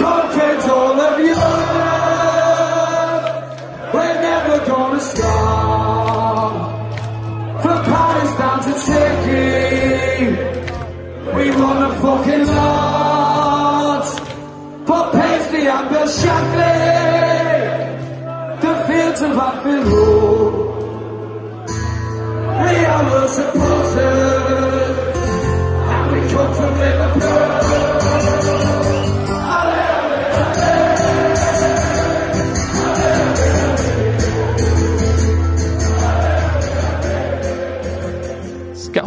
conquered all of. We're never gonna stop. From down to Turkey, we won the fucking lot. For Paisley and Bill Shankly, the fields of Anfield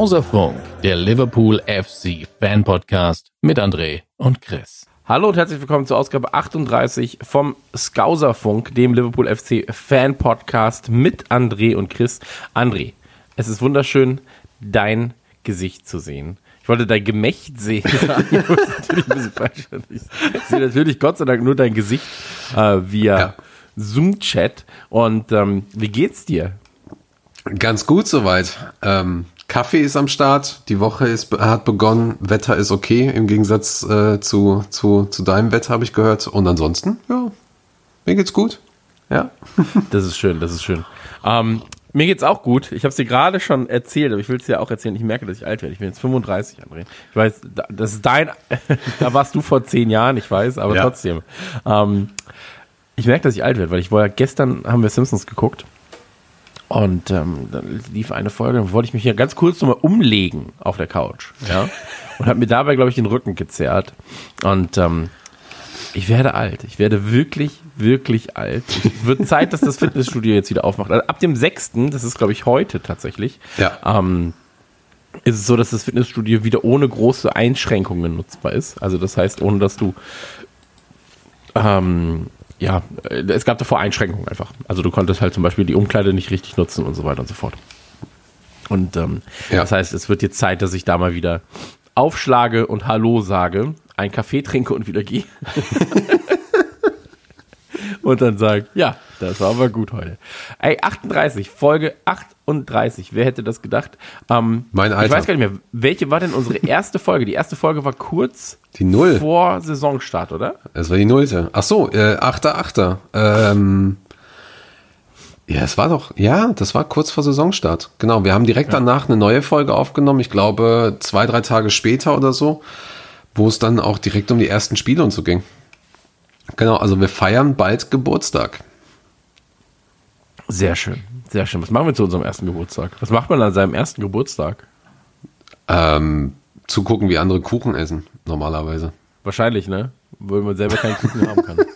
Skauserfunk, der Liverpool FC Fan Podcast mit André und Chris. Hallo und herzlich willkommen zur Ausgabe 38 vom Skauserfunk, dem Liverpool FC Fan Podcast mit André und Chris. André, es ist wunderschön, dein Gesicht zu sehen. Ich wollte dein Gemächt sehen. Ich sehe natürlich Gott sei Dank nur dein Gesicht äh, via Ja. Zoom-Chat. Und ähm, wie geht's dir? Ganz gut soweit. Ähm, Kaffee ist am Start, die Woche ist, hat begonnen, Wetter ist okay, im Gegensatz äh, zu, zu, zu deinem Wetter habe ich gehört. Und ansonsten, ja, mir geht's gut. Ja. Das ist schön, das ist schön. Ähm, mir geht's auch gut. Ich habe es dir gerade schon erzählt, aber ich will es dir auch erzählen. Ich merke, dass ich alt werde. Ich bin jetzt 35, André. Ich weiß, da- das ist dein, da warst du vor zehn Jahren, ich weiß, aber Ja. trotzdem. Ähm, ich merke, dass ich alt werde, weil ich war ja gestern haben wir Simpsons geguckt und ähm, dann lief eine Folge, dann wollte ich mich hier ganz kurz nochmal umlegen auf der Couch, ja, und habe mir dabei, glaube ich, den Rücken gezerrt und ähm, ich werde alt. Ich werde wirklich, wirklich alt. Es wird Zeit, dass das Fitnessstudio jetzt wieder aufmacht. Also ab dem 6., das ist glaube ich heute tatsächlich, Ja. ähm, ist es so, dass das Fitnessstudio wieder ohne große Einschränkungen nutzbar ist. Also das heißt, ohne dass du ähm, ja, äh, es gab davor Einschränkungen einfach. Also du konntest halt zum Beispiel die Umkleide nicht richtig nutzen und so weiter und so fort. Und ähm, Ja. das heißt, es wird jetzt Zeit, dass ich da mal wieder aufschlage und Hallo sage, einen Kaffee trinke und wieder gehe. und dann sage, ja, das war aber gut heute. Ey, 38, Folge 38. Wer hätte das gedacht? Ähm, Mein Ich Alter. weiß gar nicht mehr, welche war denn unsere erste Folge? Die erste Folge war kurz Die Null. vor Saisonstart, oder? Das war die Nullte. Ach so, äh, Achter, Achter. Ähm, ja, es war doch, ja, das war kurz vor Saisonstart. Genau, wir haben direkt danach eine neue Folge aufgenommen. Ich glaube, zwei, drei Tage später oder so, wo es dann auch direkt um die ersten Spiele und so ging. Genau, also wir feiern bald Geburtstag. Sehr schön, sehr schön. Was machen wir zu unserem ersten Geburtstag? Was macht man an seinem ersten Geburtstag? Ähm, zugucken, wie andere Kuchen essen, normalerweise. Wahrscheinlich, ne? Weil man selber keinen Kuchen haben kann.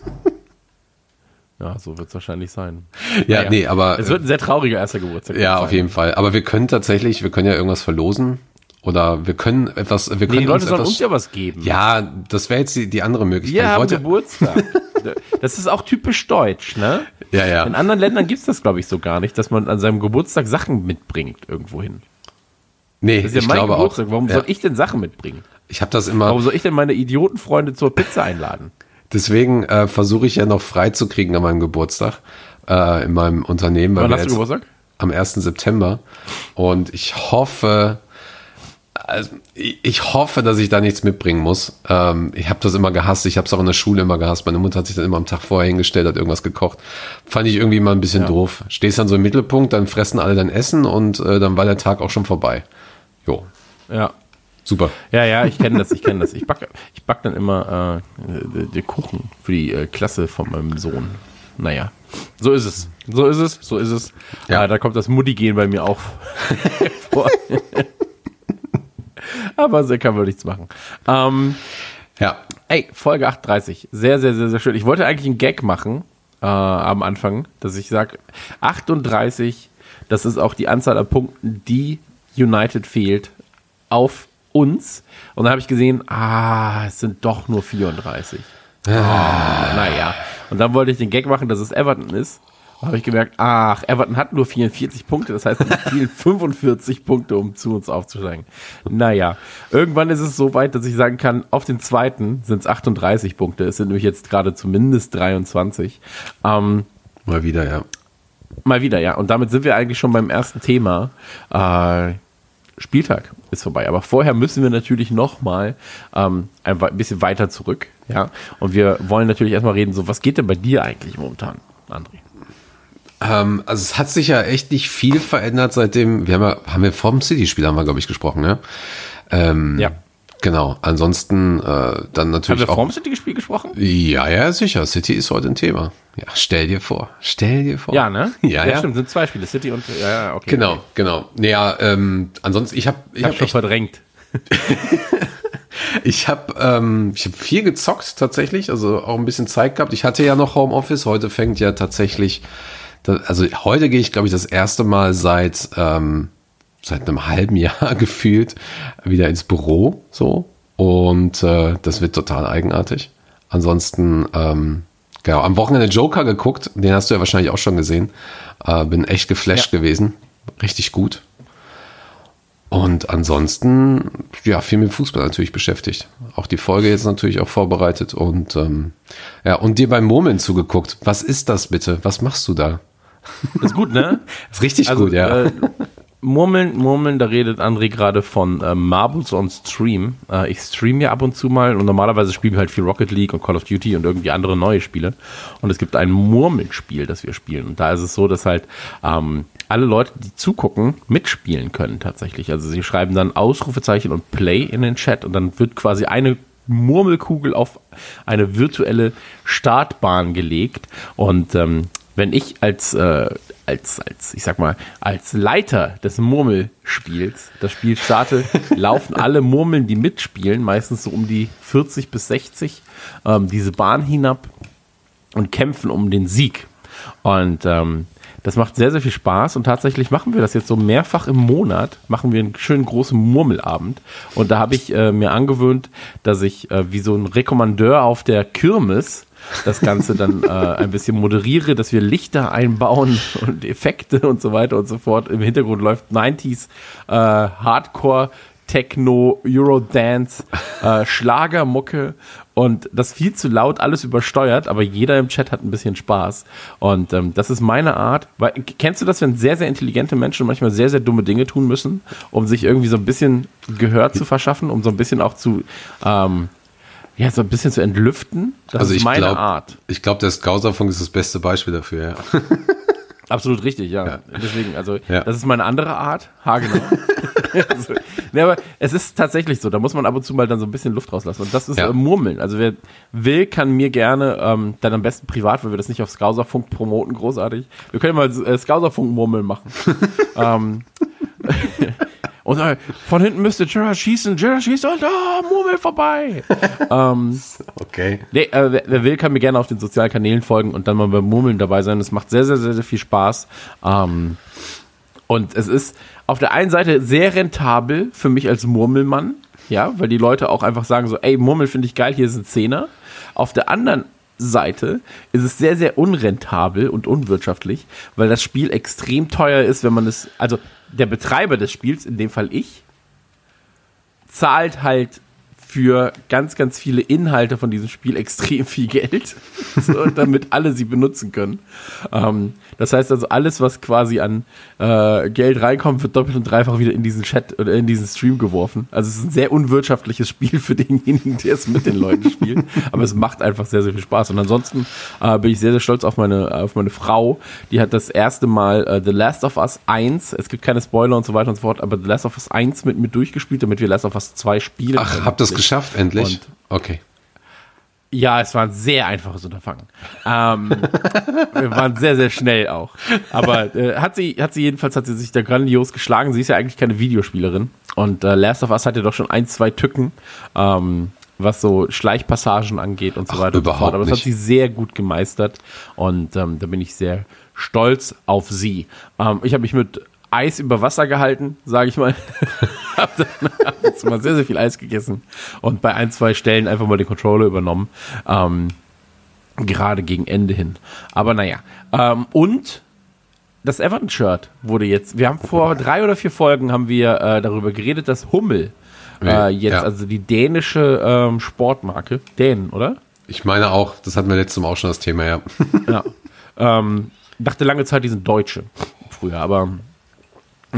Ja, so wird es wahrscheinlich sein. Ja, Naja. nee, aber Es wird ein sehr trauriger erster Geburtstag. ja, auf jeden Fall. Aber wir können tatsächlich, wir können ja irgendwas verlosen oder wir können etwas, wir Nee, können die Leute sollen etwas, uns ja was geben. Ja, das wäre jetzt die, die andere Möglichkeit. Wir haben Geburtstag. Das ist auch typisch deutsch, ne? Ja, ja. In anderen Ländern gibt's das, glaube ich, so gar nicht, dass man an seinem Geburtstag Sachen mitbringt irgendwo hin. nee, Das ist ja ich mein glaube Geburtstag. auch. Warum ja, soll ich denn Sachen mitbringen? ich habe das immer, Warum soll ich denn meine Idiotenfreunde zur Pizza einladen? deswegen äh, versuche ich ja noch frei zu kriegen an meinem Geburtstag äh, in meinem Unternehmen. Wann hast du Geburtstag? Am 1. September. Und ich hoffe, also ich hoffe, dass ich da nichts mitbringen muss. Ähm, ich habe das immer gehasst. Ich habe es auch in der Schule immer gehasst. Meine Mutter hat sich dann immer am Tag vorher hingestellt, hat irgendwas gekocht. Fand ich irgendwie mal ein bisschen doof. Stehst dann so im Mittelpunkt, dann fressen alle dein Essen und äh, dann war der Tag auch schon vorbei. Jo, Ja. super. Ja, ja, ich kenne das, ich kenne das. Ich backe ich back dann immer äh, den Kuchen für die äh, Klasse von meinem Sohn. Naja, so ist es. So ist es, so ist es. Ja. Ja. da kommt das Mutti-Gehen bei mir auch vor. Aber so kann man nichts machen. Ähm, Ja, ey, Folge 38. Sehr, sehr, sehr, sehr schön. Ich wollte eigentlich einen Gag machen äh, am Anfang, dass ich sage, 38, das ist auch die Anzahl an Punkten, die United fehlt auf uns. Und dann habe ich gesehen, ah, es sind doch nur 34. Ah, naja. Und dann wollte ich den Gag machen, dass es Everton ist. Habe ich gemerkt, ach, Everton hat nur 44 Punkte, das heißt, es fehlen 45 Punkte, um zu uns aufzusteigen. Naja, irgendwann ist es so weit, dass ich sagen kann, auf den zweiten sind es 38 Punkte. Es sind nämlich jetzt gerade zumindest 23. Ähm, mal wieder, ja. Mal wieder, ja. Und damit sind wir eigentlich schon beim ersten Thema. Äh, Spieltag ist vorbei. Aber vorher müssen wir natürlich noch mal ähm, ein bisschen weiter zurück. Ja, und wir wollen natürlich erstmal reden, so was geht denn bei dir eigentlich momentan, André? Ähm, also es hat sich ja echt nicht viel verändert seitdem, wir haben ja, haben wir vom City-Spiel haben wir, glaube ich, gesprochen, ne? Ähm, Ja. Genau. Ansonsten äh, dann Haben natürlich wir auch. vorm City-Spiel gesprochen? Ja, ja, sicher. City ist heute ein Thema. Ja, stell dir vor. Stell dir vor. Ja, ne? Ja, ja. stimmt, sind zwei Spiele, City und, ja, ja, okay. Genau, okay. genau. Naja, ähm, ansonsten, ich habe ich Ich hab hab schon echt verdrängt. Ich habe ähm, ich hab viel gezockt tatsächlich, also auch ein bisschen Zeit gehabt. Ich hatte ja noch Homeoffice. Heute fängt ja tatsächlich, also heute gehe ich, glaube ich, das erste Mal seit ähm, seit einem halben Jahr gefühlt wieder ins Büro so und äh, das wird total eigenartig. Ansonsten ähm, genau am Wochenende Joker geguckt, den hast du ja wahrscheinlich auch schon gesehen. Äh, bin echt geflasht gewesen, richtig gut. Und ansonsten, ja, viel mit Fußball natürlich beschäftigt. Auch die Folge jetzt natürlich auch vorbereitet und ähm, ja, und dir beim Murmeln zugeguckt. Was ist das bitte? Was machst du da? Ist gut, ne? Ist richtig Also, gut, ja. Äh, Murmeln, Murmeln, da redet André gerade von äh, Marbles on Stream. Äh, ich stream ja ab und zu mal und normalerweise spielen wir halt viel Rocket League und Call of Duty und irgendwie andere neue Spiele. Und es gibt ein Murmelspiel, das wir spielen. Und da ist es so, dass halt ähm, alle Leute, die zugucken, mitspielen können tatsächlich. Also sie schreiben dann Ausrufezeichen und Play in den Chat und dann wird quasi eine Murmelkugel auf eine virtuelle Startbahn gelegt. Und ähm, wenn ich als, äh, als, als, ich sag mal, als Leiter des Murmelspiels das Spiel starte, laufen alle Murmeln, die mitspielen, meistens so um die 40 bis 60, ähm, diese Bahn hinab und kämpfen um den Sieg. Und ähm, das macht sehr, sehr viel Spaß und tatsächlich machen wir das jetzt so mehrfach im Monat, machen wir einen schönen großen Murmelabend. Und da habe ich äh, mir angewöhnt, dass ich äh, wie so ein Rekommandeur auf der Kirmes das Ganze dann äh, ein bisschen moderiere, dass wir Lichter einbauen und Effekte und so weiter und so fort. Im Hintergrund läuft 90s äh, Hardcore Techno, Eurodance, äh, Schlagermucke und das viel zu laut, alles übersteuert, aber jeder im Chat hat ein bisschen Spaß. Und ähm, das ist meine Art. Weil, kennst du das, wenn sehr, sehr intelligente Menschen manchmal sehr, sehr dumme Dinge tun müssen, um sich irgendwie so ein bisschen Gehör zu verschaffen, um so ein bisschen auch zu, ähm, ja, so ein bisschen zu entlüften? Das also ist meine glaube, Art. ich glaube, der Skauserfunk ist das beste Beispiel dafür. Ja. Absolut richtig, ja. Ja. Deswegen, also Ja. das ist meine andere Art. Haargenau. also, ne, aber es ist tatsächlich so, da muss man ab und zu mal dann so ein bisschen Luft rauslassen. Und das ist Ja. äh, Murmeln. Also wer will, kann mir gerne, ähm, dann am besten privat, weil wir das nicht auf Skauserfunk promoten, großartig. Wir können mal äh, Skauserfunk-Murmeln machen. ähm, und äh, von hinten müsste Gerard schießen, Gerard schießt und ah, Murmel vorbei. ähm, Okay. Nee, äh, wer, wer will, kann mir gerne auf den sozialen Kanälen folgen und dann mal beim Murmeln dabei sein. Es macht sehr, sehr, sehr, sehr viel Spaß. Ähm, und es ist auf der einen Seite sehr rentabel für mich als Murmelmann, ja, weil die Leute auch einfach sagen so, ey, Murmel finde ich geil, hier ist ein Zehner. Auf der anderen Seite ist es sehr, sehr unrentabel und unwirtschaftlich, weil das Spiel extrem teuer ist, wenn man es, also der Betreiber des Spiels, in dem Fall ich, zahlt halt für ganz, ganz viele Inhalte von diesem Spiel extrem viel Geld, so, damit alle sie benutzen können. Ähm, das heißt also, alles, was quasi an äh, Geld reinkommt, wird doppelt und dreifach wieder in diesen Chat oder in diesen Stream geworfen. Also es ist ein sehr unwirtschaftliches Spiel für denjenigen, der es mit den Leuten spielt. Aber es macht einfach sehr, sehr viel Spaß. Und ansonsten äh, bin ich sehr, sehr stolz auf meine, auf meine Frau. Die hat das erste Mal äh, The Last of Us 1, es gibt keine Spoiler und so weiter und so fort, aber The Last of Us 1 mit mir durchgespielt, damit wir Last of Us 2 spielen. Ach, habt ihr es geschafft, endlich? Und- okay. Ja, es war ein sehr einfaches Unterfangen. Ähm, wir waren sehr, sehr schnell auch. Aber äh, hat sie, hat sie jedenfalls, hat sie sich da grandios geschlagen. Sie ist ja eigentlich keine Videospielerin. Und äh, Last of Us hat ja doch schon ein, zwei Tücken, ähm, was so Schleichpassagen angeht und so Ach, weiter und so überhaupt. Aber das hat sie sehr gut gemeistert. Und ähm, da bin ich sehr stolz auf sie. Ähm, ich habe mich mit Eis über Wasser gehalten, sage ich mal. hab dann mal sehr, sehr viel Eis gegessen und bei ein, zwei Stellen einfach mal den Controller übernommen. Ähm, gerade gegen Ende hin. Aber naja. Ähm, und das Everton-Shirt wurde jetzt, wir haben vor drei oder vier Folgen haben wir äh, darüber geredet, dass Hummel äh, jetzt, Ja. also die dänische ähm, Sportmarke, Dänen, oder? Ich meine auch, das hatten wir letztes Mal auch schon das Thema, ja. Ja. ähm, dachte lange Zeit, die sind Deutsche früher, aber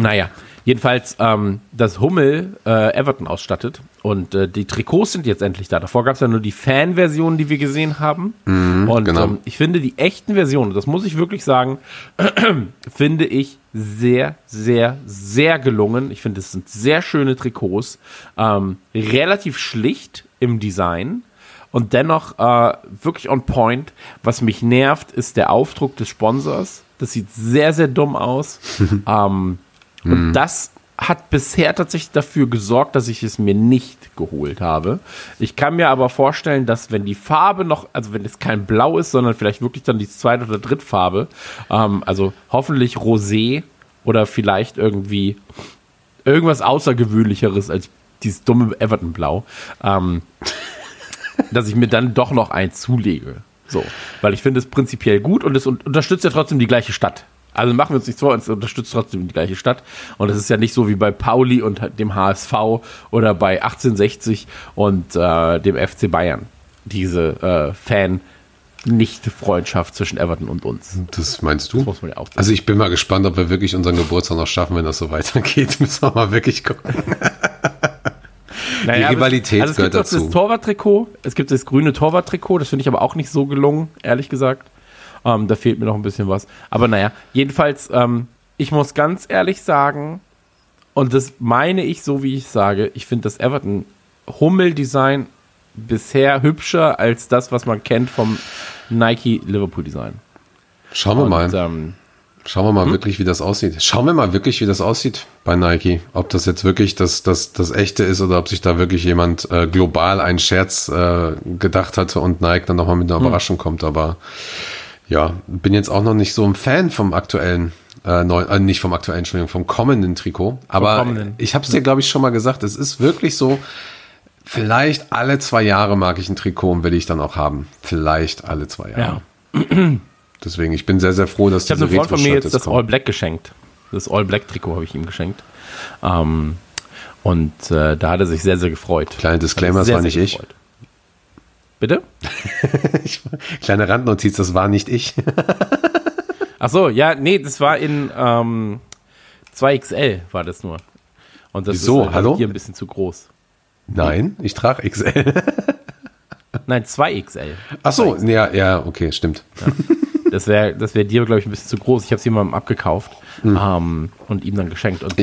naja. Jedenfalls, ähm, dass Hummel äh, Everton ausstattet und äh, die Trikots sind jetzt endlich da. Davor gab es ja nur die Fan-Version, die wir gesehen haben. und genau. ähm, ich finde die echten Versionen, das muss ich wirklich sagen, finde ich sehr, sehr, sehr gelungen. Ich finde, es sind sehr schöne Trikots, ähm, relativ schlicht im Design und dennoch äh, wirklich on point. Was mich nervt, ist der Aufdruck des Sponsors. Das sieht sehr, sehr dumm aus. ähm, und das hat bisher tatsächlich dafür gesorgt, dass ich es mir nicht geholt habe. Ich kann mir aber vorstellen, dass wenn die Farbe noch, also wenn es kein Blau ist, sondern vielleicht wirklich dann die zweite oder dritte Farbe, ähm, also hoffentlich Rosé oder vielleicht irgendwie irgendwas Außergewöhnlicheres als dieses dumme Everton-Blau, ähm, dass ich mir dann doch noch eins zulege. So, weil ich finde es prinzipiell gut und es un unterstützt ja trotzdem die gleiche Stadt. Also machen wir uns nichts vor, es unterstützt trotzdem die gleiche Stadt. Und es ist ja nicht so wie bei Pauli und dem HSV oder bei 1860 und äh, dem FC Bayern. Diese äh, Fan-Nicht-Freundschaft zwischen Everton und uns. Das meinst du? man ja. Also ich bin mal gespannt, ob wir wirklich unseren Geburtstag noch schaffen, wenn das so weitergeht. Müssen wir mal wirklich gucken. Naja, es- Rivalität also es gehört gibt auch dazu. das Torwarttrikot, es gibt das grüne Torwarttrikot, das finde ich aber auch nicht so gelungen, ehrlich gesagt. Ähm, da fehlt mir noch ein bisschen was. Aber naja, jedenfalls, ähm, ich muss ganz ehrlich sagen, und das meine ich so, wie ich sage, ich finde das Everton Hummel-Design bisher hübscher als das, was man kennt vom Nike Liverpool-Design. Schauen wir Und, mal. ähm, Schauen wir mal wirklich, wie das aussieht. Schauen wir mal wirklich, wie das aussieht bei Nike. Ob das jetzt wirklich das, das, das echte ist oder ob sich da wirklich jemand äh, global einen Scherz äh, gedacht hatte und Nike dann nochmal mit einer Überraschung kommt. Aber ja, bin jetzt auch noch nicht so ein Fan vom aktuellen, äh, neu, äh, nicht vom aktuellen, Entschuldigung, vom kommenden Trikot. Aber ich habe es dir, glaube ich, schon mal gesagt. Es ist wirklich so, vielleicht alle zwei Jahre mag ich ein Trikot und will ich dann auch haben. Vielleicht alle zwei Jahre. ja. Deswegen, ich bin sehr, sehr froh, dass Ich habe einem Freund von mir jetzt das. All Black geschenkt. Das All Black Trikot habe ich ihm geschenkt. Ähm, und äh, da hat er sich sehr, sehr gefreut. Kleiner Disclaimer, er das war nicht ich. gefreut. Bitte? Kleine Randnotiz, das war nicht ich. Ach so, ja, nee, das war in ähm, 2XL war das nur. Und das Wieso? ist halt Hallo? hier ein bisschen zu groß. Nein, ich trage XL. Nein, 2XL. Ach so, ja, ja, okay, stimmt. Das wäre das wär dir, glaube ich, ein bisschen zu groß. Ich habe es jemandem abgekauft Hm. ähm, und ihm dann geschenkt. Und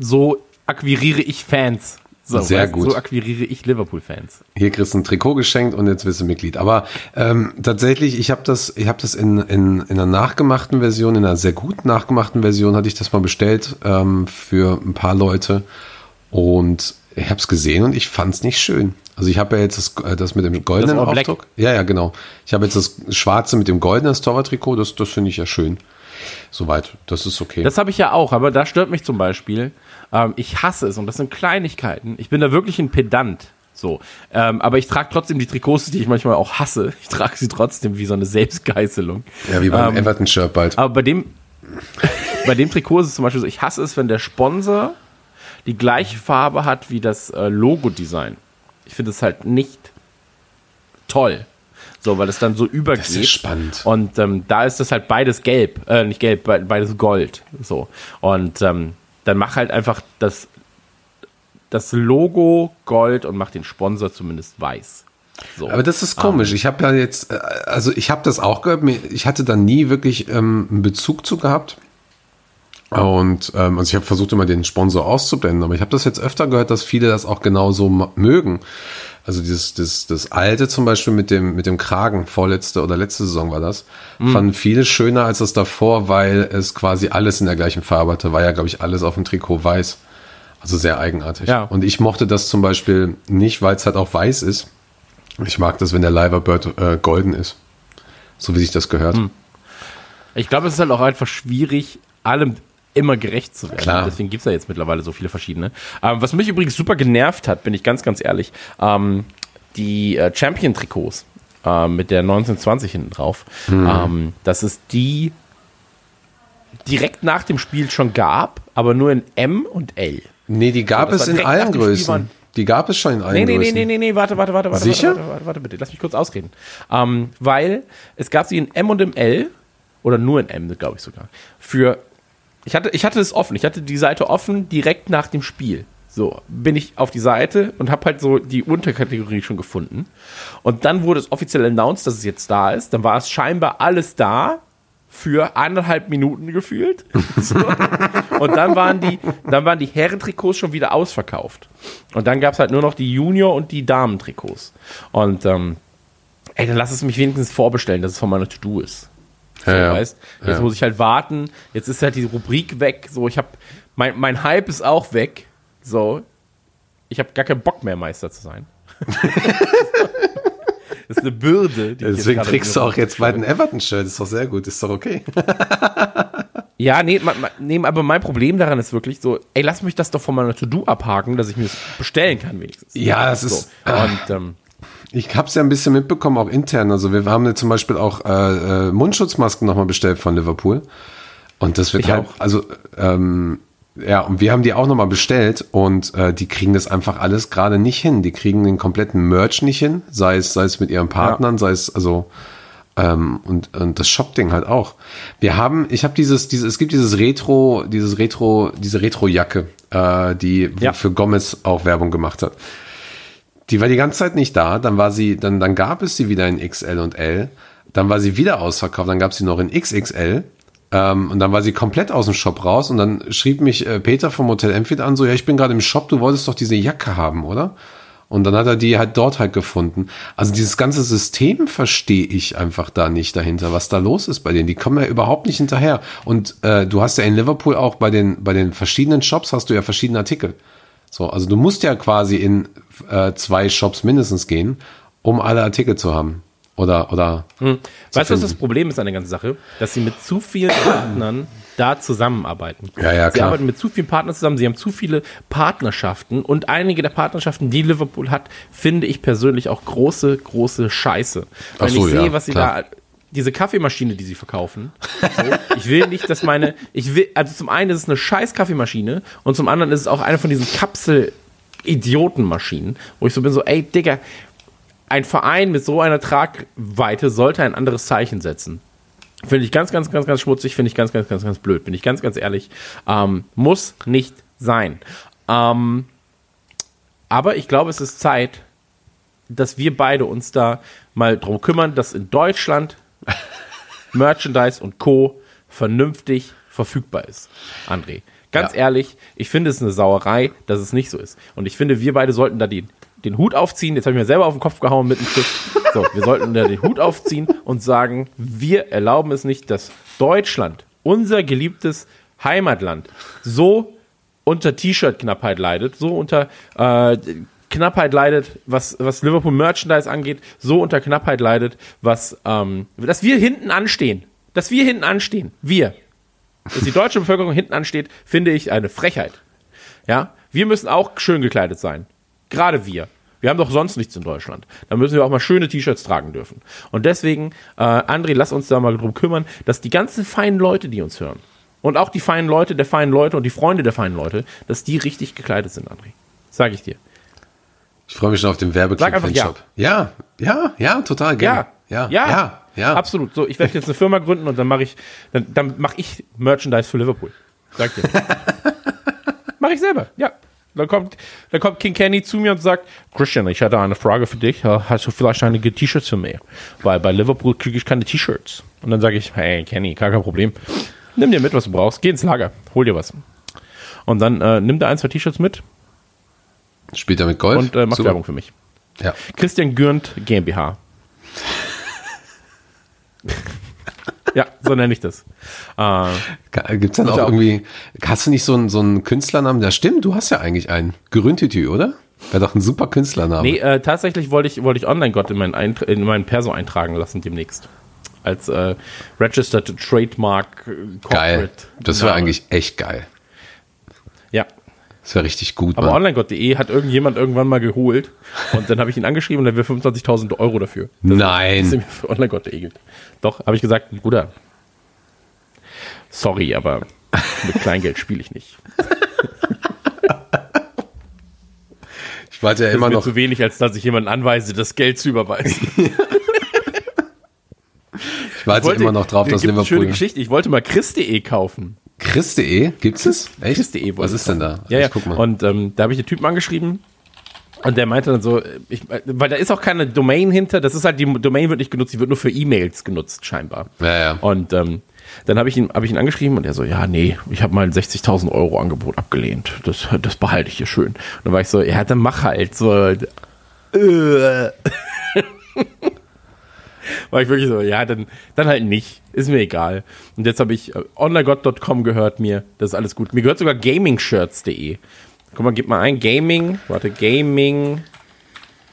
so akquiriere ich Fans. So, Sehr weißt gut. So akquiriere ich Liverpool-Fans. Hier kriegst du ein Trikot geschenkt und jetzt bist du Mitglied. Aber ähm, tatsächlich, ich habe das, ich habe das in, in, in einer nachgemachten Version, in einer sehr gut nachgemachten Version, hatte ich das mal bestellt ähm, für ein paar Leute und ich habe es gesehen und ich fand es nicht schön. Also ich habe ja jetzt das, äh, das mit dem goldenen Das. Aufdruck. Ja, ja, genau. Ich habe jetzt das schwarze mit dem goldenen Torwarttrikot. Das, das finde ich ja schön. Soweit, das ist okay. Das habe ich ja auch, aber da stört mich zum Beispiel, ähm, ich hasse es und das sind Kleinigkeiten. Ich bin da wirklich ein Pedant. So, ähm, aber ich trage trotzdem die Trikots, die ich manchmal auch hasse. Ich trage sie trotzdem wie so eine Selbstgeißelung. ja, wie beim ähm, Everton-Shirt bald. Aber bei dem, bei dem Trikot ist es zum Beispiel so, ich hasse es, wenn der Sponsor die gleiche Farbe hat wie das äh, Logo-Design. Ich finde es halt nicht toll. So, weil es dann so übergeht. Das ist spannend. Und ähm, da ist das halt beides gelb, äh, nicht gelb, be- beides Gold. So. Und ähm, dann mach halt einfach das, das Logo Gold und mach den Sponsor zumindest weiß. So. Aber das ist komisch. Ich habe ja jetzt, äh, also ich habe das auch gehört. Ich hatte da nie wirklich ähm, einen Bezug zu gehabt. Und ähm, also ich habe versucht immer den Sponsor auszublenden, aber ich habe das jetzt öfter gehört, dass viele das auch genauso mögen. Also dieses das, das alte zum Beispiel mit dem mit dem Kragen vorletzte oder letzte Saison war das, fanden viele schöner als das davor, weil es quasi alles in der gleichen Farbe hatte. War ja glaube ich alles auf dem Trikot weiß. Also sehr eigenartig. Ja. Und ich mochte das zum Beispiel nicht, weil es halt auch weiß ist. Ich mag das, wenn der Liver Bird äh, golden ist. So wie sich das gehört. Ich glaube, es ist halt auch einfach schwierig, allem immer gerecht zu werden. Klar. Deswegen gibt es ja jetzt mittlerweile so viele verschiedene. Ähm, was mich übrigens super genervt hat, bin ich ganz, ganz ehrlich, ähm, die äh, Champion-Trikots äh, mit der 1920 hinten drauf, Mhm. ähm, dass es die direkt nach dem Spiel schon gab, aber nur in M und L. Nee, die gab das es in allen Größen. Die gab es schon in allen Nee, nee, nee, Größen. nee, nee, nee, warte, warte, warte, warte. Sicher? Warte, warte, warte, bitte. Lass mich kurz ausreden. Ähm, weil es gab sie in M und im L, oder nur in M, glaube ich sogar, für ich hatte, ich hatte es offen. Ich hatte die Seite offen direkt nach dem Spiel. So, bin ich auf die Seite und habe halt so die Unterkategorie schon gefunden. Und dann wurde es offiziell announced, dass es jetzt da ist. Dann war es scheinbar alles da für eineinhalb Minuten gefühlt. So. Und dann waren die, dann waren die Herrentrikots schon wieder ausverkauft. Und dann gab es halt nur noch die Junior- und die Damentrikots. Und ähm, ey, dann lass es mich wenigstens vorbestellen, dass es von meiner To-Do ist. So, Ja, ja. weißt? Jetzt Ja. muss ich halt warten. Jetzt ist halt die Rubrik weg. So, ich habe mein, mein Hype ist auch weg. So, ich habe gar keinen Bock mehr Meister zu sein. das ist eine Bürde. Deswegen kriegst du auch jetzt bald ein Everton-Shirt. Ist doch sehr gut. Ist doch okay. Ja, nee, ma, nee, aber mein Problem daran ist wirklich so, ey, lass mich das doch von meiner To-Do abhaken, dass ich mir das bestellen kann wenigstens. Ja, das ist- So. Und ähm, Ich habe es ja ein bisschen mitbekommen, auch intern. Also wir haben jetzt zum Beispiel auch äh, äh, Mundschutzmasken nochmal bestellt von Liverpool. Und das wird Ich halt, auch. also ähm, ja, und wir haben die auch nochmal bestellt und äh, die kriegen das einfach alles gerade nicht hin. Die kriegen den kompletten Merch nicht hin, sei es, sei es mit ihren Partnern, sei es also ähm, und, und das Shop-Ding halt auch. Wir haben, ich habe dieses, dieses, es gibt dieses Retro, dieses Retro, diese Retro-Jacke, äh, die Ja. für Gomez auch Werbung gemacht hat. Die war die ganze Zeit nicht da, dann war sie, dann, dann gab es sie wieder in XL und L, dann war sie wieder ausverkauft, dann gab es sie noch in XXL ähm, und dann war sie komplett aus dem Shop raus und dann schrieb mich äh, Peter vom Hotel Empfied an, so, ja, ich bin gerade im Shop, du wolltest doch diese Jacke haben, oder? Und dann hat er die halt dort halt gefunden. Also dieses ganze System verstehe ich einfach da nicht dahinter, was da los ist bei denen. Die kommen ja überhaupt nicht hinterher. Und äh, du hast ja in Liverpool auch bei den, bei den verschiedenen Shops hast du ja verschiedene Artikel. So, also du musst ja quasi in äh, zwei Shops mindestens gehen, um alle Artikel zu haben. Oder, oder. zu weißt du, was das Problem ist an der ganzen Sache? Dass sie mit zu vielen Partnern da zusammenarbeiten. Ja, ja, Sie klar. arbeiten mit zu vielen Partnern zusammen, sie haben zu viele Partnerschaften und einige der Partnerschaften, die Liverpool hat, finde ich persönlich auch große, große Scheiße. Wenn so, ich sehe, ja, was sie klar. da diese Kaffeemaschine, die sie verkaufen. So, ich will nicht, dass meine, ich will, also zum einen ist es eine scheiß Kaffeemaschine und zum anderen ist es auch eine von diesen Kapsel-Idiotenmaschinen, wo ich so bin, so, ey, Digga, ein Verein mit so einer Tragweite sollte ein anderes Zeichen setzen. Finde ich ganz, ganz, ganz, ganz schmutzig, finde ich ganz, ganz, ganz, ganz blöd, bin ich ganz, ganz ehrlich. Ähm, muss nicht sein. Ähm, aber ich glaube, es ist Zeit, dass wir beide uns da mal drum kümmern, dass in Deutschland Merchandise und Co. vernünftig verfügbar ist. André, ganz Ja. ehrlich, ich finde es eine Sauerei, dass es nicht so ist. Und ich finde, wir beide sollten da den, den Hut aufziehen. Jetzt habe ich mir selber auf den Kopf gehauen mit dem Stift. So, wir sollten da den Hut aufziehen und sagen, wir erlauben es nicht, dass Deutschland, unser geliebtes Heimatland, so unter T-Shirt-Knappheit leidet, so unter äh, Knappheit leidet, was, was Liverpool Merchandise angeht, so unter Knappheit leidet, was, ähm, dass wir hinten anstehen. Dass wir hinten anstehen. Wir. Dass die deutsche Bevölkerung hinten ansteht, finde ich eine Frechheit. Ja, wir müssen auch schön gekleidet sein. Gerade wir. Wir haben doch sonst nichts in Deutschland. Da müssen wir auch mal schöne T-Shirts tragen dürfen. Und deswegen, äh, André, lass uns da mal drum kümmern, dass die ganzen feinen Leute, die uns hören, und auch die feinen Leute der feinen Leute und die Freunde der feinen Leute, dass die richtig gekleidet sind, André. Sag ich dir. Ich freue mich schon auf den Werbeclip für den ja. Shop. Ja, ja, ja, total gerne. Ja, ja, ja. ja. Absolut. So, ich werde jetzt eine Firma gründen und dann mache ich, dann, dann mache ich Merchandise für Liverpool. Sag dir. mache ich selber. Ja. Dann kommt, dann kommt King Kenny zu mir und sagt, Christian, ich hatte eine Frage für dich. Hast du vielleicht einige T-Shirts für mich? Weil bei Liverpool kriege ich keine T-Shirts. Und dann sage ich, hey Kenny, gar kein Problem. Nimm dir mit, was du brauchst. Geh ins Lager, hol dir was. Und dann äh, nimm dir ein, zwei T-Shirts mit Spielt er mit Golf? und äh, macht Super. Werbung für mich. Ja. Christian Gürnt GmbH. ja, so nenne ich das. Äh, Gibt es dann auch auch. irgendwie, hast du nicht so einen, so einen Künstlernamen? Ja, stimmt, du hast ja eigentlich einen. Gerüntütü, oder? Wäre doch ein super Künstlername. nee, äh, tatsächlich wollte ich, wollte ich Online-Gott in in meinen Perso eintragen lassen demnächst. Als äh, Registered Trademark Corporate. geil. Das wäre eigentlich echt geil. Das wäre richtig gut, Aber onlinegott.de hat irgendjemand irgendwann mal geholt und dann habe ich ihn angeschrieben und er will 25.000 Euro dafür. dass er Nein. onlinegott.de. Doch, habe ich gesagt, Bruder, sorry, aber mit Kleingeld spiele ich nicht. Ich warte ja Das immer noch. zu wenig, als dass ich jemanden anweise, das Geld zu überweisen. Ich warte immer noch drauf, dass gibt eine schöne Liverpool. Geschichte. Ich wollte mal chris.de kaufen. Chris.de, gibt's es? Echt? Chris.de Was ist denn da? Ja, Ich ja. guck mal. Und ähm, da habe ich den Typen angeschrieben und der meinte dann so, ich, weil da ist auch keine Domain hinter, das ist halt, die Domain wird nicht genutzt, die wird nur für E-Mails genutzt, scheinbar. Ja, ja. Und ähm, dann habe ich, ihn, hab ich ihn angeschrieben und er so, ja, nee, ich habe mal ein 60.000 Euro Angebot abgelehnt. Das, das behalte ich hier schön. Und dann war ich so, ja, dann mach halt so. Äh. war ich wirklich so, ja, dann, dann halt nicht. Ist mir egal. Und jetzt habe ich äh, onlinegott.com gehört mir, das ist alles gut. Mir gehört sogar gamingshirts.de. Guck mal, gib mal ein Gaming, warte, Gaming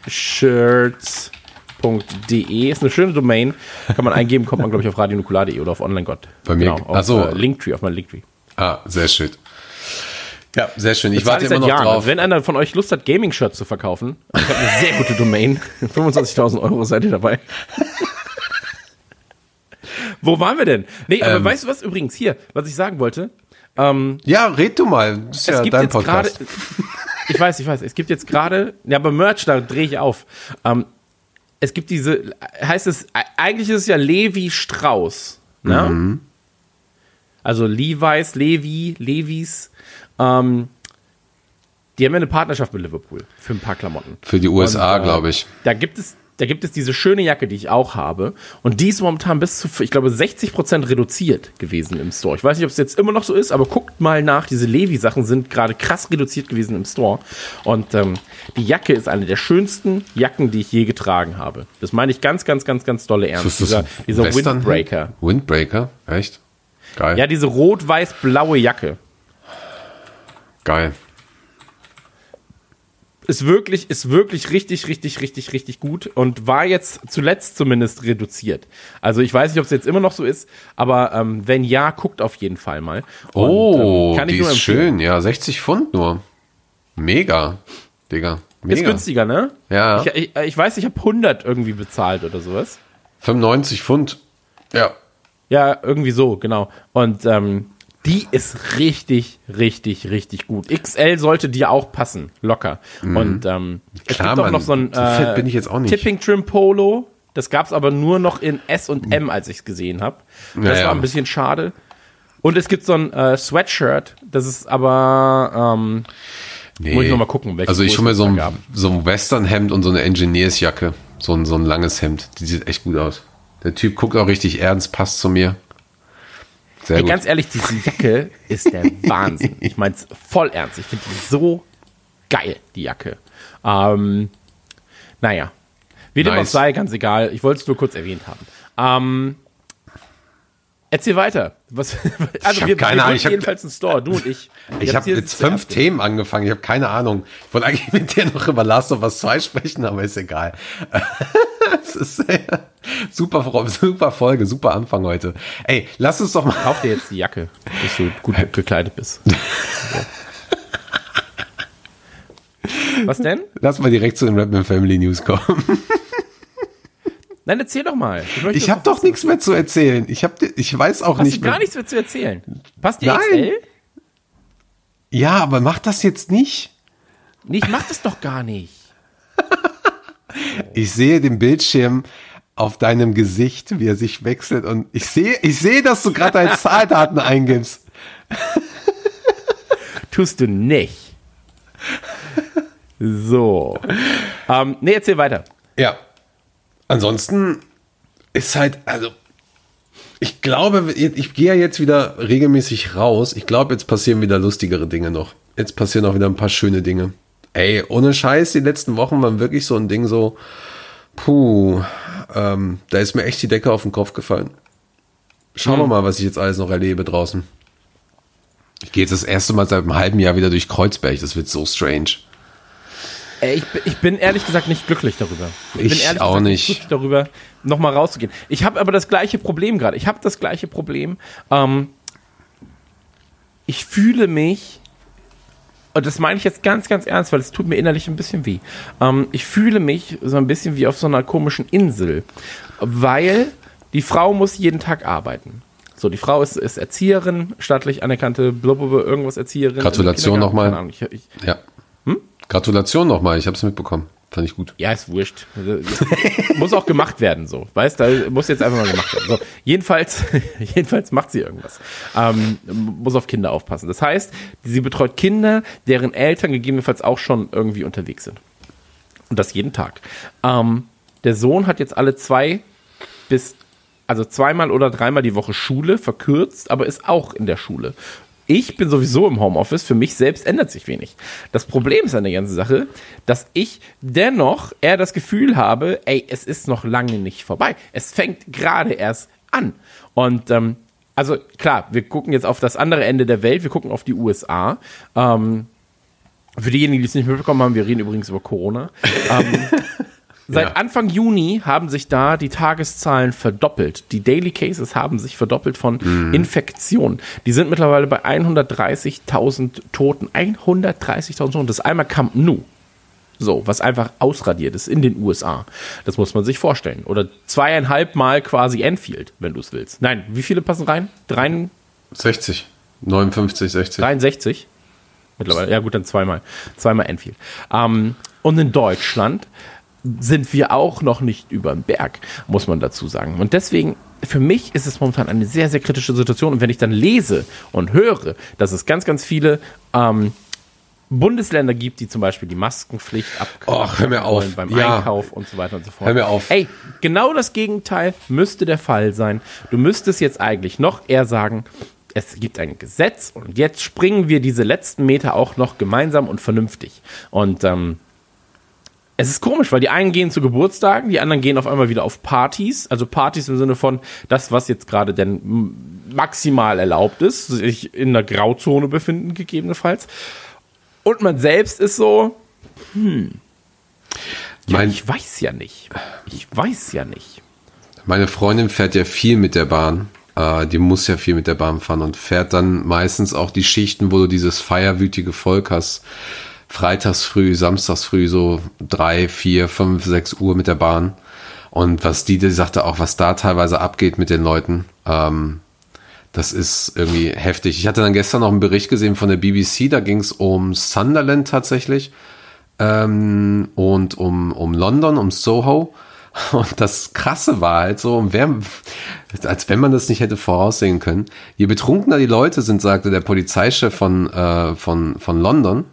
shirts.de ist eine schöne Domain. Kann man eingeben, kommt man, glaube ich, auf radionukular.de oder auf onlinegott. Bei mir- genau, auf ach so. äh, Linktree, auf mein Linktree. Ah, sehr schön. Ja, sehr schön. Ich warte immer noch Jahren. drauf. Wenn einer von euch Lust hat, Gaming-Shirts zu verkaufen, ich habe eine sehr gute Domain. 25.000 Euro seid ihr dabei. Wo waren wir denn? Nee, aber Ähm. weißt du was übrigens hier, was ich sagen wollte? Ja, red du mal. Das ist Es ja gibt dein jetzt gerade, Podcast. ich weiß, ich weiß, es gibt jetzt gerade, ja, aber Merch, da drehe ich auf. Ähm, es gibt diese, heißt es, e- eigentlich ist es ja Levi Strauss, ne? Mhm. Also Levi's, Levi, Levis, ähm, die haben ja eine Partnerschaft mit Liverpool für ein paar Klamotten. Für die USA, äh, glaube ich. Da gibt es, da gibt es diese schöne Jacke, die ich auch habe. Und die ist momentan bis zu, ich glaube, 60% reduziert gewesen im Store. Ich weiß nicht, ob es jetzt immer noch so ist, aber guckt mal nach. Diese Levi-Sachen sind gerade krass reduziert gewesen im Store. Und ähm, die Jacke ist eine der schönsten Jacken, die ich je getragen habe. Das meine ich ganz, ganz, ganz, ganz dolle ernst. Das Dieser, dieser Western- Windbreaker. Windbreaker? Echt? Geil. Ja, diese rot-weiß-blaue Jacke. Geil. ist wirklich, ist wirklich richtig, richtig, richtig, richtig gut und war jetzt zuletzt zumindest reduziert. Also ich weiß nicht, ob es jetzt immer noch so ist, aber ähm, wenn ja, guckt auf jeden Fall mal. Und, Oh, ähm, kann ich die nur ist schön. Ja, 60 Pfund nur. Mega. Digga. Mega. Ist günstiger, ne? Ja. Ich, ich, ich weiß, ich habe 100 irgendwie bezahlt oder sowas. 95 Pfund. Ja. Ja, irgendwie so, genau. Und ähm, die ist richtig, richtig, richtig gut. XL sollte dir auch passen, locker. Und ähm, es Klar, gibt auch noch so ein So auch nicht. Tipping Trim Polo. Das gab es aber nur noch in S und M, als ich es gesehen habe. Das Ja, ja. war ein bisschen schade. Und es gibt so ein äh, Sweatshirt, das ist aber, ähm, Nee. muss ich noch mal gucken, Also ich hole mir so ein, so ein Westernhemd und so eine Engineersjacke. So ein, so ein langes Hemd. Die sieht echt gut aus. Der Typ guckt auch richtig ernst, passt zu mir. Sehr Ey, gut. ganz ehrlich, diese Jacke ist der Wahnsinn. Ich meine es voll ernst. Ich finde die so geil, die Jacke. Ähm, naja. Wie dem auch Nice. sei, ganz egal. Ich wollte es nur kurz erwähnt haben. Ähm, erzähl weiter. Was, also hab wir, keine wir Ahnung, ich hab- jedenfalls einen Store, du und ich. Ich Jetzt habe jetzt fünf Themen angefangen. Ich habe keine Ahnung. Ich wollte eigentlich mit dir noch über Last of Us 2 sprechen, aber ist egal. Es ist super, super Folge, super Anfang heute. Ey, lass uns doch mal. Kauf dir jetzt die Jacke, dass du gut gekleidet bist. Was denn? Lass mal direkt zu den Rapman Family News kommen. Nein, erzähl doch mal. Ich habe doch nichts mehr zu erzählen. Ich habe, ich weiß auch Hast nicht du mehr. gar nichts mehr zu erzählen? Passt die Nein. XL? Ja, aber mach das jetzt nicht. Nee, ich mach das doch gar nicht. Ich sehe den Bildschirm auf deinem Gesicht, wie er sich wechselt und ich sehe, ich sehe, dass du gerade deine Zahldaten eingibst. Tust du nicht. So. Ähm, nee, erzähl weiter. Ja. Ansonsten ist halt, also, ich glaube, ich gehe ja jetzt wieder regelmäßig raus. Ich glaube, jetzt passieren wieder lustigere Dinge noch. Jetzt passieren auch wieder ein paar schöne Dinge. Ey, ohne Scheiß, die letzten Wochen waren wirklich so ein Ding so, puh, ähm, da ist mir echt die Decke auf den Kopf gefallen. Schauen wir mal, was ich jetzt alles noch erlebe draußen. Ich gehe jetzt das erste Mal seit einem halben Jahr wieder durch Kreuzberg. Das wird so strange. Ey, ich, bin- ich bin ehrlich gesagt nicht glücklich darüber. bin Ich ehrlich auch gesagt nicht. glücklich darüber, nochmal rauszugehen. Ich habe aber das gleiche Problem gerade. Ich habe das gleiche Problem. Ähm, ich fühle mich, und das meine ich jetzt ganz, ganz ernst, weil es tut mir innerlich ein bisschen weh. Ähm, ich fühle mich so ein bisschen wie auf so einer komischen Insel, weil die Frau muss jeden Tag arbeiten. So, die Frau ist, ist Erzieherin, staatlich anerkannte, blablabla, irgendwas Erzieherin. Gratulation nochmal. Ich, ich, Ja. Gratulation nochmal, ich habe es mitbekommen. Fand ich gut. Ja, ist wurscht. Also, muss auch gemacht werden, so. Weißt du, muss jetzt einfach mal gemacht werden. So, jedenfalls, jedenfalls macht sie irgendwas. Ähm, muss auf Kinder aufpassen. Das heißt, sie betreut Kinder, deren Eltern gegebenenfalls auch schon irgendwie unterwegs sind. Und das jeden Tag. Ähm, der Sohn hat jetzt alle zwei bis, also zweimal oder dreimal die Woche Schule, verkürzt, aber ist auch in der Schule. Ich bin sowieso im Homeoffice, für mich selbst ändert sich wenig. Das Problem ist an der ganzen Sache, dass ich dennoch eher das Gefühl habe, ey, es ist noch lange nicht vorbei. Es fängt gerade erst an. Und ähm, also klar, wir gucken jetzt auf das andere Ende der Welt, wir gucken auf die USA. Ähm, für diejenigen, die es nicht mitbekommen haben, wir reden übrigens über Corona. ähm, Seit Ja. Anfang Juni haben sich da die Tageszahlen verdoppelt. Die Daily Cases haben sich verdoppelt von Infektionen. Die sind mittlerweile bei 130.000 Toten. 130.000 Toten. Das ist einmal Camp Nou. So, was einfach ausradiert ist in den USA. Das muss man sich vorstellen. Oder zweieinhalb Mal quasi Enfield, wenn du es willst. Nein, wie viele passen rein? Drei, 60. 59, 60. 63? Mittlerweile, ja gut, dann zweimal. Zweimal Enfield. Ähm, und in Deutschland sind wir auch noch nicht über den Berg, muss man dazu sagen. Und deswegen, für mich ist es momentan eine sehr, sehr kritische Situation. Und wenn ich dann lese und höre, dass es ganz, ganz viele ähm, Bundesländer gibt, die zum Beispiel die Maskenpflicht auf. wollen beim Ja. Einkauf und so weiter und so fort. Hör mir auf. Ey, genau das Gegenteil müsste der Fall sein. Du müsstest jetzt eigentlich noch eher sagen, es gibt ein Gesetz und jetzt springen wir diese letzten Meter auch noch gemeinsam und vernünftig. Und ähm, es ist komisch, weil die einen gehen zu Geburtstagen, die anderen gehen auf einmal wieder auf Partys. Also Partys im Sinne von das, was jetzt gerade denn maximal erlaubt ist, sich in der Grauzone befinden, gegebenenfalls. Und man selbst ist so, hm. Ja, Mein- ich weiß ja nicht. Ich weiß ja nicht. Meine Freundin fährt ja viel mit der Bahn. Äh, die muss ja viel mit der Bahn fahren und fährt dann meistens auch die Schichten, wo du dieses feierwütige Volk hast. Freitags früh, samstags früh, so drei, vier, fünf, sechs Uhr mit der Bahn. Und was die, die sagte auch, was da teilweise abgeht mit den Leuten, ähm, das ist irgendwie heftig. Ich hatte dann gestern noch einen Bericht gesehen von der BBC, da ging es um Sunderland tatsächlich ähm, und um, um London, um Soho. Und das Krasse war halt so, wer, als wenn man das nicht hätte voraussehen können, je betrunkener die Leute sind, sagte der Polizeichef von, äh, von, von London,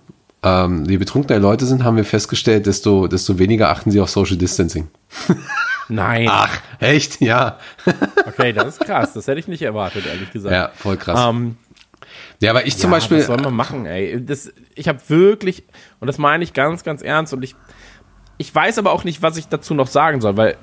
ähm, je betrunkener Leute sind, haben wir festgestellt, desto, desto weniger achten sie auf Social Distancing. Nein. Ach, echt? Ja. Okay, das ist krass. Das hätte ich nicht erwartet, ehrlich gesagt. Ja, voll krass. Ähm, ja, aber ich zum ja, Beispiel, Was soll man machen, ey? Das, ich habe wirklich, und das meine ich ganz, ganz ernst, und ich, ich weiß aber auch nicht, was ich dazu noch sagen soll, weil.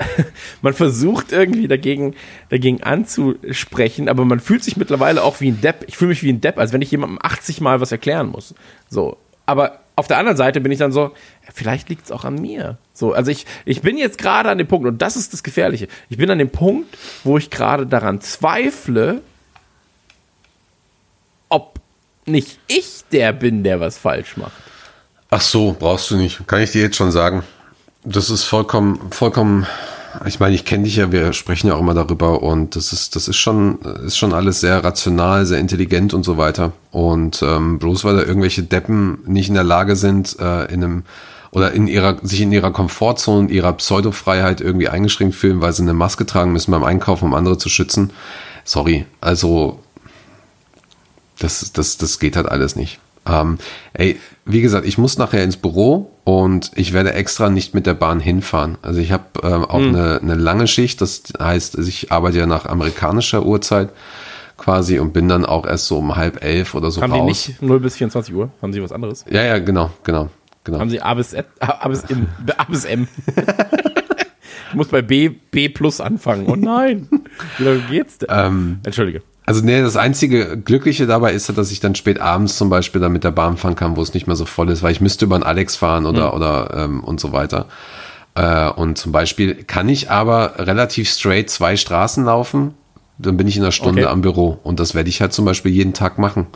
man versucht irgendwie dagegen, dagegen anzusprechen, aber man fühlt sich mittlerweile auch wie ein Depp. Ich fühle mich wie ein Depp, als wenn ich jemandem 80 Mal was erklären muss. So. Aber auf der anderen Seite bin ich dann so, vielleicht liegt es auch an mir. So, also ich, ich bin jetzt gerade an dem Punkt, und das ist das Gefährliche. Ich bin an dem Punkt, wo ich gerade daran zweifle, ob nicht ich der bin, der was falsch macht. ach so, brauchst du nicht. Kann ich dir jetzt schon sagen. Das ist vollkommen, vollkommen, ich meine, ich kenne dich ja, wir sprechen ja auch immer darüber und das ist, das ist schon, ist schon alles sehr rational, sehr intelligent und so weiter. Und ähm, bloß weil da irgendwelche Deppen nicht in der Lage sind, äh, in einem oder in ihrer, sich in ihrer Komfortzone, ihrer Pseudofreiheit irgendwie eingeschränkt fühlen, weil sie eine Maske tragen müssen beim Einkaufen, um andere zu schützen. Sorry, also das, das, das geht halt alles nicht. Ähm, ey, wie gesagt, ich muss nachher ins Büro und ich werde extra nicht mit der Bahn hinfahren. Also ich habe ähm, auch eine, eine lange Schicht, das heißt, ich arbeite ja nach amerikanischer Uhrzeit quasi und bin dann auch erst so um halb elf oder so Haben die raus. nicht 0 bis 24 Uhr? Haben sie was anderes? Ja, ja, genau, genau, genau. Haben sie A bis, Z, A bis, M, A bis M? ich muss bei B, B plus anfangen. Oh nein. Wie lange geht's denn? Ähm, Entschuldige. Also nee, das einzige Glückliche dabei ist, dass ich dann spät abends zum Beispiel dann mit der Bahn fahren kann, wo es nicht mehr so voll ist, weil ich müsste über einen Alex fahren oder oder ähm, und so weiter. Äh, und zum Beispiel kann ich aber relativ straight zwei Straßen laufen, dann bin ich in einer Stunde Okay. am Büro und das werde ich halt zum Beispiel jeden Tag machen,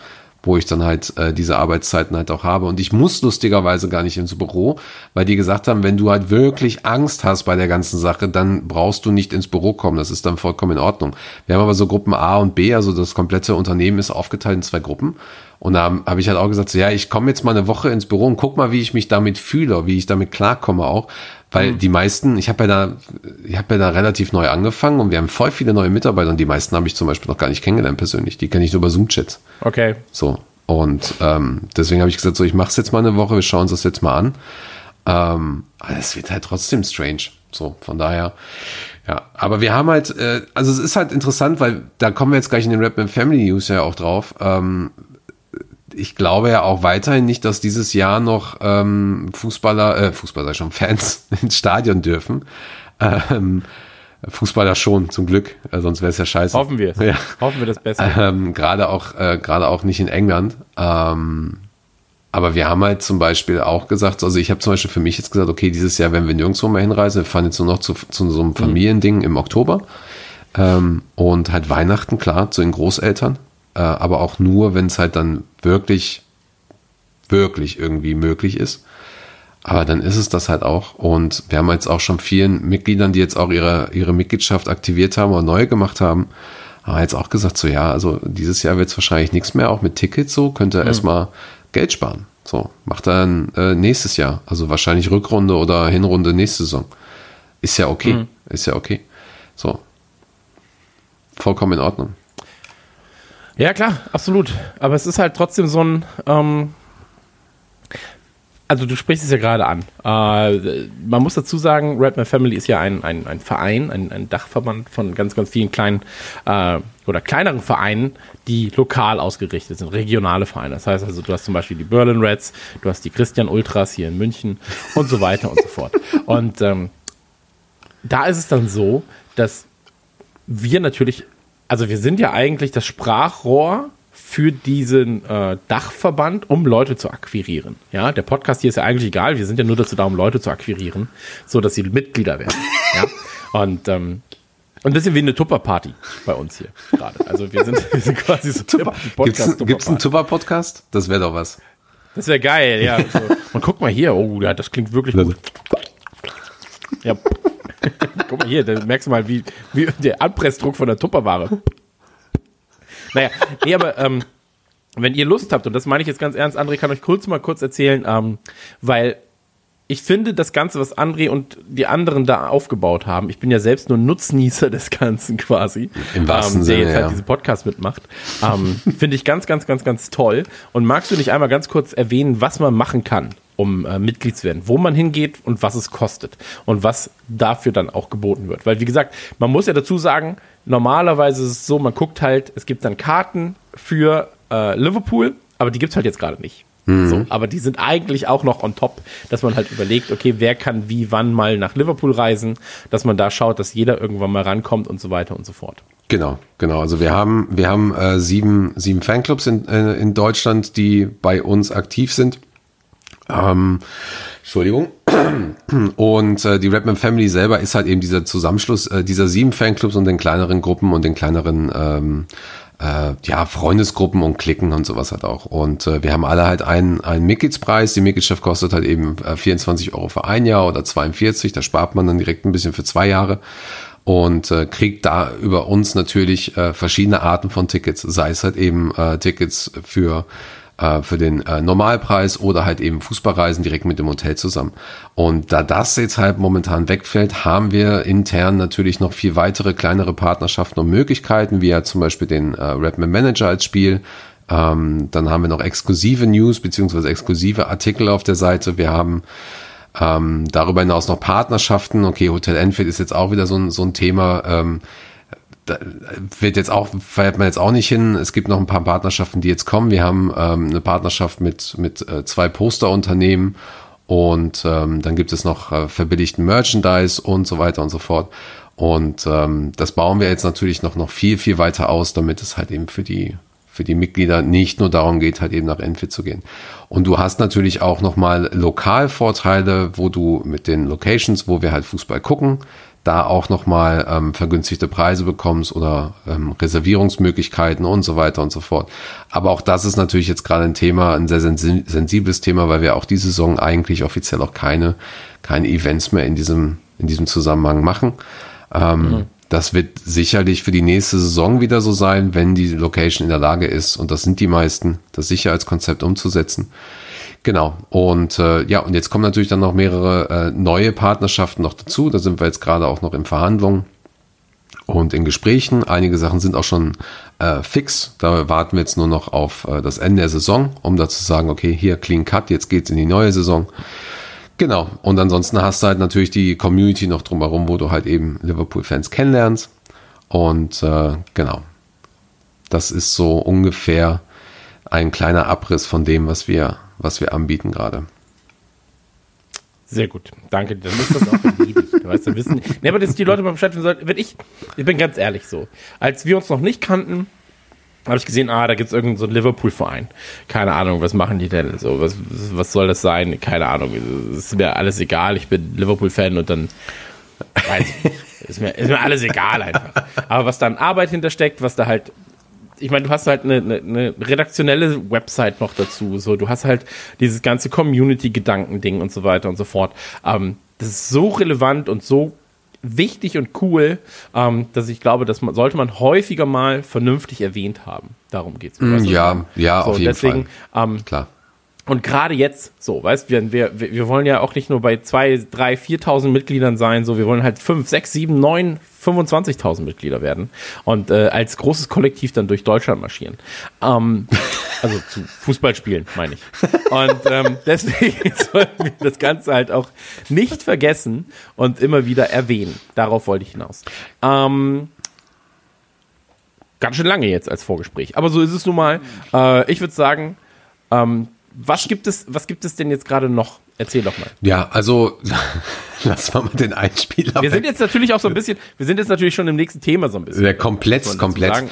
wo ich dann halt äh, diese Arbeitszeiten halt auch habe. Und ich muss lustigerweise gar nicht ins Büro, weil die gesagt haben, wenn du halt wirklich Angst hast bei der ganzen Sache, dann brauchst du nicht ins Büro kommen. Das ist dann vollkommen in Ordnung. Wir haben aber so Gruppen A und B, also das komplette Unternehmen ist aufgeteilt in zwei Gruppen. Und da habe hab ich halt auch gesagt, so, ja, ich komme jetzt mal eine Woche ins Büro und guck mal, wie ich mich damit fühle, wie ich damit klarkomme auch. Weil die meisten, ich habe ja da, ich habe ja da relativ neu angefangen und wir haben voll viele neue Mitarbeiter und die meisten habe ich zum Beispiel noch gar nicht kennengelernt persönlich. Die kenne ich nur über Zoom-Chats. Okay. So. Und ähm, deswegen habe ich gesagt, so, ich mache es jetzt mal eine Woche, wir schauen uns das jetzt mal an. Ähm, aber es wird halt trotzdem strange. So, von daher, ja. Aber wir haben halt, äh, also es ist halt interessant, weil da kommen wir jetzt gleich in den Rapman Family News ja auch drauf. Ähm, ich glaube ja auch weiterhin nicht, dass dieses Jahr noch ähm, Fußballer, äh, Fußballer schon, Fans ins Stadion dürfen. Ähm, Fußballer schon, zum Glück, äh, sonst wäre es ja scheiße. Hoffen wir es. Ja. Hoffen wir das Beste. Ähm, gerade auch, äh, gerade auch nicht in England. Ähm, aber wir haben halt zum Beispiel auch gesagt, also ich habe zum Beispiel für mich jetzt gesagt, okay, dieses Jahr werden wir nirgendwo mehr hinreisen. Wir fahren jetzt nur noch zu, zu so einem Familiending im Oktober. Ähm, und halt Weihnachten, klar, zu den Großeltern. Äh, aber auch nur, wenn es halt dann wirklich, wirklich irgendwie möglich ist. Aber dann ist es das halt auch. Und wir haben jetzt auch schon vielen Mitgliedern, die jetzt auch ihre, ihre Mitgliedschaft aktiviert haben oder neu gemacht haben, haben jetzt auch gesagt, so ja, also dieses Jahr wird es wahrscheinlich nichts mehr, auch mit Tickets so, könnt ihr erstmal Geld sparen. So, macht dann äh, nächstes Jahr. Also wahrscheinlich Rückrunde oder Hinrunde nächste Saison. Ist ja okay. Mhm. Ist ja okay. So. Vollkommen in Ordnung. Ja, klar, absolut. Aber es ist halt trotzdem so ein. Ähm, also, du sprichst es ja gerade an. Äh, man muss dazu sagen, Redman Family ist ja ein, ein, ein Verein, ein, ein Dachverband von ganz, ganz vielen kleinen äh, oder kleineren Vereinen, die lokal ausgerichtet sind, regionale Vereine. Das heißt also, du hast zum Beispiel die Berlin Reds, du hast die Christian Ultras hier in München und so weiter und so fort. Und ähm, da ist es dann so, dass wir natürlich, also wir sind ja eigentlich das Sprachrohr für diesen äh, Dachverband, um Leute zu akquirieren. Ja, der Podcast hier ist ja eigentlich egal, wir sind ja nur dazu da, um Leute zu akquirieren, so dass sie Mitglieder werden. ja, und ähm, und ein bisschen wie eine Tupper-Party bei uns hier gerade. Also wir sind, wir sind quasi so Gibt's, Podcast- gibt's einen Tupper-Party. Tupper-Podcast? Das wäre doch was. Das wäre geil, ja. So. Und guck mal hier, oh, ja, das klingt wirklich gut. Ja. guck mal hier, da merkst du mal, wie, wie der Anpressdruck von der Tupperware. Naja, nee, aber ähm, wenn ihr Lust habt, und das meine ich jetzt ganz ernst, André kann euch kurz mal kurz erzählen, ähm, weil ich finde das Ganze, was André und die anderen da aufgebaut haben, ich bin ja selbst nur Nutznießer des Ganzen quasi, Im wahrsten ähm, der Sinne, jetzt halt ja. diesen Podcast mitmacht, ähm, finde ich ganz, ganz, ganz, ganz toll. Und magst du nicht einmal ganz kurz erwähnen, was man machen kann, um äh, Mitglied zu werden, wo man hingeht und was es kostet und was dafür dann auch geboten wird? Weil wie gesagt, man muss ja dazu sagen, normalerweise ist es so, man guckt halt, es gibt dann Karten für äh, Liverpool, aber die gibt es halt jetzt gerade nicht. So, aber die sind eigentlich auch noch on top, dass man halt überlegt, okay, wer kann wie wann mal nach Liverpool reisen, dass man da schaut, dass jeder irgendwann mal rankommt und so weiter und so fort. Genau, genau. Also wir haben, wir haben äh, sieben, sieben Fanclubs in, äh, in Deutschland, die bei uns aktiv sind. Ähm, Entschuldigung. Und äh, die Rapman Family selber ist halt eben dieser Zusammenschluss äh, dieser sieben Fanclubs und den kleineren Gruppen und den kleineren ähm, äh, ja, Freundesgruppen und Klicken und sowas halt auch. Und äh, wir haben alle halt einen, einen Mitgliedspreis. Die Mitgliedschaft kostet halt eben äh, 24 Euro für ein Jahr oder 42. Da spart man dann direkt ein bisschen für zwei Jahre und äh, kriegt da über uns natürlich äh, verschiedene Arten von Tickets, sei es halt eben äh, Tickets für äh, für den äh, Normalpreis oder halt eben Fußballreisen direkt mit dem Hotel zusammen. Und da das jetzt halt momentan wegfällt, haben wir intern natürlich noch viel weitere kleinere Partnerschaften und Möglichkeiten, wie ja zum Beispiel den äh, Redman Manager als Spiel. Ähm, dann haben wir noch exklusive News beziehungsweise exklusive Artikel auf der Seite. Wir haben ähm, darüber hinaus noch Partnerschaften. Okay, Hotel Enfield ist jetzt auch wieder so ein, so ein Thema. Ähm, da wird jetzt auch, fällt man jetzt auch nicht hin. Es gibt noch ein paar Partnerschaften, die jetzt kommen. Wir haben ähm, eine Partnerschaft mit, mit äh, zwei Posterunternehmen und ähm, dann gibt es noch äh, verbilligten Merchandise und so weiter und so fort. Und ähm, das bauen wir jetzt natürlich noch, noch viel, viel weiter aus, damit es halt eben für die, für die Mitglieder nicht nur darum geht, halt eben nach Enfield zu gehen. Und du hast natürlich auch nochmal Lokalvorteile, wo du mit den Locations, wo wir halt Fußball gucken, da auch nochmal ähm, vergünstigte Preise bekommst oder ähm, Reservierungsmöglichkeiten und so weiter und so fort. Aber auch das ist natürlich jetzt gerade ein Thema, ein sehr sensibles Thema, weil wir auch diese Saison eigentlich offiziell auch keine, keine Events mehr in diesem, in diesem Zusammenhang machen. Ähm, mhm. Das wird sicherlich für die nächste Saison wieder so sein, wenn die Location in der Lage ist, und das sind die meisten, das Sicherheitskonzept umzusetzen. Genau. Und äh, ja, und jetzt kommen natürlich dann noch mehrere äh, neue Partnerschaften noch dazu. Da sind wir jetzt gerade auch noch in Verhandlungen und in Gesprächen. Einige Sachen sind auch schon äh, fix. Da warten wir jetzt nur noch auf äh, das Ende der Saison, um da zu sagen, okay, hier clean cut, jetzt geht's in die neue Saison. Genau. Und ansonsten hast du halt natürlich die Community noch drumherum, wo du halt eben Liverpool-Fans kennenlernst. Und äh, genau. Das ist so ungefähr ein kleiner Abriss von dem, was wir was wir anbieten gerade. Sehr gut, danke. Dann ist das auch erledigt. Du weißt, dann wissen. Ne, aber dass die Leute mal Bescheid wissen sollten. Wenn ich, ich bin ganz ehrlich so. Als wir uns noch nicht kannten, habe ich gesehen, ah, da gibt es irgendeinen so Liverpool-Verein. Keine Ahnung, was machen die denn? So, was, was soll das sein? Keine Ahnung. Es ist mir alles egal. Ich bin Liverpool-Fan und dann weiß ich. Ist mir, ist mir alles egal einfach. Aber was da an Arbeit hintersteckt, was da halt ich meine, du hast halt eine, eine, eine, redaktionelle Website noch dazu. So, du hast halt dieses ganze Community-Gedanken-Ding und so weiter und so fort. Ähm, das ist so relevant und so wichtig und cool, ähm, dass ich glaube, man sollte man häufiger mal vernünftig erwähnt haben. Darum geht's. Mm, ja, ja, so, auf jeden deswegen, Fall. Ähm, Klar. Und gerade jetzt, so, weißt wir, wir, wir wollen ja auch nicht nur bei zwei, drei, 4.000 Mitgliedern sein, so, wir wollen halt fünf, sechs, sieben, neun 25.000 Mitglieder werden und äh, als großes Kollektiv dann durch Deutschland marschieren. Ähm, also zu Fußballspielen, meine ich. Und ähm, deswegen sollten wir das Ganze halt auch nicht vergessen und immer wieder erwähnen. Darauf wollte ich hinaus. Ähm, ganz schön lange jetzt als Vorgespräch, aber so ist es nun mal. Äh, ich würde sagen, ähm, was gibt es, was gibt es denn jetzt gerade noch? Erzähl doch mal. Ja, also lass mal den Einspieler. Wir sind jetzt natürlich auch so ein bisschen, wir sind jetzt natürlich schon im nächsten Thema so ein bisschen. Ja, komplett, komplett.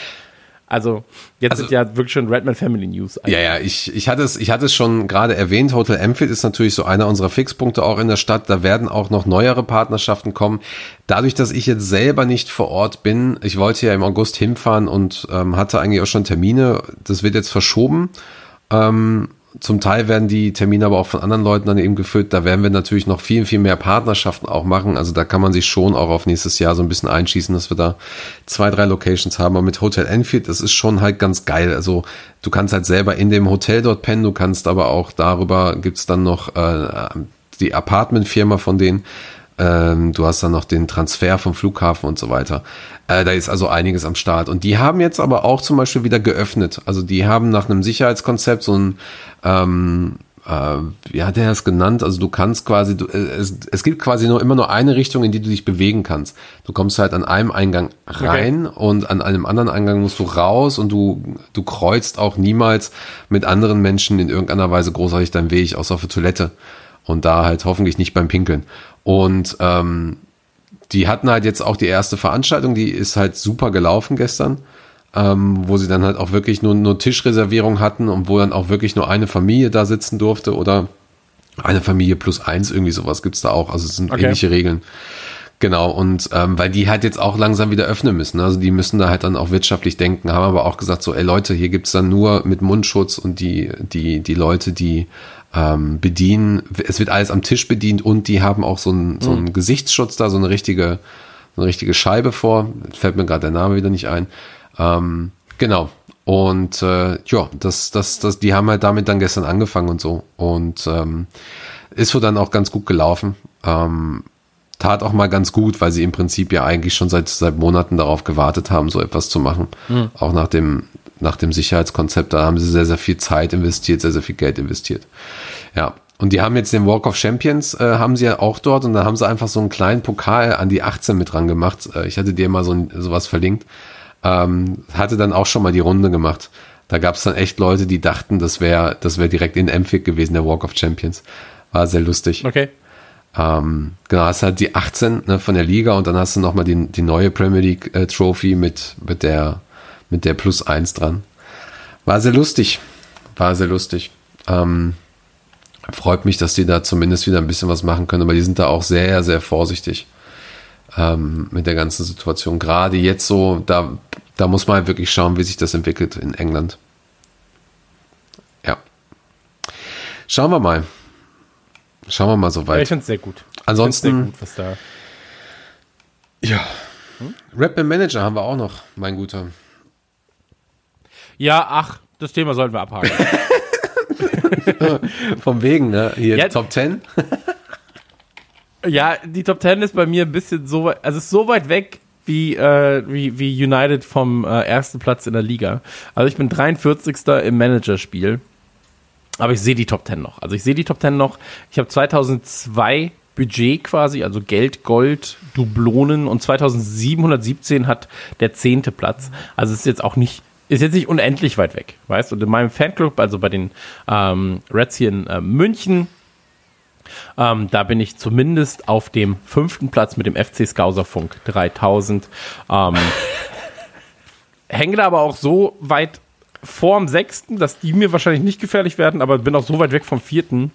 Also jetzt also, sind ja wirklich schon Redman Family News. Eigentlich. Ja, ja, ich, ich hatte es, ich hatte es schon gerade erwähnt. Hotel Empfield ist natürlich so einer unserer Fixpunkte auch in der Stadt. Da werden auch noch neuere Partnerschaften kommen. Dadurch, dass ich jetzt selber nicht vor Ort bin, ich wollte ja im August hinfahren und ähm, hatte eigentlich auch schon Termine. Das wird jetzt verschoben. Ähm, zum Teil werden die Termine aber auch von anderen Leuten dann eben geführt. Da werden wir natürlich noch viel, viel mehr Partnerschaften auch machen. Also da kann man sich schon auch auf nächstes Jahr so ein bisschen einschießen, dass wir da zwei, drei Locations haben. Aber mit Hotel Enfield, das ist schon halt ganz geil. Also du kannst halt selber in dem Hotel dort pennen. Du kannst aber auch darüber gibt's dann noch äh, die Apartmentfirma von denen. Ähm, du hast dann noch den Transfer vom Flughafen und so weiter. Äh, da ist also einiges am Start. Und die haben jetzt aber auch zum Beispiel wieder geöffnet. Also die haben nach einem Sicherheitskonzept so ein, ähm, äh, wie hat er es genannt? Also du kannst quasi, du, äh, es, es gibt quasi nur immer nur eine Richtung, in die du dich bewegen kannst. Du kommst halt an einem Eingang rein okay. und an einem anderen Eingang musst du raus und du, du kreuzt auch niemals mit anderen Menschen in irgendeiner Weise großartig deinen Weg, außer für Toilette. Und da halt hoffentlich nicht beim Pinkeln. Und ähm, die hatten halt jetzt auch die erste Veranstaltung, die ist halt super gelaufen gestern, ähm, wo sie dann halt auch wirklich nur, nur Tischreservierung hatten und wo dann auch wirklich nur eine Familie da sitzen durfte oder eine Familie plus eins, irgendwie sowas gibt's da auch. Also es sind okay. ähnliche Regeln. Genau, und ähm, weil die halt jetzt auch langsam wieder öffnen müssen. Also die müssen da halt dann auch wirtschaftlich denken, haben aber auch gesagt, so, ey Leute, hier gibt's dann nur mit Mundschutz und die, die, die Leute, die ähm, bedienen. Es wird alles am Tisch bedient und die haben auch so einen, so einen mhm. Gesichtsschutz da, so eine richtige, so eine richtige Scheibe vor. Fällt mir gerade der Name wieder nicht ein. Ähm, genau. Und äh, ja, das, das, das, die haben halt damit dann gestern angefangen und so. Und ähm, ist so dann auch ganz gut gelaufen. Ähm, tat auch mal ganz gut, weil sie im Prinzip ja eigentlich schon seit, seit Monaten darauf gewartet haben, so etwas zu machen. Mhm. Auch nach dem, nach dem Sicherheitskonzept, da haben sie sehr, sehr viel Zeit investiert, sehr, sehr viel Geld investiert. Ja. Und die haben jetzt den Walk of Champions, äh, haben sie ja auch dort und da haben sie einfach so einen kleinen Pokal an die 18 mit dran gemacht. Äh, ich hatte dir mal so ein, sowas verlinkt. Ähm, hatte dann auch schon mal die Runde gemacht. Da gab es dann echt Leute, die dachten, das wäre das wäre direkt in Empfick gewesen, der Walk of Champions. War sehr lustig. Okay. Ähm, genau, hast halt die 18 ne, von der Liga und dann hast du nochmal die, die neue Premier League äh, Trophy mit, mit der mit der Plus 1 dran. War sehr lustig. War sehr lustig. Ähm, freut mich, dass die da zumindest wieder ein bisschen was machen können, aber die sind da auch sehr, sehr vorsichtig. ähm, mit der ganzen Situation. Gerade jetzt so, da, da muss man halt wirklich schauen, wie sich das entwickelt in England. Ja. Schauen wir mal. Schauen wir mal so Ja, weit. ich finde es sehr gut. Ansonsten- sehr gut, was da. Ja. Rap im Manager haben wir auch noch, mein Guter. Ja, ach, das Thema sollten wir abhaken. Vom Wegen, ne? Hier Ja. Top 10. ja, die Top 10 ist bei mir ein bisschen so weit, also ist so weit weg wie, äh, wie, wie United vom äh, ersten Platz in der Liga. Also ich bin 43. im Managerspiel. Aber ich sehe die Top 10 noch. Also ich sehe die Top 10 noch. Ich habe 2002 Budget quasi, also Geld, Gold, Dublonen und 2717 hat der zehnte Platz. Also es ist jetzt auch nicht, ist jetzt nicht unendlich weit weg, weißt du? Und in meinem Fanclub, also bei den ähm, Reds hier in äh, München, ähm, da bin ich zumindest auf dem fünften Platz mit dem FC Skauserfunk 3000. Ähm, hänge da aber auch so weit vorm sechsten, dass die mir wahrscheinlich nicht gefährlich werden, aber bin auch so weit weg vom vierten,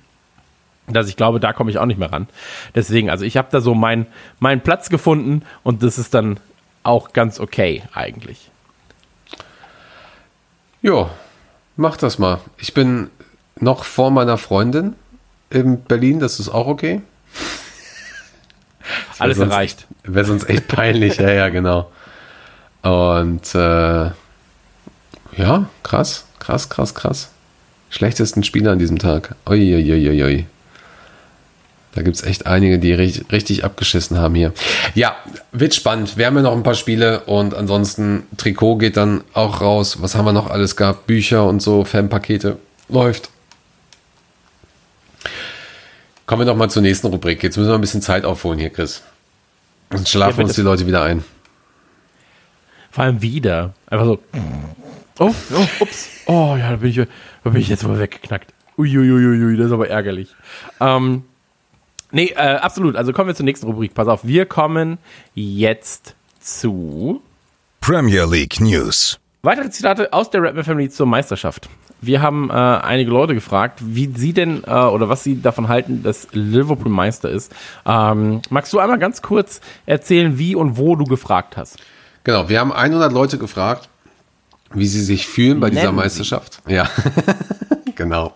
dass ich glaube, da komme ich auch nicht mehr ran. Deswegen, also ich habe da so meinen meinen Platz gefunden und das ist dann auch ganz okay eigentlich. Jo, mach das mal. Ich bin noch vor meiner Freundin in Berlin, das ist auch okay. Alles sonst erreicht. Wäre sonst echt peinlich, ja, ja, genau. Und äh, ja, krass, krass, krass, krass. Schlechtesten Spieler an diesem Tag. Uiuiuiui. Da gibt es echt einige, die richtig, richtig abgeschissen haben hier. Ja, wird spannend. Wir haben ja noch ein paar Spiele und ansonsten Trikot geht dann auch raus. Was haben wir noch alles gehabt? Bücher und so, Fanpakete. Läuft. Kommen wir noch mal zur nächsten Rubrik. Jetzt müssen wir ein bisschen Zeit aufholen hier, Chris. Sonst schlafen Ja, uns die Leute wieder ein. Vor allem wieder. Einfach so. Oh, oh, ups. Oh ja, da bin ich, da bin ich jetzt mal weggeknackt. Uiuiuiui, das ist aber ärgerlich. Ähm, nee, äh, absolut. Also kommen wir zur nächsten Rubrik. Pass auf, wir kommen jetzt zu Premier League News. weitere Zitate aus der Rapman Family zur Meisterschaft. Wir haben äh, einige Leute gefragt, wie sie denn äh, oder was sie davon halten, dass Liverpool Meister ist. Ähm, magst du einmal ganz kurz erzählen, wie und wo du gefragt hast? Genau, wir haben 100 Leute gefragt, wie sie sich fühlen bei dieser Nennen Sie. Meisterschaft. Ja, genau.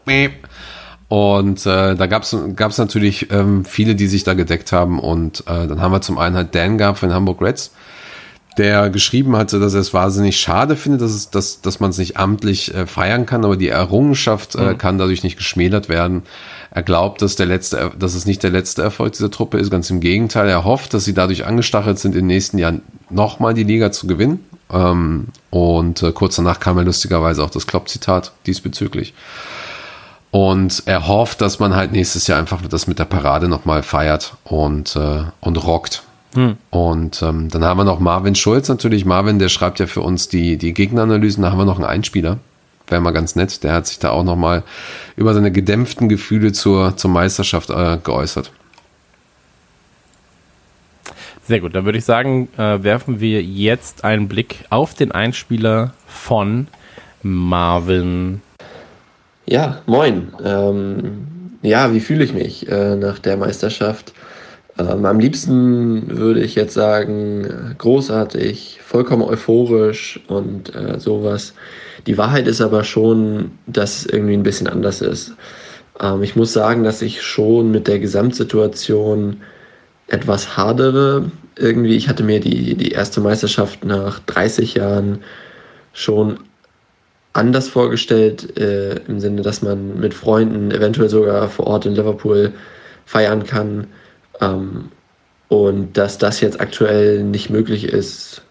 Und äh, da gab es natürlich ähm, viele, die sich da gedeckt haben. Und äh, dann haben wir zum einen halt Dan gehabt von Hamburg Reds, der geschrieben hatte, dass er es wahnsinnig schade findet, dass, es, dass, dass man es nicht amtlich äh, feiern kann, aber die Errungenschaft äh, kann dadurch nicht geschmälert werden. Er glaubt, dass, der letzte, dass es nicht der letzte Erfolg dieser Truppe ist. Ganz im Gegenteil, er hofft, dass sie dadurch angestachelt sind, in den nächsten Jahren nochmal die Liga zu gewinnen. Ähm, und äh, kurz danach kam ja lustigerweise auch das Klopp-Zitat diesbezüglich. Und er hofft, dass man halt nächstes Jahr einfach das mit der Parade nochmal feiert und, äh, und rockt. Und ähm, dann haben wir noch Marvin Schulz natürlich. Marvin, der schreibt ja für uns die, die Gegneranalysen. Da haben wir noch einen Einspieler. Wäre mal ganz nett. Der hat sich da auch nochmal über seine gedämpften Gefühle zur, zur Meisterschaft äh, geäußert. Sehr gut, dann würde ich sagen, äh, werfen wir jetzt einen Blick auf den Einspieler von Marvin. Ja, moin. Ähm, ja, wie fühle ich mich äh, nach der Meisterschaft? Ähm, am liebsten würde ich jetzt sagen, großartig, vollkommen euphorisch und äh, sowas. Die Wahrheit ist aber schon, dass es irgendwie ein bisschen anders ist. Ähm, ich muss sagen, dass ich schon mit der Gesamtsituation etwas hadere. Irgendwie, ich hatte mir die, die erste Meisterschaft nach 30 Jahren schon anders vorgestellt, äh, im Sinne, dass man mit Freunden eventuell sogar vor Ort in Liverpool feiern kann. Ähm, und dass das jetzt aktuell nicht möglich ist,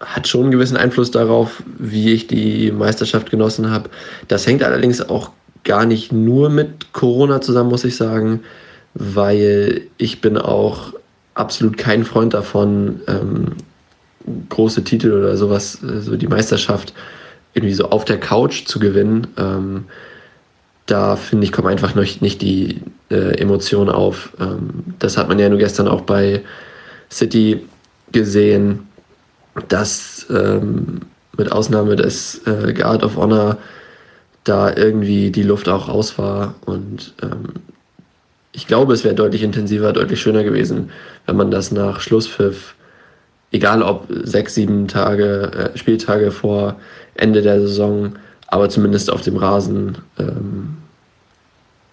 hat schon einen gewissen Einfluss darauf, wie ich die Meisterschaft genossen habe. Das hängt allerdings auch gar nicht nur mit Corona zusammen, muss ich sagen, weil ich bin auch absolut kein Freund davon, ähm, große Titel oder sowas, äh, so die Meisterschaft irgendwie so auf der Couch zu gewinnen. Ähm, da finde ich, kommen einfach noch nicht die äh, Emotionen auf. Ähm, das hat man ja nur gestern auch bei City gesehen, dass ähm, mit Ausnahme des äh, Guard of Honor da irgendwie die Luft auch raus war und ähm, ich glaube, es wäre deutlich intensiver, deutlich schöner gewesen, wenn man das nach Schlusspfiff, egal ob sechs, sieben Tage, äh, Spieltage vor Ende der Saison, aber zumindest auf dem Rasen ähm,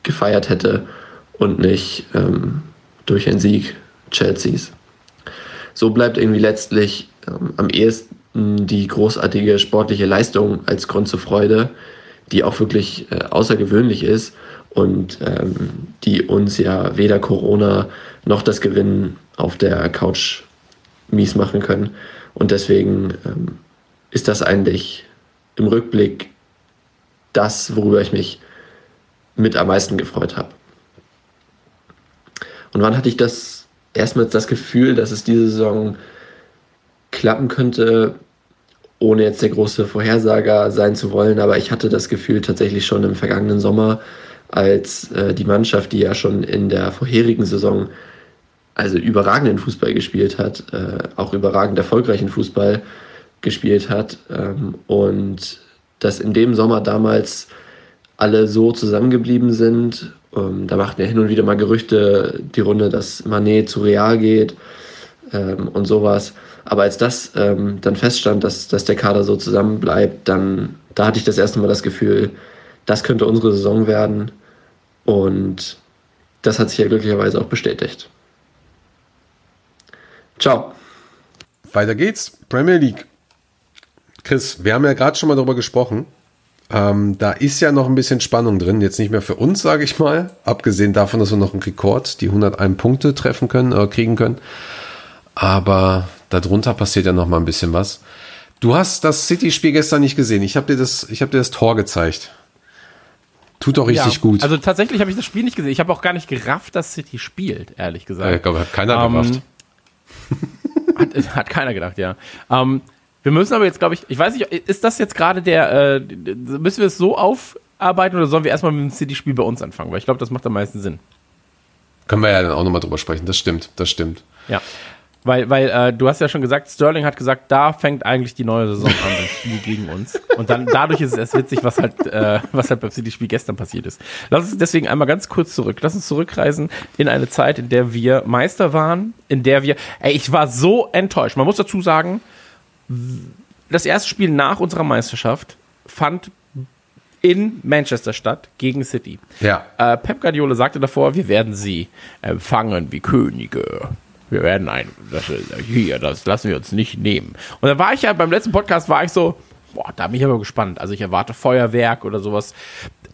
gefeiert hätte und nicht ähm, durch einen Sieg Chelseas. So bleibt irgendwie letztlich ähm, am ehesten die großartige sportliche Leistung als Grund zur Freude, die auch wirklich äh, außergewöhnlich ist und ähm, die uns ja weder Corona noch das Gewinnen auf der Couch mies machen können. Und deswegen ähm, ist das eigentlich im Rückblick das, worüber ich mich mit am meisten gefreut habe. Und wann hatte ich das erstmals das Gefühl, dass es diese Saison klappen könnte, ohne jetzt der große Vorhersager sein zu wollen, aber ich hatte das Gefühl tatsächlich schon im vergangenen Sommer, als äh, die Mannschaft, die ja schon in der vorherigen Saison also überragenden Fußball gespielt hat, äh, auch überragend erfolgreichen Fußball gespielt hat ähm, und dass in dem Sommer damals alle so zusammengeblieben sind. Ähm, da machten ja hin und wieder mal Gerüchte die Runde, dass Manet zu Real geht ähm, und sowas. Aber als das ähm, dann feststand, dass, dass der Kader so zusammenbleibt, dann da hatte ich das erste Mal das Gefühl, das könnte unsere Saison werden. Und das hat sich ja glücklicherweise auch bestätigt. Ciao. Weiter geht's. Premier League. Chris, wir haben ja gerade schon mal darüber gesprochen. Ähm, da ist ja noch ein bisschen Spannung drin. Jetzt nicht mehr für uns, sage ich mal. Abgesehen davon, dass wir noch einen Rekord, die 101 Punkte treffen können, äh, kriegen können. Aber darunter passiert ja noch mal ein bisschen was. Du hast das City-Spiel gestern nicht gesehen. Ich habe dir das, ich habe dir das Tor gezeigt. Tut doch richtig ja, gut. Also tatsächlich habe ich das Spiel nicht gesehen. Ich habe auch gar nicht gerafft, dass City spielt, ehrlich gesagt. Äh, ich glaube, keiner Ähm, gerafft. Hat, hat keiner gedacht, ja. Ähm, wir müssen aber jetzt, glaube ich, ich weiß nicht, ist das jetzt gerade der, äh, müssen wir es so aufarbeiten oder sollen wir erstmal mit dem City-Spiel bei uns anfangen? Weil ich glaube, das macht am meisten Sinn. Können wir ja dann auch nochmal drüber sprechen. Das stimmt, das stimmt. Ja. Weil, weil äh, du hast ja schon gesagt, Sterling hat gesagt, da fängt eigentlich die neue Saison an, das Spiel gegen uns. Und dann dadurch ist es erst witzig, was halt, äh, was halt beim City-Spiel gestern passiert ist. Lass uns deswegen einmal ganz kurz zurück. Lass uns zurückreisen in eine Zeit, in der wir Meister waren, in der wir, ey, ich war so enttäuscht. Man muss dazu sagen, das erste Spiel nach unserer Meisterschaft fand in Manchester statt gegen City. Ja. Äh, Pep Guardiola sagte davor, wir werden sie empfangen wie Könige. Wir werden ein, das, hier, das lassen wir uns nicht nehmen. Und da war ich ja beim letzten Podcast, war ich so, boah, da bin ich aber gespannt. Also ich erwarte Feuerwerk oder sowas.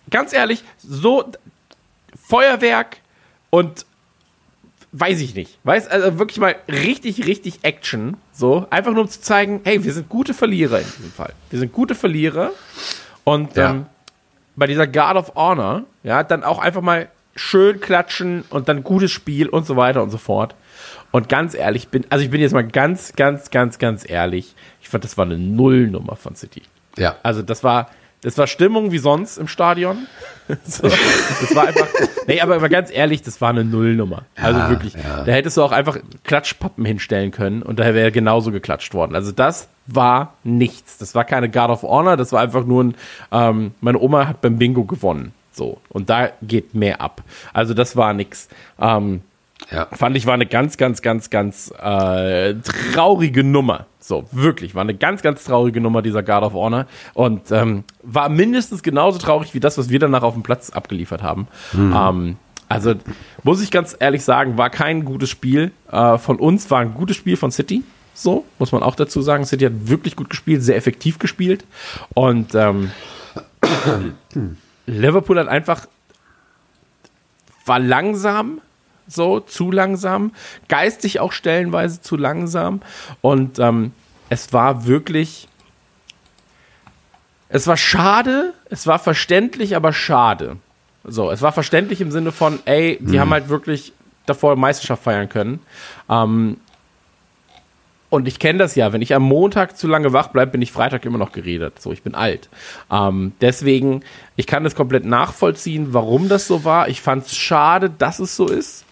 Ganz ehrlich, so Feuerwerk und weiß ich nicht. Weiß, also wirklich mal richtig, richtig Action. So, einfach nur um zu zeigen, hey, wir sind gute Verlierer in diesem Fall. Wir sind gute Verlierer. Und Ja. ähm, bei dieser Guard of Honor, ja, dann auch einfach mal schön klatschen und dann gutes Spiel und so weiter und so fort. Und ganz ehrlich, bin, also ich bin jetzt mal ganz, ganz, ganz, ganz ehrlich. Ich fand, das war eine Nullnummer von City. Ja. Also das war, das war Stimmung wie sonst im Stadion. so, das war einfach, nee, aber mal ganz ehrlich, das war eine Nullnummer. Also Ja, wirklich, ja. da hättest du auch einfach Klatschpappen hinstellen können und da wäre genauso geklatscht worden. Also das war nichts. Das war keine Guard of Honor, das war einfach nur ein, ähm, meine Oma hat beim Bingo gewonnen. So. Und da geht mehr ab. Also das war nix. Ähm, Ja. fand ich war eine ganz, ganz, ganz, ganz äh, traurige Nummer. So, wirklich, war eine ganz, ganz traurige Nummer, dieser Guard of Honor. Und ähm, war mindestens genauso traurig wie das, was wir danach auf dem Platz abgeliefert haben. Ähm, also, muss ich ganz ehrlich sagen, war kein gutes Spiel äh, von uns, war ein gutes Spiel von City. So, muss man auch dazu sagen. City hat wirklich gut gespielt, sehr effektiv gespielt. Und ähm, Liverpool hat einfach war langsam, so zu langsam, geistig auch stellenweise zu langsam und ähm, es war wirklich, es war schade, es war verständlich, aber schade. So, es war verständlich im Sinne von, ey, die haben halt wirklich davor Meisterschaft feiern können. Ähm, und ich kenne das ja, wenn ich am Montag zu lange wach bleibe, bin ich Freitag immer noch geredet. So, ich bin alt. Ähm, deswegen, ich kann das komplett nachvollziehen, warum das so war. Ich fand es schade, dass es so ist.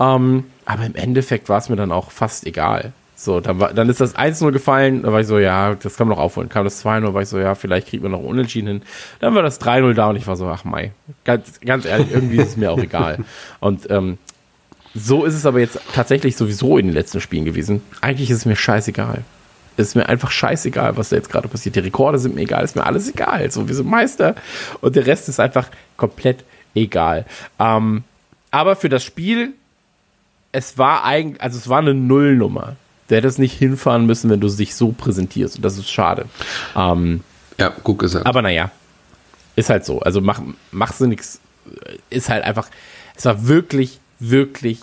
Ähm, aber im Endeffekt war es mir dann auch fast egal. So, dann, war, dann ist das 1-0 gefallen, da war ich so, ja, das kann man noch aufholen. Kam das 2-0, war ich so, ja, vielleicht kriegt man noch unentschieden hin. Dann war das 3-0 da und ich war so, ach Mai, ganz, ganz ehrlich, irgendwie ist es mir auch egal. Und ähm, so ist es aber jetzt tatsächlich sowieso in den letzten Spielen gewesen. Eigentlich ist es mir scheißegal. Es ist mir einfach scheißegal, was da jetzt gerade passiert. Die Rekorde sind mir egal, ist mir alles egal. So, wir sind Meister und der Rest ist einfach komplett egal. Ähm, aber für das Spiel, es war eigentlich, also es war eine Nullnummer. Du hättest nicht hinfahren müssen, wenn du dich so präsentierst. Und das ist schade. Ähm, Ja, gut gesagt. aber naja, ist halt so. Also mach, machst du nichts. Ist halt einfach, es war wirklich, wirklich,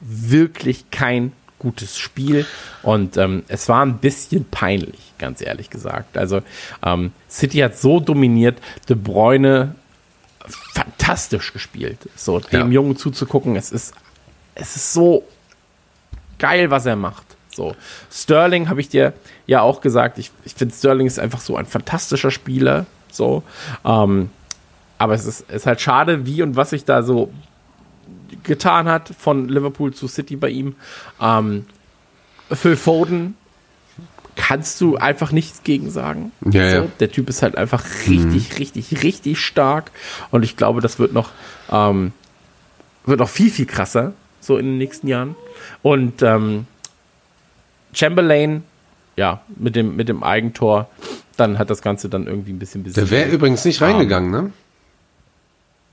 wirklich kein gutes Spiel. Und ähm, es war ein bisschen peinlich, ganz ehrlich gesagt. Also ähm, City hat so dominiert, De Bruyne fantastisch gespielt. So, dem Ja. Jungen zuzugucken, es ist, es ist so geil, was er macht. So, Sterling habe ich dir ja auch gesagt. Ich, ich finde, Sterling ist einfach so ein fantastischer Spieler. So, ähm, aber es ist, ist halt schade, wie und was sich da so getan hat von Liverpool zu City bei ihm. Ähm, Phil Foden kannst du einfach nichts gegen sagen. Ja, ja. so, Der Typ ist halt einfach richtig, richtig, richtig stark. Und ich glaube, das wird noch, ähm, wird noch viel, viel krasser, so in den nächsten Jahren. Und ähm, Chamberlain, ja, mit dem, mit dem Eigentor, dann hat das Ganze dann irgendwie ein bisschen Der besiegt. wäre übrigens nicht reingegangen, ne?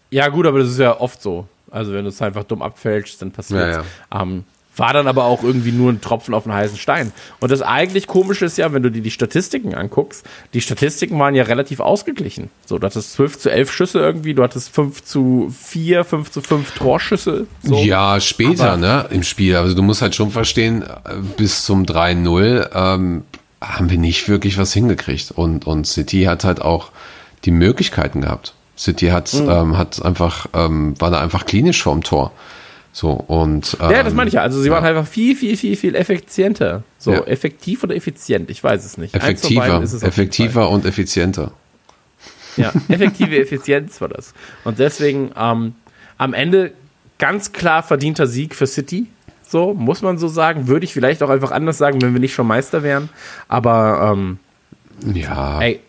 Ja, gut, aber das ist ja oft so. Also, wenn du es einfach dumm abfälschst, dann passiert Ja, ähm, War dann aber auch irgendwie nur ein Tropfen auf den heißen Stein. Und das eigentlich Komische ist ja, wenn du dir die Statistiken anguckst, die Statistiken waren ja relativ ausgeglichen. So, du hattest 12 zu 11 Schüsse irgendwie, du hattest 5 zu 4, 5 zu 5 Torschüsse. So. Ja, später, Aber- ne, im Spiel. Also du musst halt schon verstehen, bis zum 3-0 ähm, haben wir nicht wirklich was hingekriegt. Und, und City hat halt auch die Möglichkeiten gehabt. City hat, Mhm. ähm, hat einfach, ähm, war da einfach klinisch vorm Tor. So, und, ähm, Ja, das meine ich ja. Also sie waren einfach viel, viel, viel, viel effizienter. So, Ja. effektiv oder effizient? Ich weiß es nicht. Effektiver, es effektiver und effizienter. Ja, effektive Effizienz war das. Und deswegen ähm, am Ende ganz klar verdienter Sieg für City. So, muss man so sagen. Würde ich vielleicht auch einfach anders sagen, wenn wir nicht schon Meister wären. Aber ähm, Ja. ey,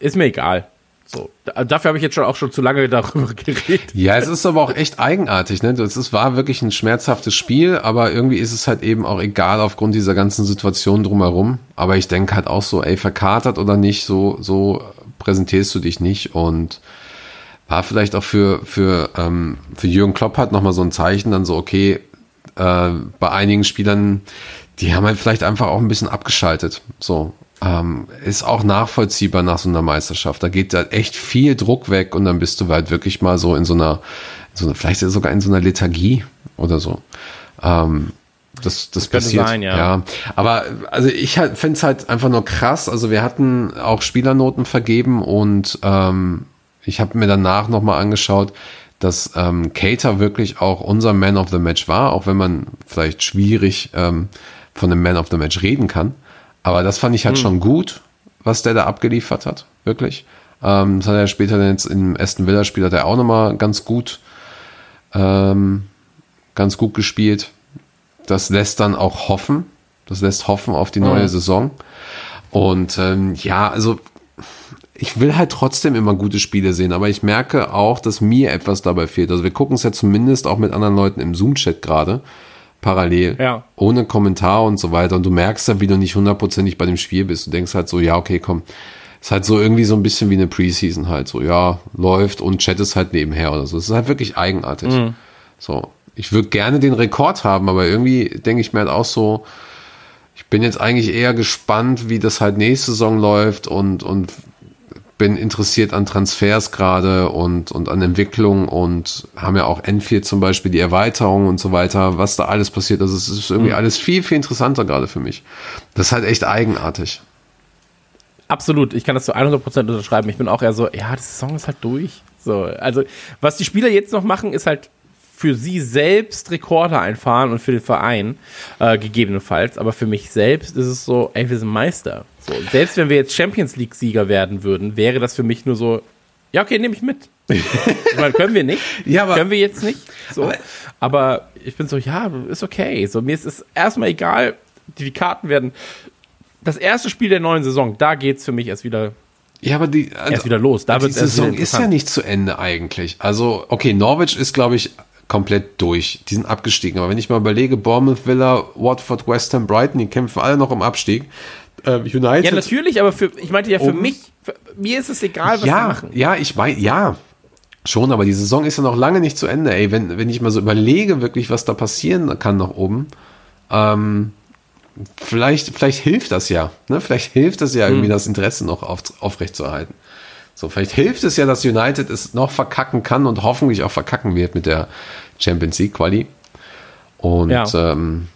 ist mir egal. So, da, dafür habe ich jetzt schon auch schon zu lange darüber geredet. Ja, es ist aber auch echt eigenartig, ne? Das ist, war wirklich ein schmerzhaftes Spiel, aber irgendwie ist es halt eben auch egal aufgrund dieser ganzen Situation drumherum. Aber ich denke halt auch so, ey, verkatert oder nicht, so, so präsentierst du dich nicht und war vielleicht auch für, für, ähm, für Jürgen Klopp halt nochmal so ein Zeichen, dann so, okay, äh, bei einigen Spielern, die haben halt vielleicht einfach auch ein bisschen abgeschaltet. So. Ähm, ist auch nachvollziehbar nach so einer Meisterschaft. Da geht halt echt viel Druck weg und dann bist du halt wirklich mal so in so einer, in so einer vielleicht sogar in so einer Lethargie oder so. Ähm, das, das, könnte passiert. sein, ja. Aber also ich halt, finde es halt einfach nur krass. Also wir hatten auch Spielernoten vergeben und ähm, ich habe mir danach nochmal angeschaut, dass ähm, Cater wirklich auch unser Man of the Match war, auch wenn man vielleicht schwierig ähm, von einem Man of the Match reden kann. Aber das fand ich halt schon gut, was der da abgeliefert hat, wirklich. Ähm, das hat er später dann jetzt im Aston Villa Spiel hat er auch nochmal ganz gut, ähm, ganz gut gespielt. Das lässt dann auch hoffen. Das lässt hoffen auf die neue Saison. Und ähm, ja, also ich will halt trotzdem immer gute Spiele sehen, aber ich merke auch, dass mir etwas dabei fehlt. Also wir gucken es ja zumindest auch mit anderen Leuten im Zoom-Chat gerade parallel, Ja. ohne Kommentar und so weiter. Und du merkst dann, wie du nicht hundertprozentig bei dem Spiel bist. Du denkst halt so, ja, okay, komm. Ist halt so irgendwie so ein bisschen wie eine Preseason halt. So, ja, läuft und Chat ist halt nebenher oder so. Es ist halt wirklich eigenartig. So. Ich würde gerne den Rekord haben, aber irgendwie denke ich mir halt auch so, ich bin jetzt eigentlich eher gespannt, wie das halt nächste Saison läuft und, und bin interessiert an Transfers gerade und, und an Entwicklung und haben ja auch Enfield zum Beispiel die Erweiterung und so weiter, was da alles passiert. Also es ist irgendwie alles viel, viel interessanter gerade für mich. Das ist halt echt eigenartig. Absolut, ich kann das zu 100% unterschreiben. Ich bin auch eher so, ja, die Saison ist halt durch. So, also, was die Spieler jetzt noch machen, ist halt für sie selbst Rekorde einfahren und für den Verein äh, gegebenenfalls. Aber für mich selbst ist es so, ey, wir sind Meister. So, selbst wenn wir jetzt Champions League-Sieger werden würden, wäre das für mich nur so, ja, okay, nehme ich mit. ich meine, können wir nicht. Ja, aber- können wir jetzt nicht. So. Aber, ich bin so, ja, ist okay. So, mir ist es erstmal egal, die, die Karten werden. Das erste Spiel der neuen Saison, da geht's für mich erst wieder, Ja, aber die, also, erst wieder los. Da die Saison ist ja nicht zu Ende eigentlich. Also, okay, Norwich ist, glaube ich, komplett durch. Die sind abgestiegen. Aber wenn ich mal überlege, Bournemouth, Villa, Watford, West Ham, Brighton, die kämpfen alle noch im Abstieg. Äh, United. Ja, natürlich, aber für, ich meinte ja für Oben. mich, für, mir ist es egal, was ja, machen. ja, ich meine, ja, schon, aber die Saison ist ja noch lange nicht zu Ende, ey. Wenn, wenn ich mal so überlege, wirklich, was da passieren kann nach oben, ähm, vielleicht, vielleicht hilft das ja, ne? Vielleicht hilft es ja Hm. irgendwie, das Interesse noch auf, aufrechtzuerhalten. So, vielleicht hilft es ja, dass United es noch verkacken kann und hoffentlich auch verkacken wird mit der Champions League Quali. Und Ja. ähm,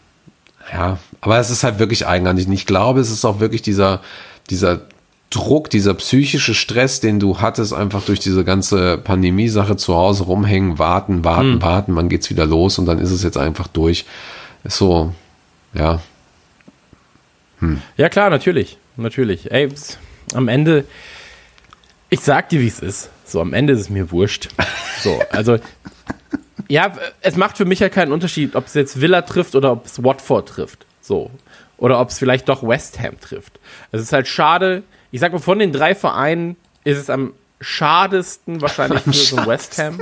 ja, aber es ist halt wirklich eigenartig. Und ich glaube, es ist auch wirklich dieser, dieser Druck, dieser psychische Stress, den du hattest, einfach durch diese ganze Pandemie-Sache zu Hause rumhängen, warten, warten, Hm. warten, man geht's wieder los und dann ist es jetzt einfach durch. Ist so, ja, Ja, klar, natürlich. Natürlich. Ey, am Ende, ich sag dir, wie es ist. So, am Ende ist es mir wurscht. So, also, ja, es macht für mich ja keinen Unterschied, ob es jetzt Villa trifft oder ob es Watford trifft. So. Oder ob es vielleicht doch West Ham trifft. Es ist halt schade. Ich sag mal, von den drei Vereinen ist es am schadesten wahrscheinlich für so ein West Ham.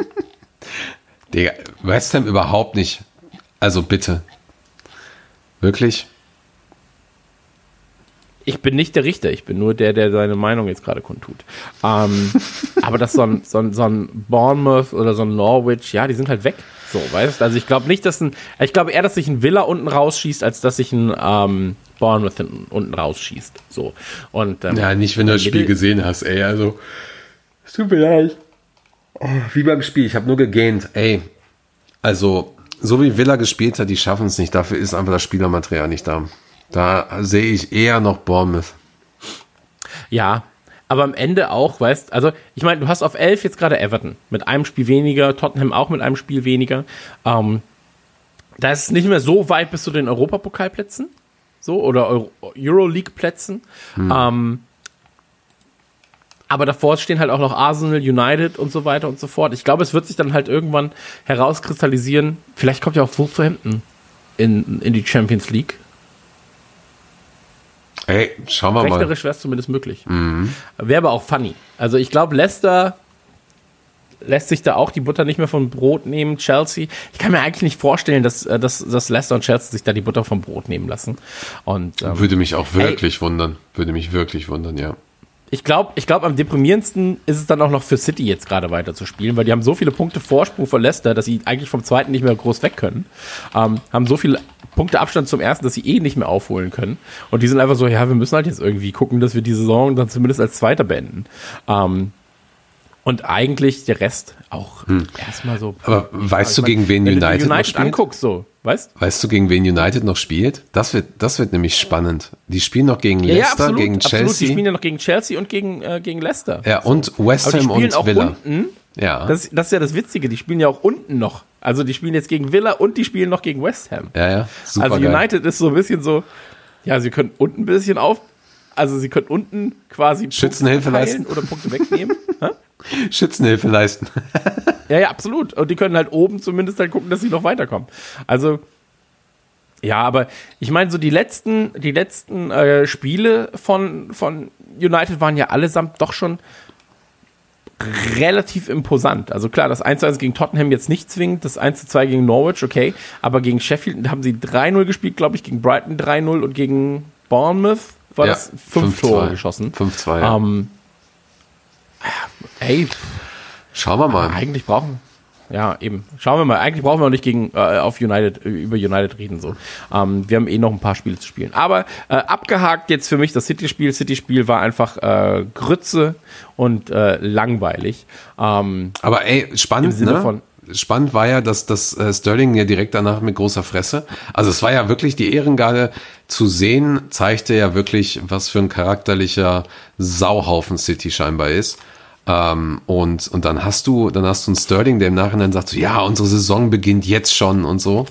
Digga, West Ham überhaupt nicht. Also bitte. Wirklich? Ich bin nicht der Richter, ich bin nur der, der seine Meinung jetzt gerade kundtut. Ähm, aber dass so ein, so, ein, so ein Bournemouth oder so ein Norwich, ja, die sind halt weg. So, weißt du? Also ich glaube nicht, dass ein, ich glaube eher, dass sich ein Villa unten rausschießt, als dass sich ein ähm, Bournemouth hinten, unten rausschießt. So. Und, ähm, Ja, nicht, wenn du das Spiel gesehen hast, ey. Also, es tut mir leid. Oh, wie beim Spiel, ich habe nur gegähnt. Ey, also, so wie Villa gespielt hat, die schaffen es nicht. Dafür ist einfach das Spielermaterial nicht da. Da sehe ich eher noch Bournemouth. Ja, aber am Ende auch, weißt also ich meine, du hast auf 11 jetzt gerade Everton mit einem Spiel weniger, Tottenham auch mit einem Spiel weniger. Ähm, da ist es nicht mehr so weit bis zu den Europapokalplätzen, so oder Euro Euroleague-Plätzen. Ähm, aber davor stehen halt auch noch Arsenal, United und so weiter und so fort. Ich glaube, es wird sich dann halt irgendwann herauskristallisieren. Vielleicht kommt ja auch Wolverhampton in, in die Champions League. Ey, schauen wir mal. Rechnerisch wäre es zumindest möglich. Wäre aber auch funny. Also ich glaube, Leicester lässt sich da auch die Butter nicht mehr vom Brot nehmen. Chelsea, ich kann mir eigentlich nicht vorstellen, dass, äh, dass, dass Leicester und Chelsea sich da die Butter vom Brot nehmen lassen. Und ähm, Würde mich auch wirklich wundern. Würde mich wirklich wundern, ja. Ich glaube, ich glaub, am deprimierendsten ist es dann auch noch für City jetzt gerade weiter zu spielen, weil die haben so viele Punkte Vorsprung vor Leicester, dass sie eigentlich vom zweiten nicht mehr groß weg können. Ähm, haben so viele Punkte Abstand zum ersten, dass sie eh nicht mehr aufholen können. Und die sind einfach so, ja, wir müssen halt jetzt irgendwie gucken, dass wir die Saison dann zumindest als Zweiter beenden. Ähm, und eigentlich der Rest auch erstmal so. Hm. Aber weißt Ich du, gegen wen United, noch spielt? anguckst, so, weißt Weißt du, gegen wen United noch spielt? Das wird, das wird nämlich spannend. Die spielen noch gegen Ja, ja, Leicester, absolut, gegen absolut. Die Chelsea. spielen ja noch gegen Chelsea und gegen, äh, gegen Leicester. ja, und West Ham und auch Villa. unten. Ja. Das, das ist ja das Witzige, die spielen ja auch unten noch. Also die spielen jetzt gegen Villa und die spielen noch gegen West Ham. ja, ja. Super also geil. United ist so ein bisschen so, ja, sie können unten ein bisschen auf, also sie können unten quasi Schützenhilfe leisten. oder Punkte wegnehmen. Schützenhilfe leisten. ja, ja, absolut. Und die können halt oben zumindest halt gucken, dass sie noch weiterkommen. Also ja, aber ich meine, so die letzten, die letzten äh, Spiele von, von United waren ja allesamt doch schon relativ imposant. Also klar, das 1-1 gegen Tottenham jetzt nicht zwingend, das 1-2 gegen Norwich, okay, aber gegen Sheffield haben sie 3-0 gespielt, glaube ich, gegen Brighton 3-0 und gegen Bournemouth war Ja, das 5 5-2. Tore geschossen. 5-2, ja. Ähm, ey, Schauen wir mal. eigentlich brauchen ja, eben. Schauen wir mal. Eigentlich brauchen wir auch nicht gegen, äh, auf United, über United reden, so. Ähm, wir haben eh noch ein paar Spiele zu spielen. Aber äh, abgehakt jetzt für mich das City-Spiel. City-Spiel war einfach äh, Grütze und äh, langweilig. Ähm, Aber ey, spannend, Im Sinne ne? Spannend war ja, dass das äh, Sterling ja direkt danach mit großer Fresse. Also es war ja wirklich die Ehrengarde zu sehen, zeigte ja wirklich, was für ein charakterlicher Sauhaufen City scheinbar ist. Ähm, und, und dann hast du, dann hast du einen Sterling, der im Nachhinein sagt, so, ja, unsere Saison beginnt jetzt schon und so.